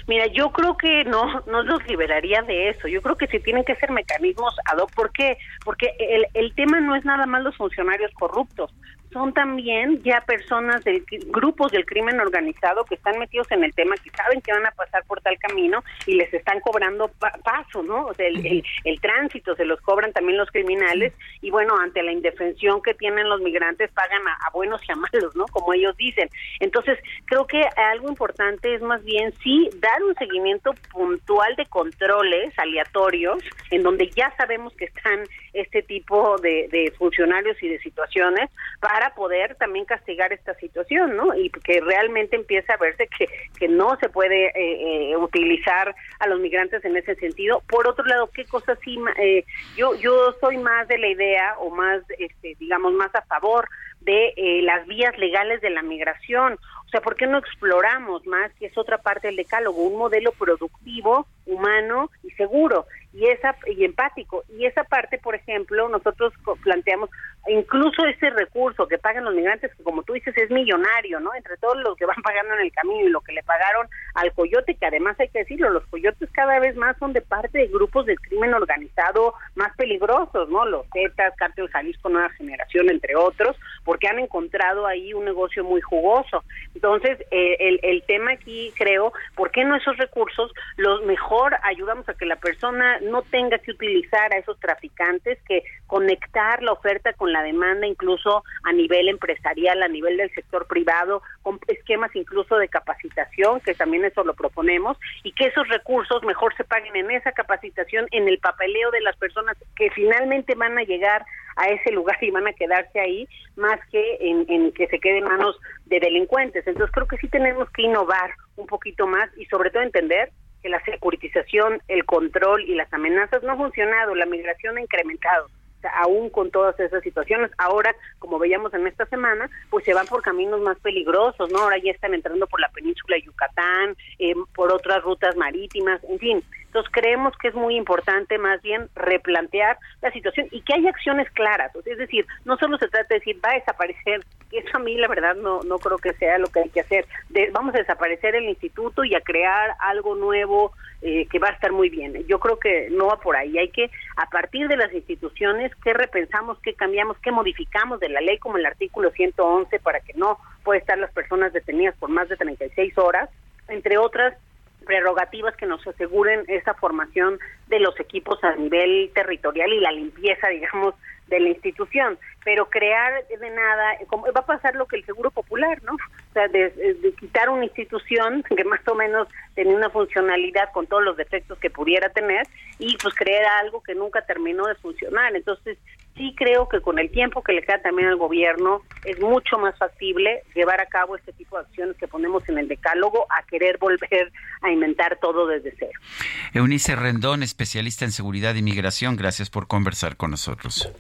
Mira, yo creo que no, no los liberaría de eso. Yo creo que sí tienen que ser mecanismos ad hoc. ¿Por qué? Porque el, el tema no es nada más los funcionarios corruptos son también ya personas de grupos del crimen organizado que están metidos en el tema, que saben que van a pasar por tal camino y les están cobrando paso, ¿no? O sea, el, el, tránsito se los cobran también los criminales y bueno, ante la indefensión que tienen los migrantes pagan a, buenos y a malos, ¿no? Como ellos dicen. Entonces, creo que algo importante es más bien sí dar un seguimiento puntual de controles aleatorios en donde ya sabemos que están este tipo de, de funcionarios y de situaciones para poder también castigar esta situación, ¿no? Y que realmente empiece a verse que, que no se puede eh, eh, utilizar a los migrantes en ese sentido. Por otro lado, ¿qué cosas sí? Eh, yo, yo soy más de la idea o más, este, digamos, más a favor de las vías legales de la migración. O sea, ¿por qué no exploramos más, que es otra parte del decálogo, un modelo productivo, humano y seguro? Y esa y empático. Y esa parte por ejemplo nosotros planteamos incluso ese recurso que pagan los migrantes que como tú dices es millonario no entre todos los que van pagando en el camino y lo que le pagaron al coyote que además hay que decirlo los coyotes cada vez más son de parte de grupos de crimen organizado más peligrosos no los Zetas Cártel Jalisco Nueva Generación entre otros porque han encontrado ahí un negocio muy jugoso. Entonces eh, el, el tema aquí creo por qué no esos recursos los mejor ayudamos a que la persona no tenga que utilizar a esos traficantes, que conectar la oferta con la demanda incluso a nivel empresarial, a nivel del sector privado, con esquemas incluso de capacitación, que también eso lo proponemos, y que esos recursos mejor se paguen en esa capacitación, en el papeleo de las personas que finalmente van a llegar a ese lugar y van a quedarse ahí, más que en, en que se quede en manos de delincuentes. Entonces creo que sí tenemos que innovar un poquito más y sobre todo entender que la securitización, el control y las amenazas no han funcionado, la migración ha incrementado. aún con todas esas situaciones, ahora, como veíamos en esta semana, pues se van por caminos más peligrosos, ¿no? Ahora ya están entrando por la península de Yucatán, eh, por otras rutas marítimas, en fin. Entonces creemos que es muy importante más bien replantear la situación y que haya acciones claras. es decir, no solo se trata de decir va a desaparecer, eso a mí la verdad no, no creo que sea lo que hay que hacer. vamos a desaparecer el instituto y a crear algo nuevo eh, que va a estar muy bien. Yo creo que no va por ahí. Hay que, a partir de las instituciones, qué repensamos, qué cambiamos, qué modificamos de la ley como el artículo 111 para que no puedan estar las personas detenidas por más de 36 horas, entre otras prerrogativas que nos aseguren esa formación de los equipos a nivel territorial y la limpieza, digamos, de la institución, pero crear de nada, va a pasar lo que el Seguro Popular, ¿no? O sea, de, de, quitar una institución que más o menos tenía una funcionalidad con todos los defectos que pudiera tener y pues crear algo que nunca terminó de funcionar. Entonces, sí creo que con el tiempo que le queda también al gobierno es mucho más factible llevar a cabo este tipo de acciones que ponemos en el decálogo a querer volver a inventar todo desde cero. Eunice Rendón, especialista en seguridad y migración, gracias por conversar con nosotros.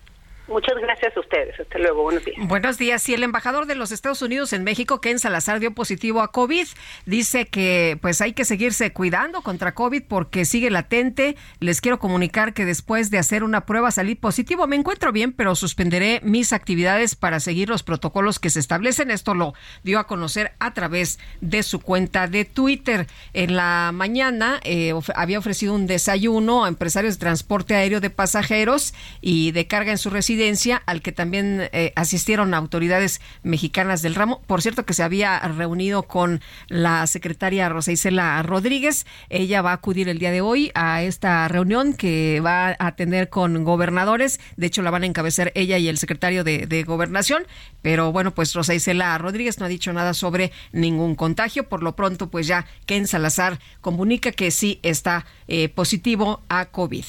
Muchas gracias a ustedes. Hasta luego. Buenos días. Buenos días. Y el embajador de los Estados Unidos en México, Ken Salazar, dio positivo a COVID. Dice que pues hay que seguirse cuidando contra COVID porque sigue latente. Les quiero comunicar que después de hacer una prueba salí positivo. Me encuentro bien, pero suspenderé mis actividades para seguir los protocolos que se establecen. Esto lo dio a conocer a través de su cuenta de Twitter. En la mañana eh, había ofrecido un desayuno a empresarios de transporte aéreo de pasajeros y de carga en su residencia al que también eh, asistieron autoridades mexicanas del ramo. Por cierto, que se había reunido con la secretaria Rosa Isela Rodríguez. Ella va a acudir el día de hoy a esta reunión que va a tener con gobernadores. De hecho, la van a encabezar ella y el secretario de, Gobernación. Pero bueno, pues Rosa Isela Rodríguez no ha dicho nada sobre ningún contagio. Por lo pronto, pues ya Ken Salazar comunica que sí está eh, positivo a COVID.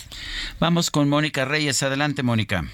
Vamos con Mónica Reyes. Adelante, Mónica.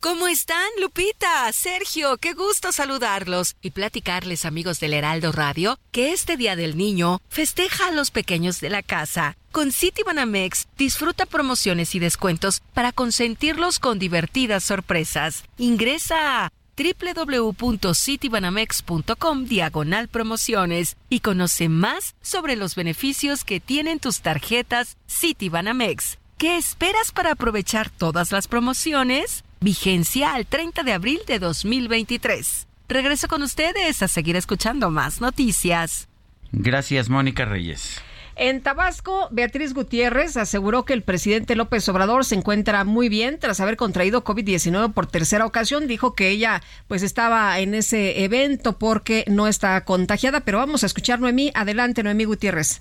¿Cómo están, Lupita? Sergio, qué gusto saludarlos y platicarles, amigos del Heraldo Radio, que este Día del Niño festeja a los pequeños de la casa. Con Citibanamex disfruta promociones y descuentos para consentirlos con divertidas sorpresas. Ingresa a www.citibanamex.com diagonal promociones y conoce más sobre los beneficios que tienen tus tarjetas Citibanamex. ¿Qué esperas para aprovechar todas las promociones? Vigencia al 30 de abril de 2023. Regreso con ustedes a seguir escuchando más noticias. Gracias, Mónica Reyes. En Tabasco, Beatriz Gutiérrez aseguró que el presidente López Obrador se encuentra muy bien tras haber contraído COVID-19 por tercera ocasión. Dijo que ella pues estaba en ese evento porque no está contagiada, pero vamos a escuchar Noemí. Adelante, Noemí Gutiérrez.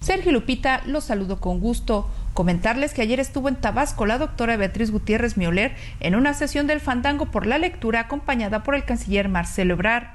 Sergio Lupita, los saludo con gusto. Comentarles que ayer estuvo en Tabasco la doctora Beatriz Gutiérrez Mioler en una sesión del Fandango por la lectura acompañada por el canciller Marcelo Ebrard.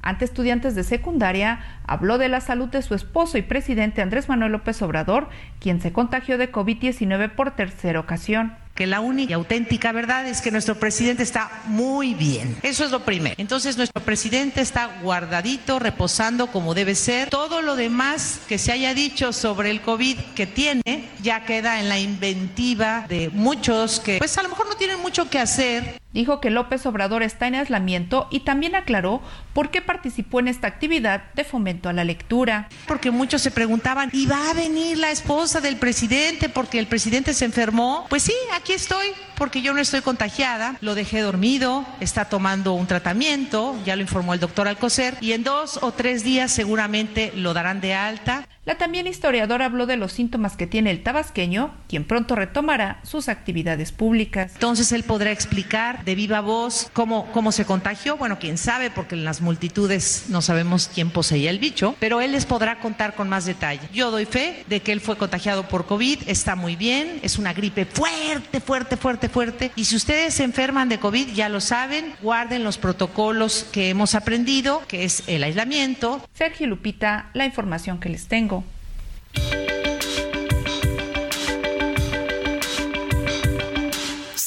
Ante estudiantes de secundaria, habló de la salud de su esposo y presidente Andrés Manuel López Obrador, quien se contagió de COVID-19 por tercera ocasión que la única y auténtica verdad es que nuestro presidente está muy bien. Eso es lo primero. Entonces nuestro presidente está guardadito, reposando como debe ser. Todo lo demás que se haya dicho sobre el COVID que tiene ya queda en la inventiva de muchos que pues a lo mejor no tienen mucho que hacer. Dijo que López Obrador está en aislamiento y también aclaró por qué participó en esta actividad de fomento a la lectura. Porque muchos se preguntaban, ¿y va a venir la esposa del presidente porque el presidente se enfermó? Pues sí, aquí estoy porque yo no estoy contagiada, lo dejé dormido, está tomando un tratamiento, ya lo informó el doctor Alcocer, y en dos o tres días seguramente lo darán de alta. La también historiadora habló de los síntomas que tiene el tabasqueño, quien pronto retomará sus actividades públicas. Entonces él podrá explicar de viva voz cómo, cómo se contagió. Bueno, quién sabe, porque en las multitudes no sabemos quién poseía el bicho, pero él les podrá contar con más detalle. Yo doy fe de que él fue contagiado por COVID, está muy bien, es una gripe fuerte, fuerte, fuerte, fuerte. Y si ustedes se enferman de COVID, ya lo saben, guarden los protocolos que hemos aprendido, que es el aislamiento. Sergio Lupita, la información que les tengo.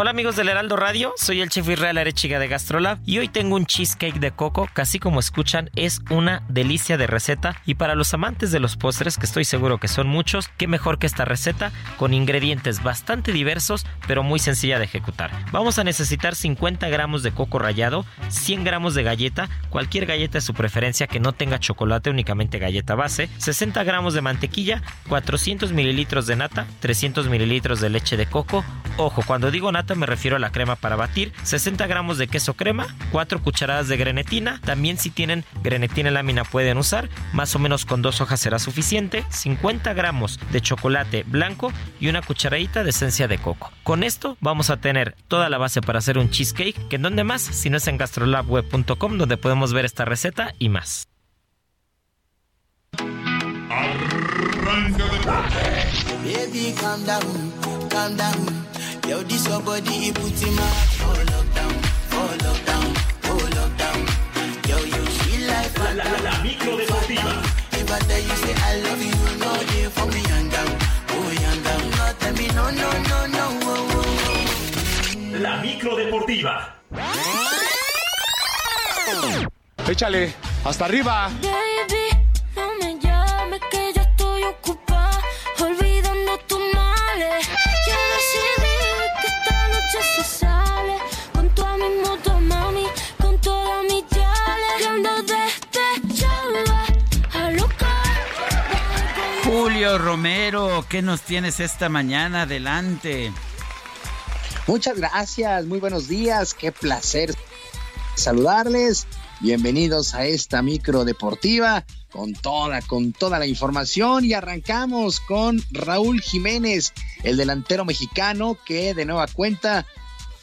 Hola amigos del Heraldo Radio, soy el chef Israel Arechiga de Gastrolab y hoy tengo un cheesecake de coco casi como escuchan es una delicia de receta y para los amantes de los postres que estoy seguro que son muchos, qué mejor que esta receta con ingredientes bastante diversos pero muy sencilla de ejecutar. Vamos a necesitar 50 gramos de coco rallado, 100 gramos de galleta, cualquier galleta de su preferencia que no tenga chocolate, únicamente galleta base, 60 gramos de mantequilla, 400 mililitros de nata, 300 mililitros de leche de coco. Ojo, cuando digo nata chocolate me refiero a la crema para batir, 60 gramos de queso crema, 4 cucharadas de grenetina, también si tienen grenetina en lámina pueden usar, más o menos con dos hojas será suficiente, 50 gramos de chocolate blanco y una cucharadita de esencia de coco. Con esto vamos a tener toda la base para hacer un cheesecake, que en donde más, si no es en gastrolabweb.com donde podemos ver esta receta y más. Arranca Baby, calm down, calm down. Yo, this your body, it puts in my oh lockdown, oh lockdown, oh lockdown. Yo, you feel like la, la, la, la micro deportiva. If I tell you say I love you, for me young down, oh young down. No, tell me no, no, no, no, oh, oh, oh. La micro deportiva. Échale, hasta arriba. Romero, ¿qué nos tienes esta mañana? Adelante. Muchas gracias, muy buenos días, qué placer saludarles. Bienvenidos a esta micro deportiva con toda, con toda la información y arrancamos con Raúl Jiménez, el delantero mexicano que de nueva cuenta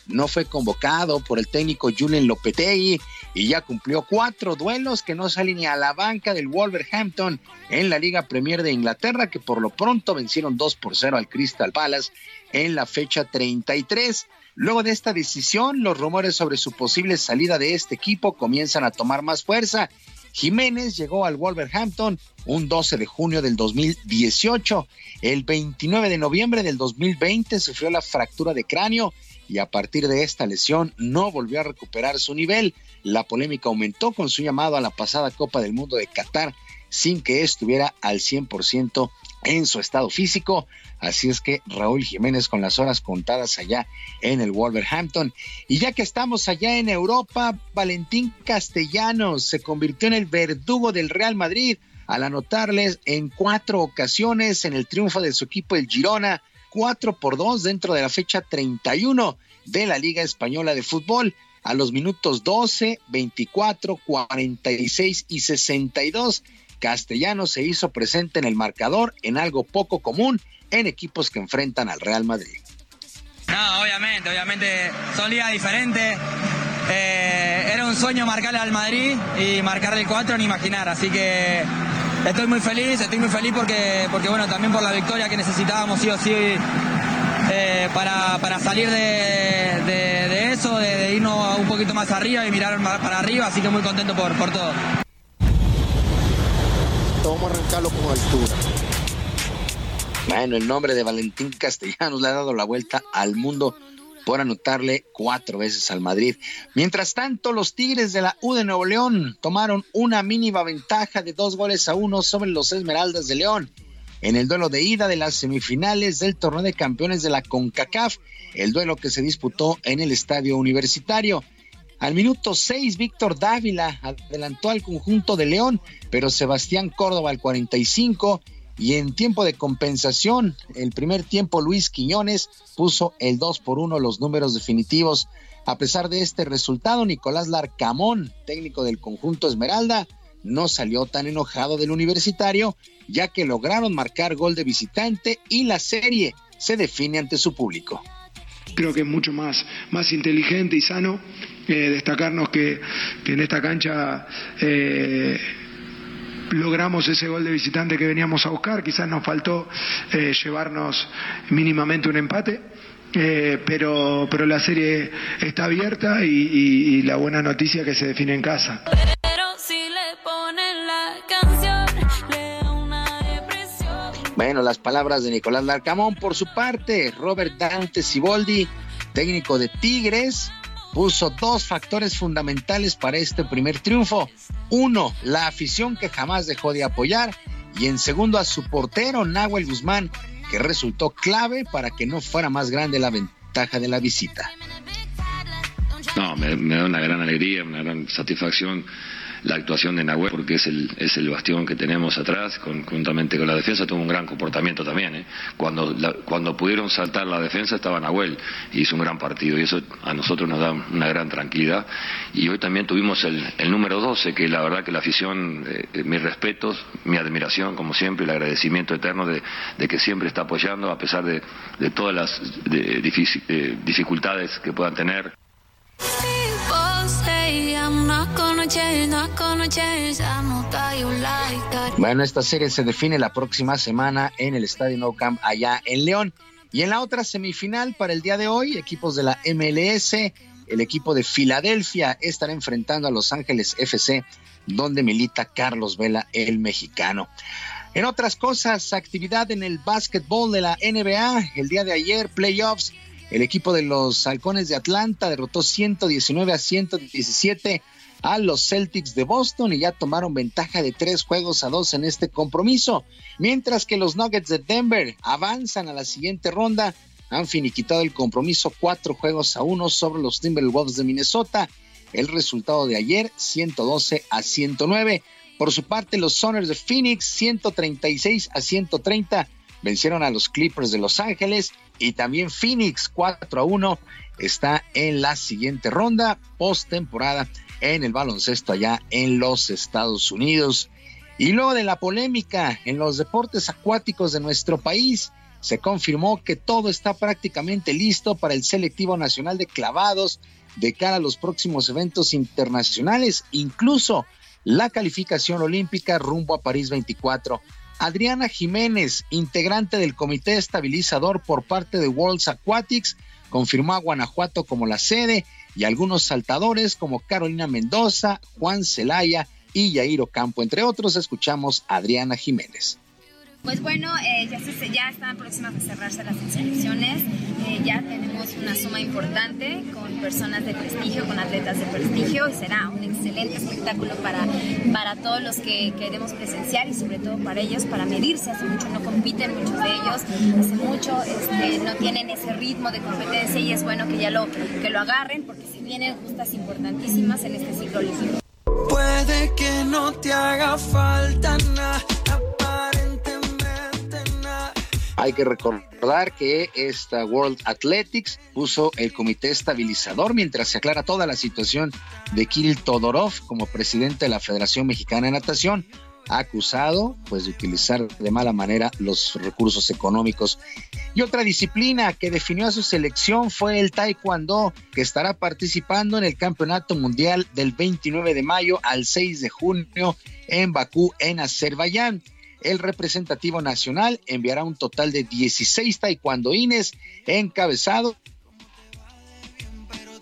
no fue convocado por el técnico Julen Lopetegui y ya cumplió cuatro duelos que no salen ni a la banca del Wolverhampton en la Liga Premier de Inglaterra, que por lo pronto vencieron 2 por 0 al Crystal Palace en la fecha 33. Luego de esta decisión, los rumores sobre su posible salida de este equipo comienzan a tomar más fuerza. Jiménez llegó al Wolverhampton un 12 de junio del 2018. El 29 de noviembre del 2020 sufrió la fractura de cráneo y a partir de esta lesión no volvió a recuperar su nivel. La polémica aumentó con su llamado a la pasada Copa del Mundo de Qatar sin que estuviera al 100% en su estado físico. Así es que Raúl Jiménez con las horas contadas allá en el Wolverhampton. Y ya que estamos allá en Europa, Valentín Castellanos se convirtió en el verdugo del Real Madrid al anotarles en cuatro ocasiones en el triunfo de su equipo el Girona, cuatro por dos dentro de la fecha 31 de la Liga Española de Fútbol. A los minutos 12, 24, 46 y 62, Castellanos se hizo presente en el marcador en algo poco común en equipos que enfrentan al Real Madrid. No, obviamente, obviamente son ligas diferentes. Eh, era un sueño marcarle al Madrid y marcarle el 4, ni imaginar. Así que estoy muy feliz, estoy muy feliz porque, porque bueno, también por la victoria que necesitábamos sí o sí eh, para, para, salir de, de, de eso, de, de, irnos un poquito más arriba y mirar para arriba. Así que muy contento por, por todo. Vamos a arrancarlo con altura. Bueno, el nombre de Valentín Castellanos le ha dado la vuelta al mundo por anotarle cuatro veces al Madrid. Mientras tanto, los Tigres de la U de Nuevo León tomaron una mínima ventaja de dos goles a uno sobre los Esmeraldas de León en el duelo de ida de las semifinales del torneo de campeones de la CONCACAF, el duelo que se disputó en el estadio universitario. Al minuto 6, Víctor Dávila adelantó al conjunto de León, pero Sebastián Córdoba al 45 y en tiempo de compensación, el primer tiempo Luis Quiñones puso el 2 por 1 los números definitivos. A pesar de este resultado, Nicolás Larcamón, técnico del conjunto Esmeralda, no salió tan enojado del universitario, ya que lograron marcar gol de visitante y la serie se define ante su público. Creo que es mucho más, más inteligente y sano eh, destacarnos que, que, en esta cancha eh, logramos ese gol de visitante que veníamos a buscar, quizás nos faltó eh, llevarnos mínimamente un empate. Eh, pero, pero la serie está abierta y, y, y, la buena noticia que se define en casa. Pero si le ponen la canción, Bueno, las palabras de Nicolás Larcamón. Por su parte, Robert Dante Siboldi, técnico de Tigres, puso dos factores fundamentales para este primer triunfo. Uno, la afición que jamás dejó de apoyar y en segundo a su portero Nahuel Guzmán, que resultó clave para que no fuera más grande la ventaja de la visita. No, me, me da una gran alegría, una gran satisfacción la actuación de Nahuel, porque es el, es el bastión que tenemos atrás, conjuntamente con la defensa, tuvo un gran comportamiento también. ¿eh? Cuando, cuando pudieron saltar la defensa estaba Nahuel, y hizo un gran partido, y eso a nosotros nos da una gran tranquilidad. Y hoy también tuvimos el, el número 12, que la verdad que la afición, eh, mis respetos, mi admiración, como siempre, el agradecimiento eterno de, de que siempre está apoyando, a pesar de, de todas las de, eh, dificultades que puedan tener. Bueno, esta serie se define la próxima semana en el Estadio No Camp allá en León. Y en la otra semifinal para el día de hoy, equipos de la MLS, el equipo de Filadelfia estará enfrentando a Los Ángeles FC, donde milita Carlos Vela, el mexicano. En otras cosas, actividad en el básquetbol de la NBA, el día de ayer, playoffs, el equipo de los Halcones de Atlanta derrotó 119 a 117 a los Celtics de Boston y ya tomaron ventaja de tres juegos a dos en este compromiso, mientras que los Nuggets de Denver avanzan a la siguiente ronda, han finiquitado el compromiso cuatro juegos a uno sobre los Timberwolves de Minnesota. El resultado de ayer, 112 a 109. Por su parte, los Soners de Phoenix, 136 a 130, vencieron a los Clippers de Los Ángeles y también Phoenix 4 a 1 está en la siguiente ronda postemporada en el baloncesto allá en los Estados Unidos. Y luego de la polémica en los deportes acuáticos de nuestro país, se confirmó que todo está prácticamente listo para el selectivo nacional de clavados de cara a los próximos eventos internacionales, incluso la calificación olímpica rumbo a París 24. Adriana Jiménez, integrante del comité estabilizador por parte de Worlds Aquatics, confirmó a Guanajuato como la sede y algunos saltadores como Carolina Mendoza, Juan Celaya y Yairo Campo, entre otros, escuchamos a Adriana Jiménez. Pues bueno, eh, ya, se, ya están próximas a cerrarse las inscripciones, eh, ya tenemos una suma importante con personas de prestigio, con atletas de prestigio y será un excelente espectáculo para, para todos los que queremos presenciar y sobre todo para ellos, para medirse, hace mucho no compiten muchos de ellos, hace mucho este, no tienen ese ritmo de competencia y es bueno que ya lo, que lo agarren porque se vienen justas importantísimas en este ciclo olímpico. Puede que no te haga falta nada Hay que recordar que esta World Athletics puso el comité estabilizador mientras se aclara toda la situación de Kirill Todorov como presidente de la Federación Mexicana de Natación acusado pues de utilizar de mala manera los recursos económicos. Y otra disciplina que definió a su selección fue el taekwondo, que estará participando en el Campeonato Mundial del 29 de mayo al 6 de junio en Bakú, en Azerbaiyán el representativo nacional enviará un total de 16 taekwondoines encabezados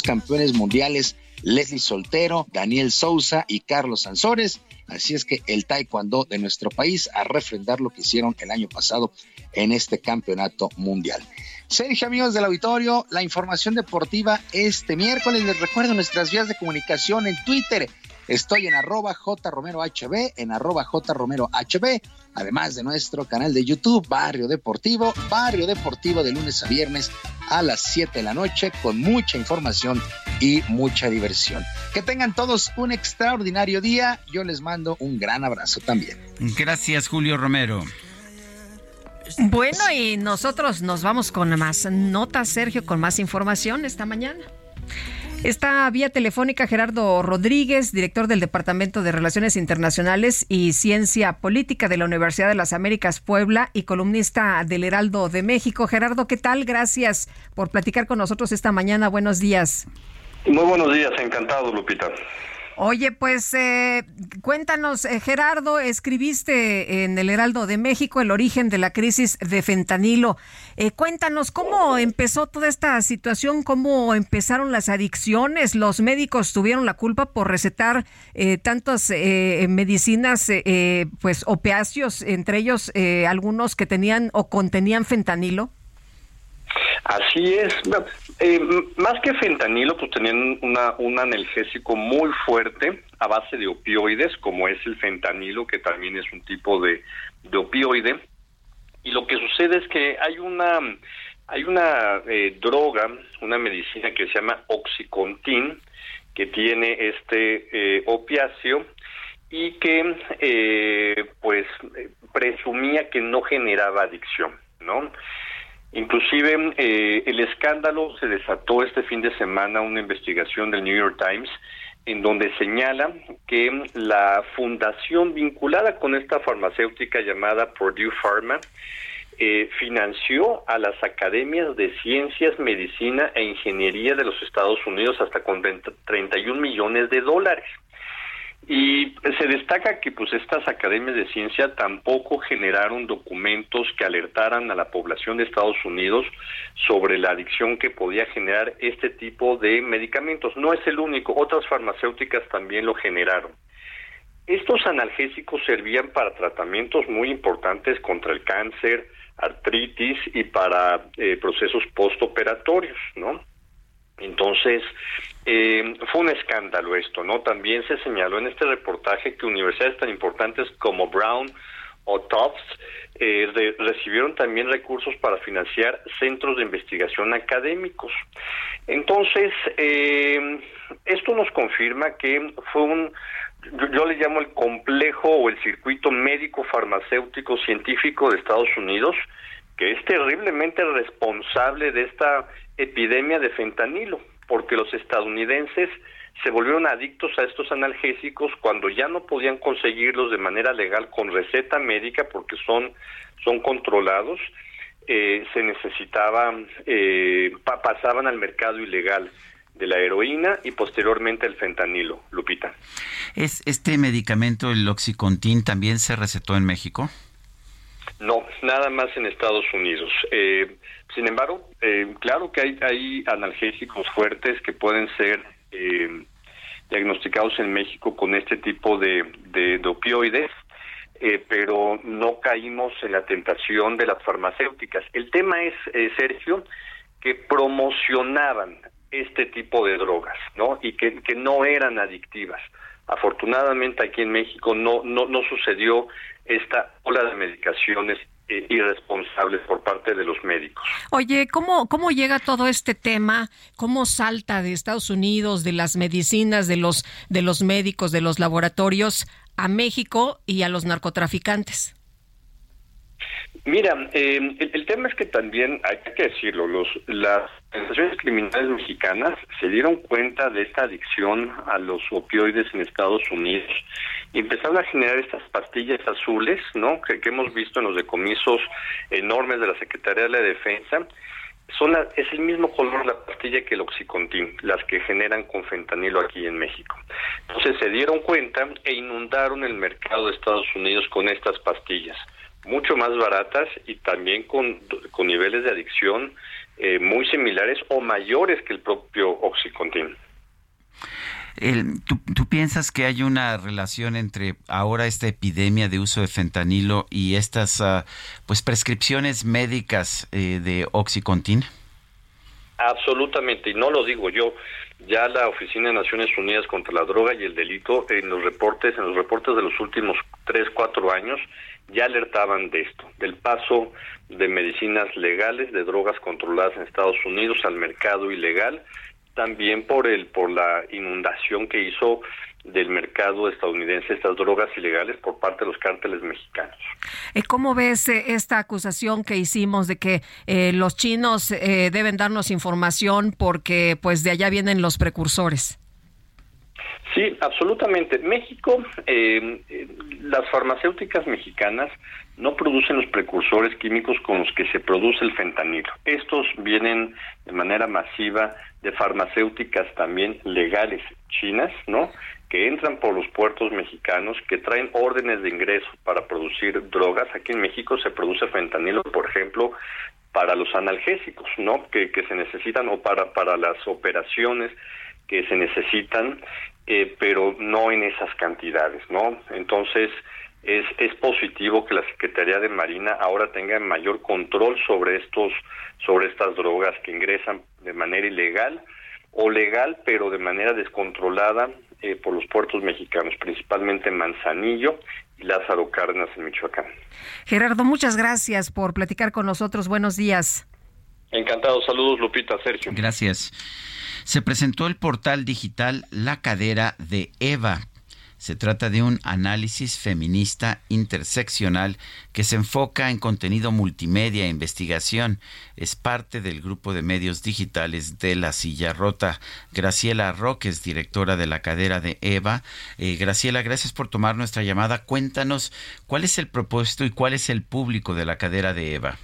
campeones mundiales Leslie Soltero, Daniel Sousa y Carlos Sansores. Así es que el taekwondo de nuestro país a refrendar lo que hicieron el año pasado en este campeonato mundial. Sergio, amigos del auditorio, la información deportiva este miércoles. Les recuerdo nuestras vías de comunicación en Twitter Estoy en arroba jromerohb, en arroba jromerohb, además de nuestro canal de YouTube, Barrio Deportivo, Barrio Deportivo de lunes a viernes a las 7 de la noche, con mucha información y mucha diversión. Que tengan todos un extraordinario día. Yo les mando un gran abrazo también. Gracias, Julio Romero. Bueno, y nosotros nos vamos con más notas, Sergio, con más información esta mañana. Está vía telefónica Gerardo Rodríguez, director del Departamento de Relaciones Internacionales y Ciencia Política de la Universidad de las Américas Puebla y columnista del Heraldo de México. Gerardo, ¿qué tal? Gracias por platicar con nosotros esta mañana. Buenos días. Muy buenos días, encantado, Lupita. Oye, pues eh, cuéntanos, eh, Gerardo, escribiste en el Heraldo de México el origen de la crisis de fentanilo. Eh, cuéntanos cómo empezó toda esta situación, cómo empezaron las adicciones. Los médicos tuvieron la culpa por recetar tantas medicinas, pues opiáceos, entre ellos algunos que tenían o contenían fentanilo. Así es. Eh, más que fentanilo, pues tenían un analgésico muy fuerte a base de opioides, como es el fentanilo, que también es un tipo de, de opioide. Y lo que sucede es que hay una Hay una eh, droga, una medicina que se llama Oxycontin, que tiene este eh, opiáceo y que eh, pues presumía que no generaba adicción, ¿no? Inclusive el escándalo se desató este fin de semana una investigación del New York Times en donde señala que la fundación vinculada con esta farmacéutica llamada Purdue Pharma eh, financió a las academias de ciencias, medicina e ingeniería de los Estados Unidos hasta con 31 millones de dólares. Y se destaca que pues estas academias de ciencia tampoco generaron documentos que alertaran a la población de Estados Unidos sobre la adicción que podía generar este tipo de medicamentos. No es el único, otras farmacéuticas también lo generaron. Estos analgésicos servían para tratamientos muy importantes contra el cáncer, artritis y para eh, procesos postoperatorios, ¿no? Entonces, eh, fue un escándalo esto, ¿no? También se señaló en este reportaje que universidades tan importantes como Brown o Tufts eh, recibieron también recursos para financiar centros de investigación académicos. Entonces, esto nos confirma que fue un yo, le llamo el complejo o el circuito médico farmacéutico científico de Estados Unidos, que es terriblemente responsable de esta epidemia de fentanilo, porque los estadounidenses se volvieron adictos a estos analgésicos cuando ya no podían conseguirlos de manera legal con receta médica porque son, son controlados, eh, se necesitaban, eh, pasaban al mercado ilegal de la heroína y posteriormente el fentanilo, Lupita. ¿Es este medicamento, el Oxycontin, también se recetó en México? No, nada más en Estados Unidos. Eh, sin embargo, eh, claro que hay, analgésicos fuertes que pueden ser eh, diagnosticados en México con este tipo de, de, opioides, pero no caímos en la tentación de las farmacéuticas. El tema es, Sergio, que promocionaban este tipo de drogas, ¿no? Y que, que no eran adictivas. Afortunadamente aquí en México no, no, no sucedió esta ola de medicaciones eh, irresponsables por parte de los médicos. Oye, ¿cómo, ¿cómo llega todo este tema? ¿Cómo salta de Estados Unidos, de las medicinas, de los, de los médicos, de los laboratorios a México y a los narcotraficantes? Mira, eh, el, tema es que también hay que decirlo, los, las organizaciones criminales mexicanas se dieron cuenta de esta adicción a los opioides en Estados Unidos y empezaron a generar estas pastillas azules, ¿no? Que, hemos visto en los decomisos enormes de la Secretaría de la Defensa. Son es el mismo color la pastilla que el oxicontin, las que generan con fentanilo aquí en México. Entonces se dieron cuenta e inundaron el mercado de Estados Unidos con estas pastillas mucho más baratas y también con, con niveles de adicción eh, muy similares o mayores que el propio Oxycontin. ¿tú, piensas que hay una relación entre ahora esta epidemia de uso de fentanilo y estas ah, pues prescripciones médicas eh, de Oxycontin? Absolutamente, y no lo digo yo. Ya la Oficina de Naciones Unidas contra la Droga y el Delito en los reportes, en los reportes de los últimos tres, cuatro años, ya alertaban de esto, del paso de medicinas legales, de drogas controladas en Estados Unidos al mercado ilegal, también por el por la inundación que hizo del mercado estadounidense estas drogas ilegales por parte de los cárteles mexicanos. Eh, ¿Cómo ves eh, esta acusación que hicimos de que eh, los chinos deben darnos información porque pues de allá vienen los precursores? Sí, absolutamente. México, eh, las farmacéuticas mexicanas no producen los precursores químicos con los que se produce el fentanilo. Estos vienen de manera masiva de farmacéuticas también legales chinas, ¿no? Que entran por los puertos mexicanos, que traen órdenes de ingreso para producir drogas. Aquí en México se produce fentanilo, por ejemplo, para los analgésicos, ¿no? Que, que se necesitan o para, para las operaciones que se necesitan eh, pero no en esas cantidades, ¿no? Entonces, es, es positivo que la Secretaría de Marina ahora tenga mayor control sobre estos, sobre estas drogas que ingresan de manera ilegal o legal, pero de manera descontrolada eh, por los puertos mexicanos, principalmente Manzanillo y Lázaro Cárdenas en Michoacán. Gerardo, muchas gracias por platicar con nosotros. Buenos días. Encantado, saludos Lupita, Sergio. Gracias. Se presentó el portal digital La Cadera de Eva. Se trata de un análisis feminista interseccional que se enfoca en contenido multimedia e investigación. Es parte del grupo de medios digitales de La Silla Rota. Graciela Roques, directora de La Cadera de Eva. Eh, Graciela, gracias por tomar nuestra llamada. Cuéntanos cuál es el propósito y cuál es el público de La Cadera de Eva.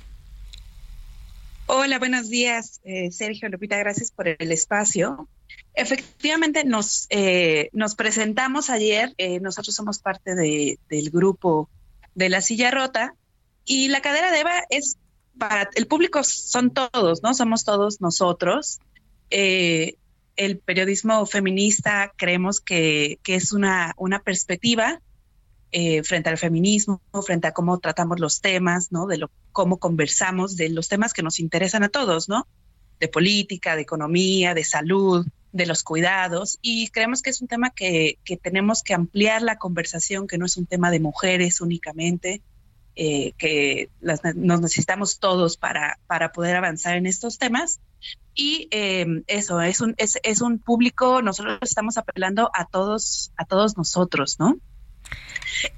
Hola, buenos días, eh, Sergio Lupita, gracias por el espacio. Efectivamente, nos, eh, nos presentamos ayer, eh, nosotros somos parte de, del grupo de la silla rota y la cadera de Eva es para el público, son todos, ¿no? Somos todos nosotros. Eh, el periodismo feminista creemos que, es una perspectiva frente al feminismo, frente a cómo tratamos los temas, ¿no? De lo, cómo conversamos de los temas que nos interesan a todos, ¿no? De política, de economía, de salud, de los cuidados y creemos que es un tema que, que tenemos que ampliar la conversación, que no es un tema de mujeres únicamente, eh, que nos necesitamos todos para, para poder avanzar en estos temas. Y eh, eso, es un, es, es un público, nosotros estamos apelando a todos, a todos nosotros, ¿no?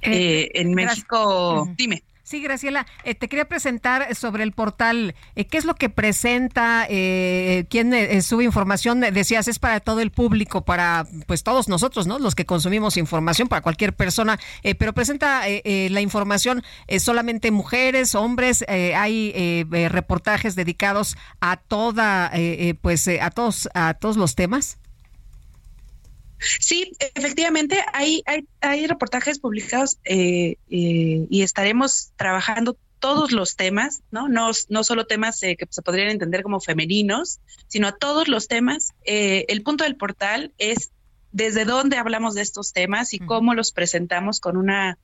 Eh, en México, dime. Sí, Graciela, eh, te quería presentar sobre el portal, eh, ¿qué es lo que presenta? Eh, ¿Quién eh, sube información? Decías, es para todo el público, para pues todos nosotros, ¿no? Los que consumimos información, para cualquier persona, pero presenta la información solamente mujeres, hombres, hay reportajes dedicados a toda, pues a todos, a todos los temas. Sí, efectivamente, hay, hay, hay reportajes publicados eh, eh, y estaremos trabajando todos los temas, ¿no? No, no solo temas eh, que se podrían entender como femeninos, sino a todos los temas. el punto del portal es desde dónde hablamos de estos temas y cómo los presentamos con una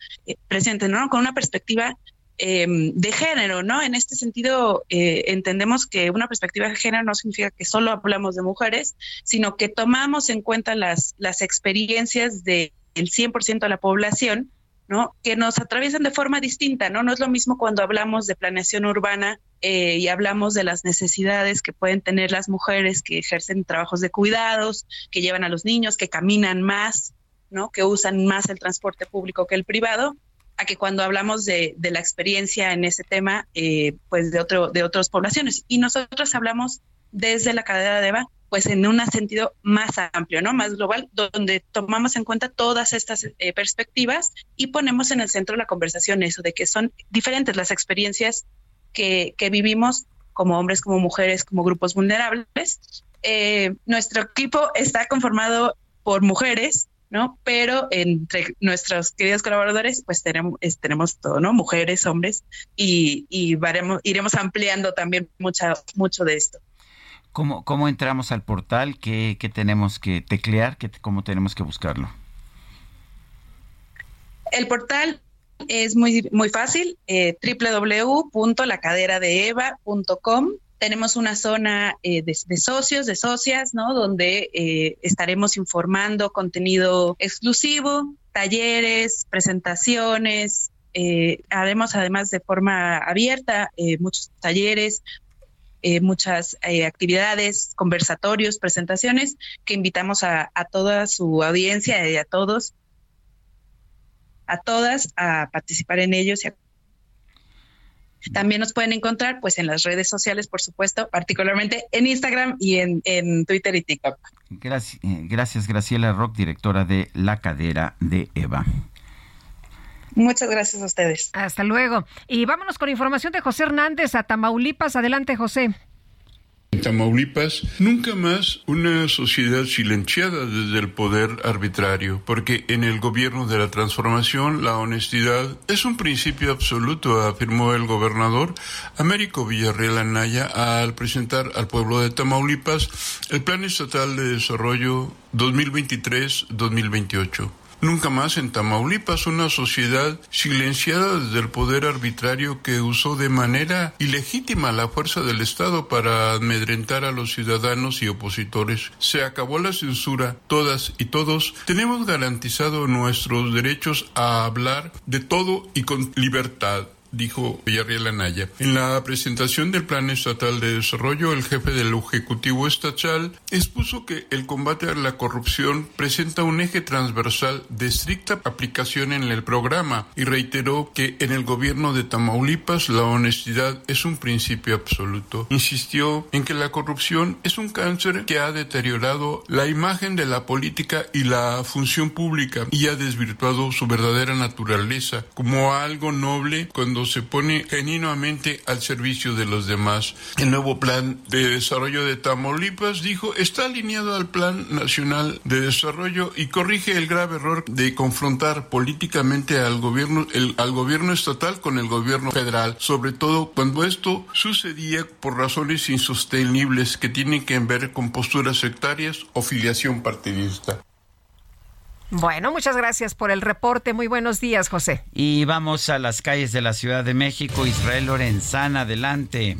presente, ¿no? Con una perspectiva Em, de género, ¿no? En este sentido, eh, entendemos que una perspectiva de género no significa que solo hablamos de mujeres, sino que tomamos en cuenta las, las experiencias del 100% de la población, ¿no? Que nos atraviesan de forma distinta, ¿no? No es lo mismo cuando hablamos de planeación urbana eh, y hablamos de las necesidades que pueden tener las mujeres que ejercen trabajos de cuidados, que llevan a los niños, que caminan más, ¿no? Que usan más el transporte público que el privado, a que cuando hablamos de, la experiencia en ese tema, eh, pues de, otro, de otras poblaciones. Y nosotros hablamos desde la cadena de EVA, pues en un sentido más amplio, ¿no? Más global, donde tomamos en cuenta todas estas eh, perspectivas y ponemos en el centro de la conversación eso, de que son diferentes las experiencias que, vivimos como hombres, como mujeres, como grupos vulnerables. Eh, nuestro equipo está conformado por mujeres, ¿no? Pero entre nuestros queridos colaboradores, pues tenemos, tenemos todo, ¿no? Mujeres, hombres, y, y iremos ampliando también mucha, mucho de esto. ¿Cómo, ¿Cómo entramos al portal? ¿Qué, qué tenemos que teclear? ¿Qué, ¿Cómo tenemos que buscarlo? El portal es muy, muy fácil, eh, www.lacaderadeeva.com tenemos una zona eh, de, socios, de socias, ¿no? Donde eh, estaremos informando contenido exclusivo, talleres, presentaciones. Eh, haremos además de forma abierta muchos talleres, muchas actividades, conversatorios, presentaciones que invitamos a, a toda su audiencia y a todos, a todas a participar en ellos y a también nos pueden encontrar pues en las redes sociales, por supuesto, particularmente en Instagram y en, Twitter y TikTok. Gracias, eh, gracias, Graciela Rock, directora de La Cadera de Eva. Muchas gracias a ustedes. Hasta luego. Y vámonos con información de José Hernández a Tamaulipas. Adelante, José. Tamaulipas, nunca más una sociedad silenciada desde el poder arbitrario, porque en el gobierno de la transformación la honestidad es un principio absoluto, afirmó el gobernador Américo Villarreal Anaya al presentar al pueblo de Tamaulipas el Plan Estatal de Desarrollo 2023-2028. Nunca más en Tamaulipas una sociedad silenciada desde el poder arbitrario que usó de manera ilegítima la fuerza del Estado para amedrentar a los ciudadanos y opositores. Se acabó la censura, todas y todos tenemos garantizado nuestros derechos a hablar de todo y con libertad dijo Villarreal Anaya. En la presentación del Plan Estatal de Desarrollo, el jefe del Ejecutivo Estatal expuso que el combate a la corrupción presenta un eje transversal de estricta aplicación en el programa y reiteró que en el gobierno de Tamaulipas la honestidad es un principio absoluto. Insistió en que la corrupción es un cáncer que ha deteriorado la imagen de la política y la función pública y ha desvirtuado su verdadera naturaleza como algo noble se pone genuinamente al servicio de los demás. El nuevo plan de desarrollo de Tamaulipas, dijo, está alineado al Plan Nacional de Desarrollo y corrige el grave error de confrontar políticamente al gobierno, el, al gobierno estatal con el gobierno federal, sobre todo cuando esto sucedía por razones insostenibles que tienen que ver con posturas sectarias o filiación partidista. Bueno, muchas gracias por el reporte. Muy buenos días, José. Y vamos a las calles de la Ciudad de México. Israel Lorenzana, adelante.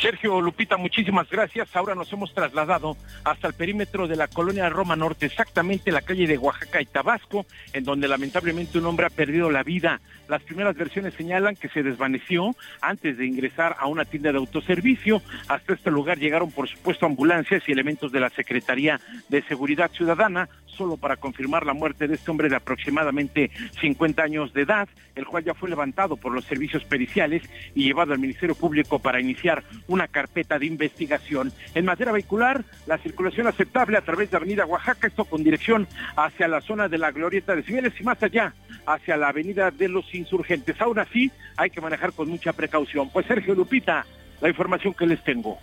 Sergio Lupita, muchísimas gracias. Ahora nos hemos trasladado hasta el perímetro de la colonia Roma Norte, exactamente la calle de Oaxaca y Tabasco, en donde lamentablemente un hombre ha perdido la vida. Las primeras versiones señalan que se desvaneció antes de ingresar a una tienda de autoservicio. Hasta este lugar llegaron, por supuesto, ambulancias y elementos de la Secretaría de Seguridad Ciudadana solo para confirmar la muerte de este hombre de aproximadamente 50 años de edad, el cual ya fue levantado por los servicios periciales y llevado al Ministerio Público para iniciar una carpeta de investigación. En materia vehicular, la circulación aceptable a través de Avenida Oaxaca, esto con dirección hacia la zona de la Glorieta de Cibeles y más allá, hacia la Avenida de los Insurgentes. Aún así, hay que manejar con mucha precaución. Pues Sergio Lupita, la información que les tengo.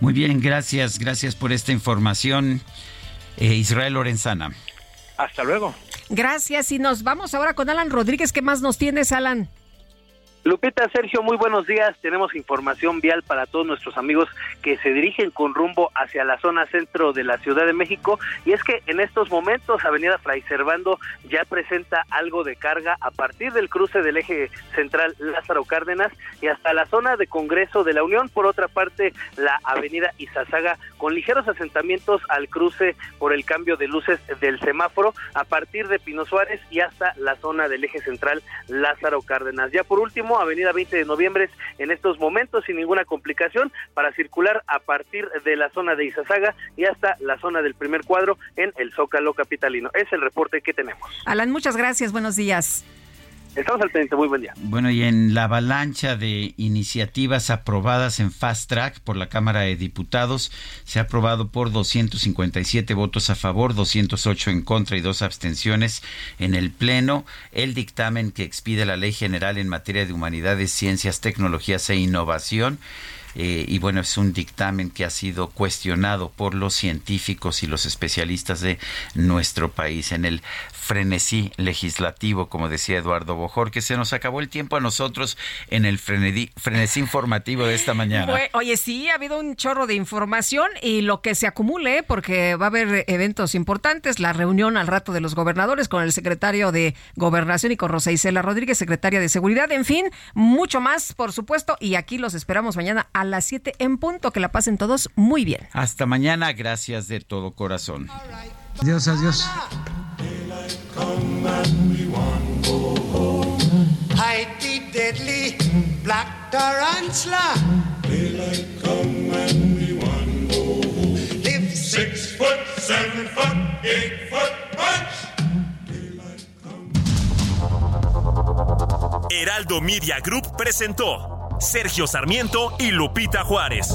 Muy bien, gracias, gracias por esta información. Eh, Israel Lorenzana. Hasta luego. Gracias y nos vamos ahora con Alan Rodríguez. ¿Qué más nos tienes, Alan? Lupita, Sergio, muy buenos días. Tenemos información vial para todos nuestros amigos que se dirigen con rumbo hacia la zona centro de la Ciudad de México. Y es que en estos momentos Avenida Fray Servando ya presenta algo de carga a partir del cruce del eje central Lázaro Cárdenas y hasta la zona de Congreso de la Unión. Por otra parte, la Avenida Izazaga con ligeros asentamientos al cruce por el cambio de luces del semáforo a partir de Pino Suárez y hasta la zona del eje central Lázaro Cárdenas. Ya por último, Avenida 20 de Noviembre en estos momentos sin ninguna complicación para circular a partir de la zona de Izazaga y hasta la zona del primer cuadro en el Zócalo Capitalino. Es el reporte que tenemos. Alan, muchas gracias. Buenos días. Estamos al pendiente, muy buen día. Bueno, y en la avalancha de iniciativas aprobadas en Fast Track por la Cámara de Diputados, se ha aprobado por 257 votos a favor, 208 en contra y dos abstenciones en el Pleno el dictamen que expide la Ley General en materia de humanidades, ciencias, tecnologías e innovación. Eh, y bueno, es un dictamen que ha sido cuestionado por los científicos y los especialistas de nuestro país. En el frenesí legislativo, como decía Eduardo Bojor, que se nos acabó el tiempo a nosotros en el frenesí informativo de esta mañana. oye, sí, ha habido un chorro de información y lo que se acumule, porque va a haber eventos importantes, la reunión al rato de los gobernadores con el secretario de Gobernación y con Rosa Isela Rodríguez, secretaria de Seguridad, en fin, mucho más, por supuesto, y aquí los esperamos mañana a las 7 en punto. Que la pasen todos muy bien. Hasta mañana, gracias de todo corazón. Adiós, adiós. Deadly black tarantula. Daylight come and we want go home. Live six foot, seven foot, eight foot punch. Heraldo Media Group presentó Sergio Sarmiento y Lupita Juárez.